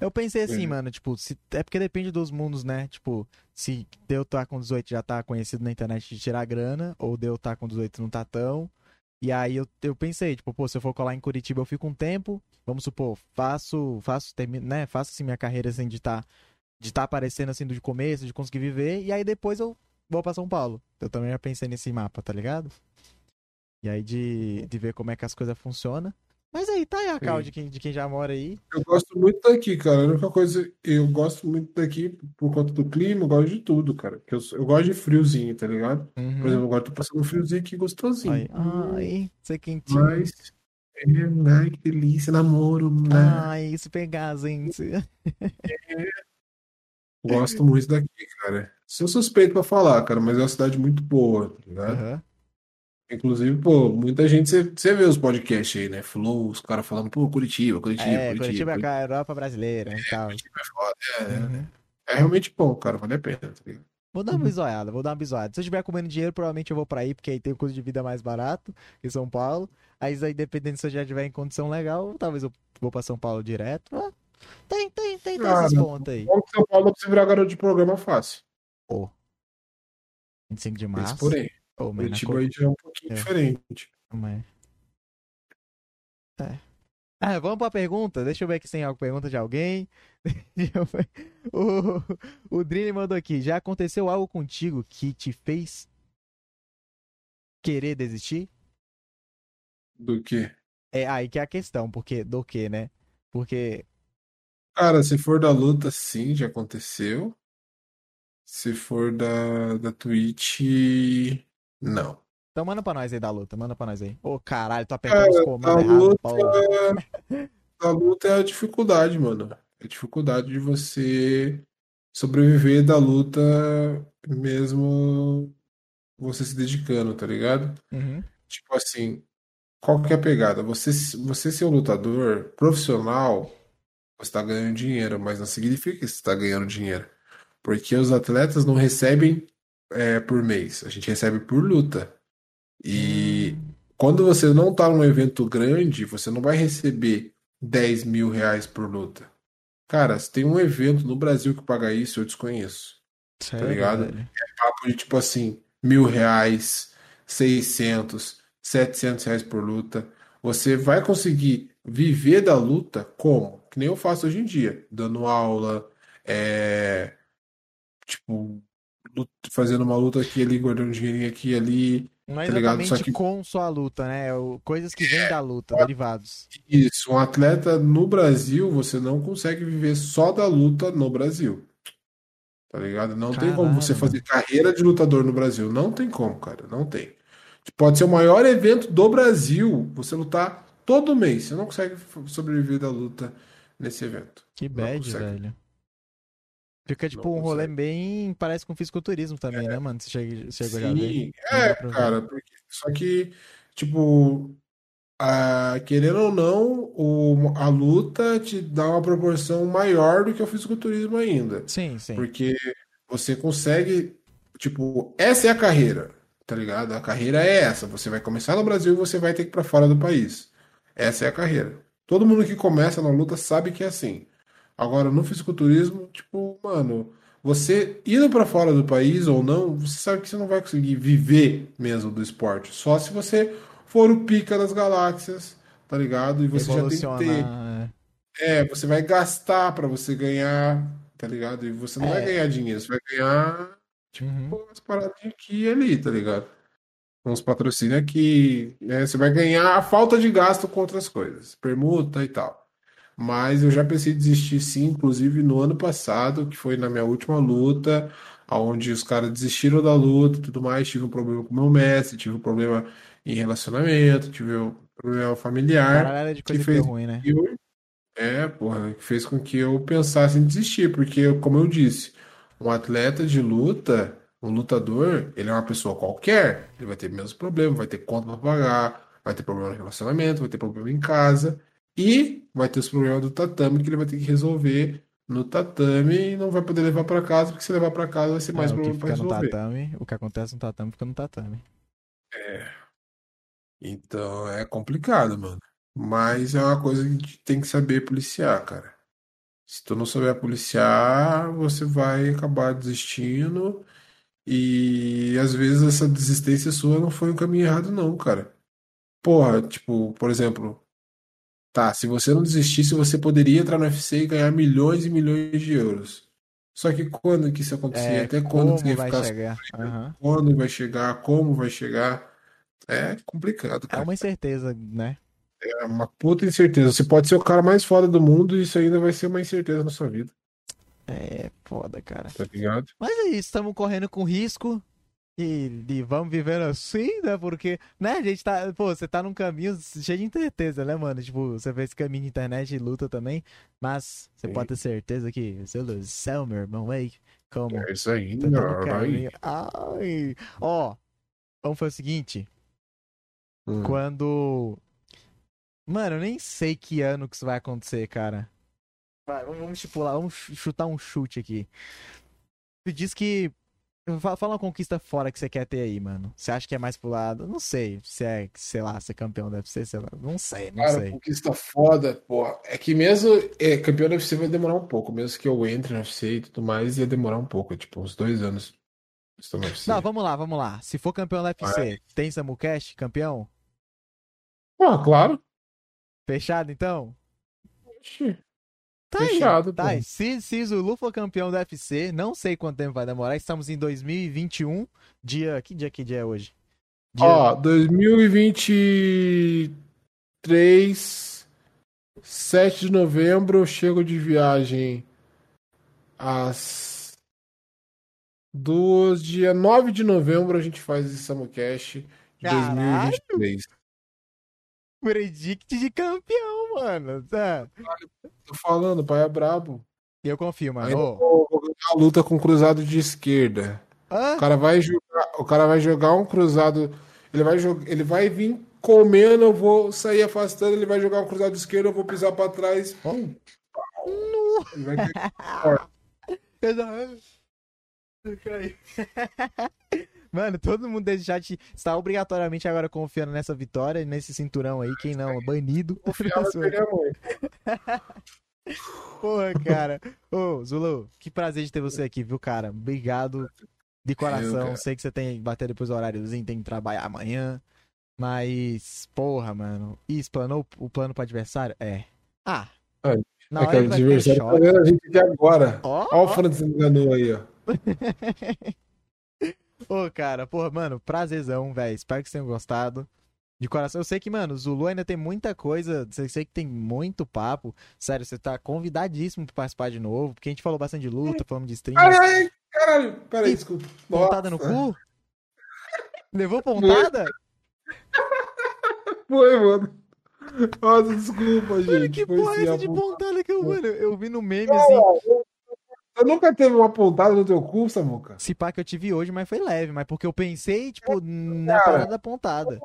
Eu pensei assim, É. mano, tipo, se, é porque depende dos mundos, né? Tipo, se deu tá com 18 já tá conhecido na internet de tirar grana, ou deu tá com 18 não tá tão. E aí eu, eu pensei, tipo, pô, se eu for colar em Curitiba eu fico um tempo, vamos supor, faço, faço, termino, né? Faço assim minha carreira assim de tá, de tá aparecendo assim do começo, de conseguir viver, e aí depois eu vou pra São Paulo. Eu também já pensei nesse mapa, tá ligado? E aí de, de ver como é que as coisas funcionam. Mas aí tá aí a cal de quem, de quem já mora aí. Eu gosto muito daqui, cara. A única coisa, eu gosto muito daqui por conta do clima, eu gosto de tudo, cara. Que Eu, eu gosto de friozinho, tá ligado? Uhum. Por exemplo, agora eu tô passando um friozinho aqui gostosinho. Aí, ai, ser quentinho. Mas, é, ai, que delícia, namoro, né? Ai, se pegar, gente. Gosto muito daqui, cara. Sou suspeito pra falar, cara, mas é uma cidade muito boa, tá ligado? Inclusive, pô, muita gente, você vê os podcasts aí, né? Flow, os caras falando, pô, Curitiba, Curitiba, É, Curitiba, Curitiba é a Europa brasileira e tal. Curitiba é foda. É, Uhum. é realmente bom, cara, vale a pena, tá? Vou dar uma bisoiada, vou dar uma bisoiada. Se eu estiver comendo dinheiro, provavelmente eu vou pra aí, porque aí tem o custo de vida mais barato que São Paulo. Aí, aí dependendo se eu já estiver em condição legal, talvez eu vou pra São Paulo direto. Ah, tem, tem, tem, tem Cara, esses pontos aí. São Paulo pra você virar garoto de programa fácil. 25 de Esse março. porém. Na Curitiba aí já é um pouquinho É. diferente. Mas... É. Ah, vamos pra pergunta. Deixa eu ver aqui se tem alguma pergunta de alguém. O, o Drini mandou aqui. Já aconteceu algo contigo que te fez querer desistir? Do que? É aí que é a questão, porque do que, né? Porque Cara, se for da luta, sim, já aconteceu. Se for da, da Twitch, não. então manda pra nós aí da luta, manda pra nós aí. Ô, caralho, tô apertando os comandos errados, luta, porra. da luta é a dificuldade, mano. É a dificuldade de você sobreviver da luta mesmo você se dedicando, tá ligado? Uhum. Tipo assim, qual que é a pegada? Você, você ser um lutador profissional, você tá ganhando dinheiro, mas não significa que você tá ganhando dinheiro. Porque os atletas não recebem é, por mês, a gente recebe por luta. E quando você não tá num evento grande, você não vai receber 10 mil reais por luta. Cara, se tem um evento no Brasil que paga isso, eu desconheço Sério, ligado? velho? papo de tipo assim, mil reais, 600, 700 reais por luta. Você vai conseguir viver da luta como? Que nem eu faço hoje em dia, dando aula, é, tipo, fazendo uma luta aqui ali, guardando um dinheirinho aqui e ali. Não é tá ligado? exatamente Só que- com sua luta, né? É Coisas que vêm da luta, derivados. Isso, um atleta no Brasil, você não consegue viver só da luta no Brasil. Tá ligado? Não tem como Caralho, você fazer carreira de lutador no Brasil. Não tem como, cara. Não tem. Pode ser o maior evento do Brasil, você lutar todo mês. Você não consegue sobreviver da luta nesse evento. Que bad, velho. Fica tipo um rolê bem. Parece com fisiculturismo também, né, mano? Você chega, chegou já a ver. Sim, Não é, cara, porque, só que, tipo, a, querendo ou não, o, a luta te dá uma proporção maior do que o fisiculturismo ainda. Sim, sim. Porque você consegue, tipo, essa é a carreira, tá ligado? A carreira é essa. Você vai começar no Brasil e você vai ter que ir pra fora do país. Essa é a carreira. Todo mundo que começa na luta sabe que é assim. Agora, no fisiculturismo, tipo, mano, você indo pra fora do país ou não, você sabe que você não vai conseguir viver mesmo do esporte. Só se você for o pica das galáxias, tá ligado? E você já tem que ter. Evolucionar. É, você vai gastar pra você ganhar, tá ligado? E você não vai É. ganhar dinheiro, você vai ganhar é. Uhum. umas paradinhas aqui e ali, tá ligado? Uns patrocínios aqui, né? Você vai ganhar a falta de gasto com outras coisas, permuta e tal. Mas eu já pensei em desistir sim, inclusive no ano passado, que foi na minha última luta, onde os caras desistiram da luta e tudo mais. Tive um problema com o meu mestre, tive um problema em relacionamento, tive um problema familiar. Caralho de coisa que fez- ruim, né? Eu- é, porra, que fez com que eu pensasse em desistir, porque, como eu disse, um atleta de luta, um lutador, ele é uma pessoa qualquer, ele vai ter menos problemas, vai ter conta para pagar, vai ter problema no relacionamento, vai ter problema em casa, e vai ter os problemas do tatame que ele vai ter que resolver no tatame e não vai poder levar para casa, porque se levar para casa vai ser mais É, problema para fica no resolver. tatame, o que acontece no tatame fica no tatame. Então é complicado, mano. Mas é uma coisa que a gente tem que saber policiar, cara. Se tu não souber policiar, você vai acabar desistindo. E às vezes essa desistência sua não foi um caminho errado, não, cara. Porra, tipo, por exemplo, tá, se você não desistisse, você poderia entrar no UFC e ganhar milhões e milhões de euros. Só que quando que isso acontecia? É, Até quando você ia vai ficar chegar? Aham. quando vai chegar, como vai chegar. É complicado, É cara. uma incerteza, né? É uma puta incerteza. Você pode ser o cara mais foda do mundo e isso ainda vai ser uma incerteza na sua vida, É foda, cara. tá ligado? Mas é isso, estamos correndo com risco e, e vamos vivendo assim, né? Porque, né, a gente tá. Pô, você tá num caminho cheio de incerteza, né, mano? Tipo, você fez esse caminho de internet e luta também, mas você Sim. pode ter certeza que seu ilusão, meu irmão, aí, como? É isso aí, Tá aí. Ai. Ó, vamos fazer o seguinte. Hum. Quando. Mano, eu nem sei que ano que isso vai acontecer, cara. Vai, vamos, vamos estipular, vamos ch- chutar um chute aqui. Tu diz que fala uma conquista fora que você quer ter aí, mano. Você acha que é mais pro lado? Não sei. Se é, sei lá, ser campeão deve ser, sei lá. Não sei, não Cara, sei. conquista foda, porra. É que mesmo é, campeão do UFC vai demorar um pouco. Mesmo que eu entre no UFC e tudo mais, ia demorar um pouco. Tipo, uns dois anos. Estou UFC. Não, vamos lá, vamos lá. Se for campeão da UFC, tem Samucast, campeão? Ah, claro. Fechado, então? Oxi. Tá Fechado, aí, tá pô. aí. Se, se Zulu for campeão do UFC, não sei quanto tempo vai demorar. Estamos em 2021. Dia. Que dia que dia é hoje? Dia... Ó, 2023, 7 de novembro, eu chego de viagem às duas, dia 9 de novembro a gente faz esse Samucast de Caralho! 2023. Predict de campeão, mano. Tá. Tô falando, o pai é brabo. Eu confio, mano. Vou, ganhar a luta com o cruzado de esquerda. Hã? O cara vai jogar, o cara vai jogar um cruzado, ele vai jogar, ele vai vir comendo, eu vou sair afastando, ele vai jogar um cruzado de esquerda, eu vou pisar pra trás. Pum. Ele vai Caiu. Mano, todo mundo desse chat está obrigatoriamente agora confiando nessa vitória, nesse cinturão aí. Quem não, banido. confiar, vai perder a mãe. Porra, cara. Ô, Zulu, que prazer de ter você aqui, viu, cara? Obrigado de coração. cara. Sei que você tem que bater depois do horáriozinho, tem que trabalhar amanhã. Mas, porra, mano. E explanou o plano pro adversário? É. Ah. É, Na hora adversário tá a gente aqui agora. Ó, Ó o ó. Francis enganou aí, ó. Ô, cara, porra, mano, prazerzão, velho. Espero que vocês tenham gostado. De coração, eu sei que, mano, Zulu ainda tem muita coisa. Eu sei que tem muito papo. Sério, você tá convidadíssimo pra participar de novo. Porque a gente falou bastante de luta, falamos de stream. Ai, ai, caralho. Peraí, desculpa. Pontada no cu? Levou pontada? Foi, mano. Nossa, desculpa, gente. Mano, que porra é essa de ponta- pontada que eu, mano, eu vi no meme assim. Você nunca teve uma pontada no teu cu, Samuca? Se pá que eu tive hoje, mas foi leve. Mas porque eu pensei, tipo, na Cara. parada da pontada.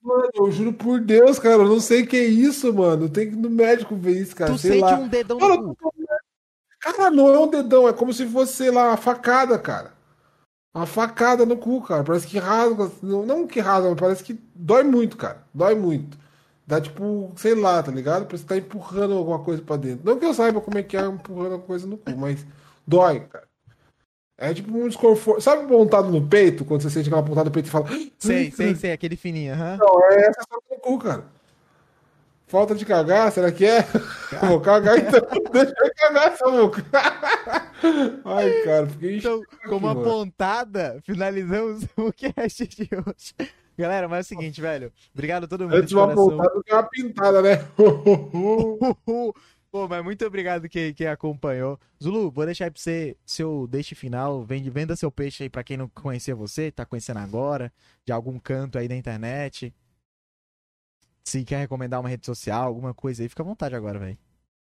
Mano, eu juro por Deus, cara, eu não sei o que é isso, mano. Tem que ir no médico ver isso, cara. tu sei sente lá. um dedão Mano, no cu. Cara, não é um dedão, é como se fosse, sei lá, uma facada, cara. Uma facada no cu, cara. Parece que rasga. Não, não que rasga, mas parece que dói muito, cara. Dói muito. Dá tipo, sei lá, tá ligado? Parece que tá empurrando alguma coisa pra dentro. Não que eu saiba como é que é empurrando alguma coisa no cu, mas dói, cara. É tipo um desconforto. Sabe pontado no peito? Quando você sente aquela pontada no peito e fala. Sei, sei, sei, aquele fininho, aham. Não, é essa só no cu, cara. Falta de cagar, será que é? Vou cagar então. Deixa eu cagar essa boca. Ai, cara, fiquei Então, com uma mano. pontada, finalizamos o cast de hoje. Galera, mas é o seguinte, velho. Obrigado a todo mundo Antes de uma pontada que uma pintada, né? Pô, mas muito obrigado quem, quem acompanhou. Zulu, vou deixar aí pra você seu deixe final. Vende, venda seu peixe aí pra quem não conhecia você, tá conhecendo agora, de algum canto aí da internet. Se quer recomendar uma rede social, alguma coisa aí, fica à vontade agora, velho.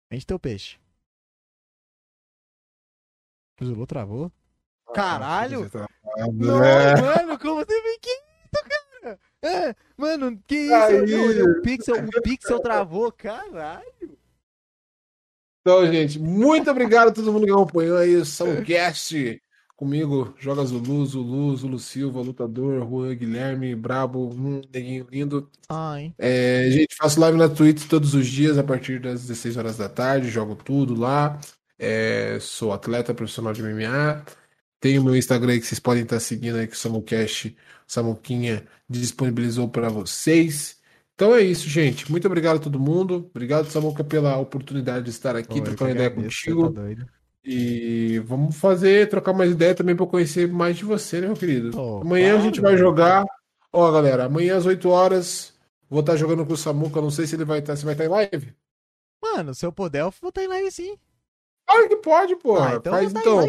Vende teu peixe. O Zulu travou? Caralho! Não, É. mano, como você vem que isso, cara? É, mano, que isso? Aí. O, pixel, o pixel travou, caralho. Então, gente, muito obrigado a todo mundo que acompanhou aí o Soundcast. Comigo, joga Zulu, Zulu, Zulu Silva, lutador, Juan Guilherme, Brabo, um neguinho lindo. Ai. É, gente, faço live na Twitch todos os dias a partir das 16 horas da tarde, jogo tudo lá. É, sou atleta profissional de MMA. Tenho meu Instagram aí que vocês podem estar seguindo aí, que o Samucast, Samuquinha disponibilizou para vocês. Então é isso, gente. Muito obrigado a todo mundo. Obrigado, Samuca, pela oportunidade de estar aqui, trocando que ideia contigo. você tá. E vamos fazer, trocar mais ideia também para conhecer mais de você, né, meu querido? Amanhã a claro, gente vai jogar. Ó, galera, amanhã às 8 horas vou estar jogando com o Samuca. Não sei se ele vai estar, se vai estar em live. Mano, se eu puder, eu vou estar em live sim. Claro que pode, pô. Ah, então Faz então.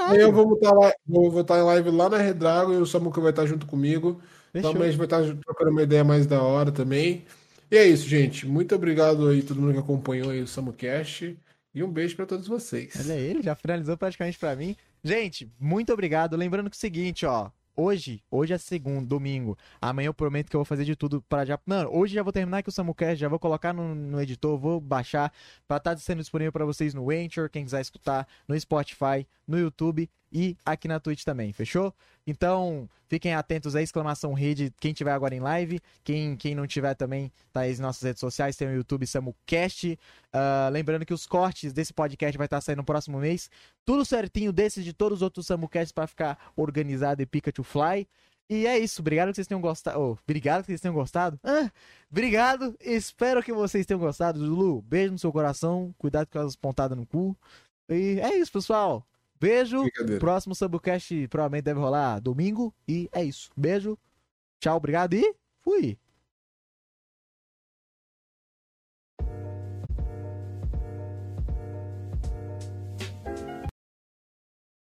Amanhã eu vou estar lá, vou, vou estar em live lá na Redrago e o Samuca vai estar junto comigo. Fechou. a gente vai estar trocando uma ideia mais da hora também. E é isso, gente. Muito obrigado aí todo mundo que acompanhou aí o Samucast. E um beijo para todos vocês. Olha ele, já finalizou praticamente pra mim. Gente, muito obrigado. Lembrando que é o seguinte, ó. Hoje, hoje é segundo, domingo. Amanhã eu prometo que eu vou fazer de tudo pra já. Mano, hoje já vou terminar aqui o Samucast, já vou colocar no, no editor, vou baixar pra estar sendo disponível pra vocês no Anchor, quem quiser escutar, no Spotify, no YouTube. E aqui na Twitch também, fechou? Então, fiquem atentos à exclamação rede, quem tiver agora em live, quem, quem não tiver também, tá aí nas nossas redes sociais, tem o YouTube SamuCast. Uh, lembrando que os cortes desse podcast vai estar saindo no próximo mês. Tudo certinho desses de todos os outros SamuCasts para ficar organizado e Pikachu Fly. E é isso, obrigado que vocês tenham gostado. Oh, obrigado que vocês tenham gostado. Ah, obrigado, espero que vocês tenham gostado. Lulu, beijo no seu coração, cuidado com as pontadas no cu. E é isso, pessoal. Beijo. Próximo Subcast provavelmente deve rolar domingo. E é isso. Beijo. Tchau, obrigado e fui.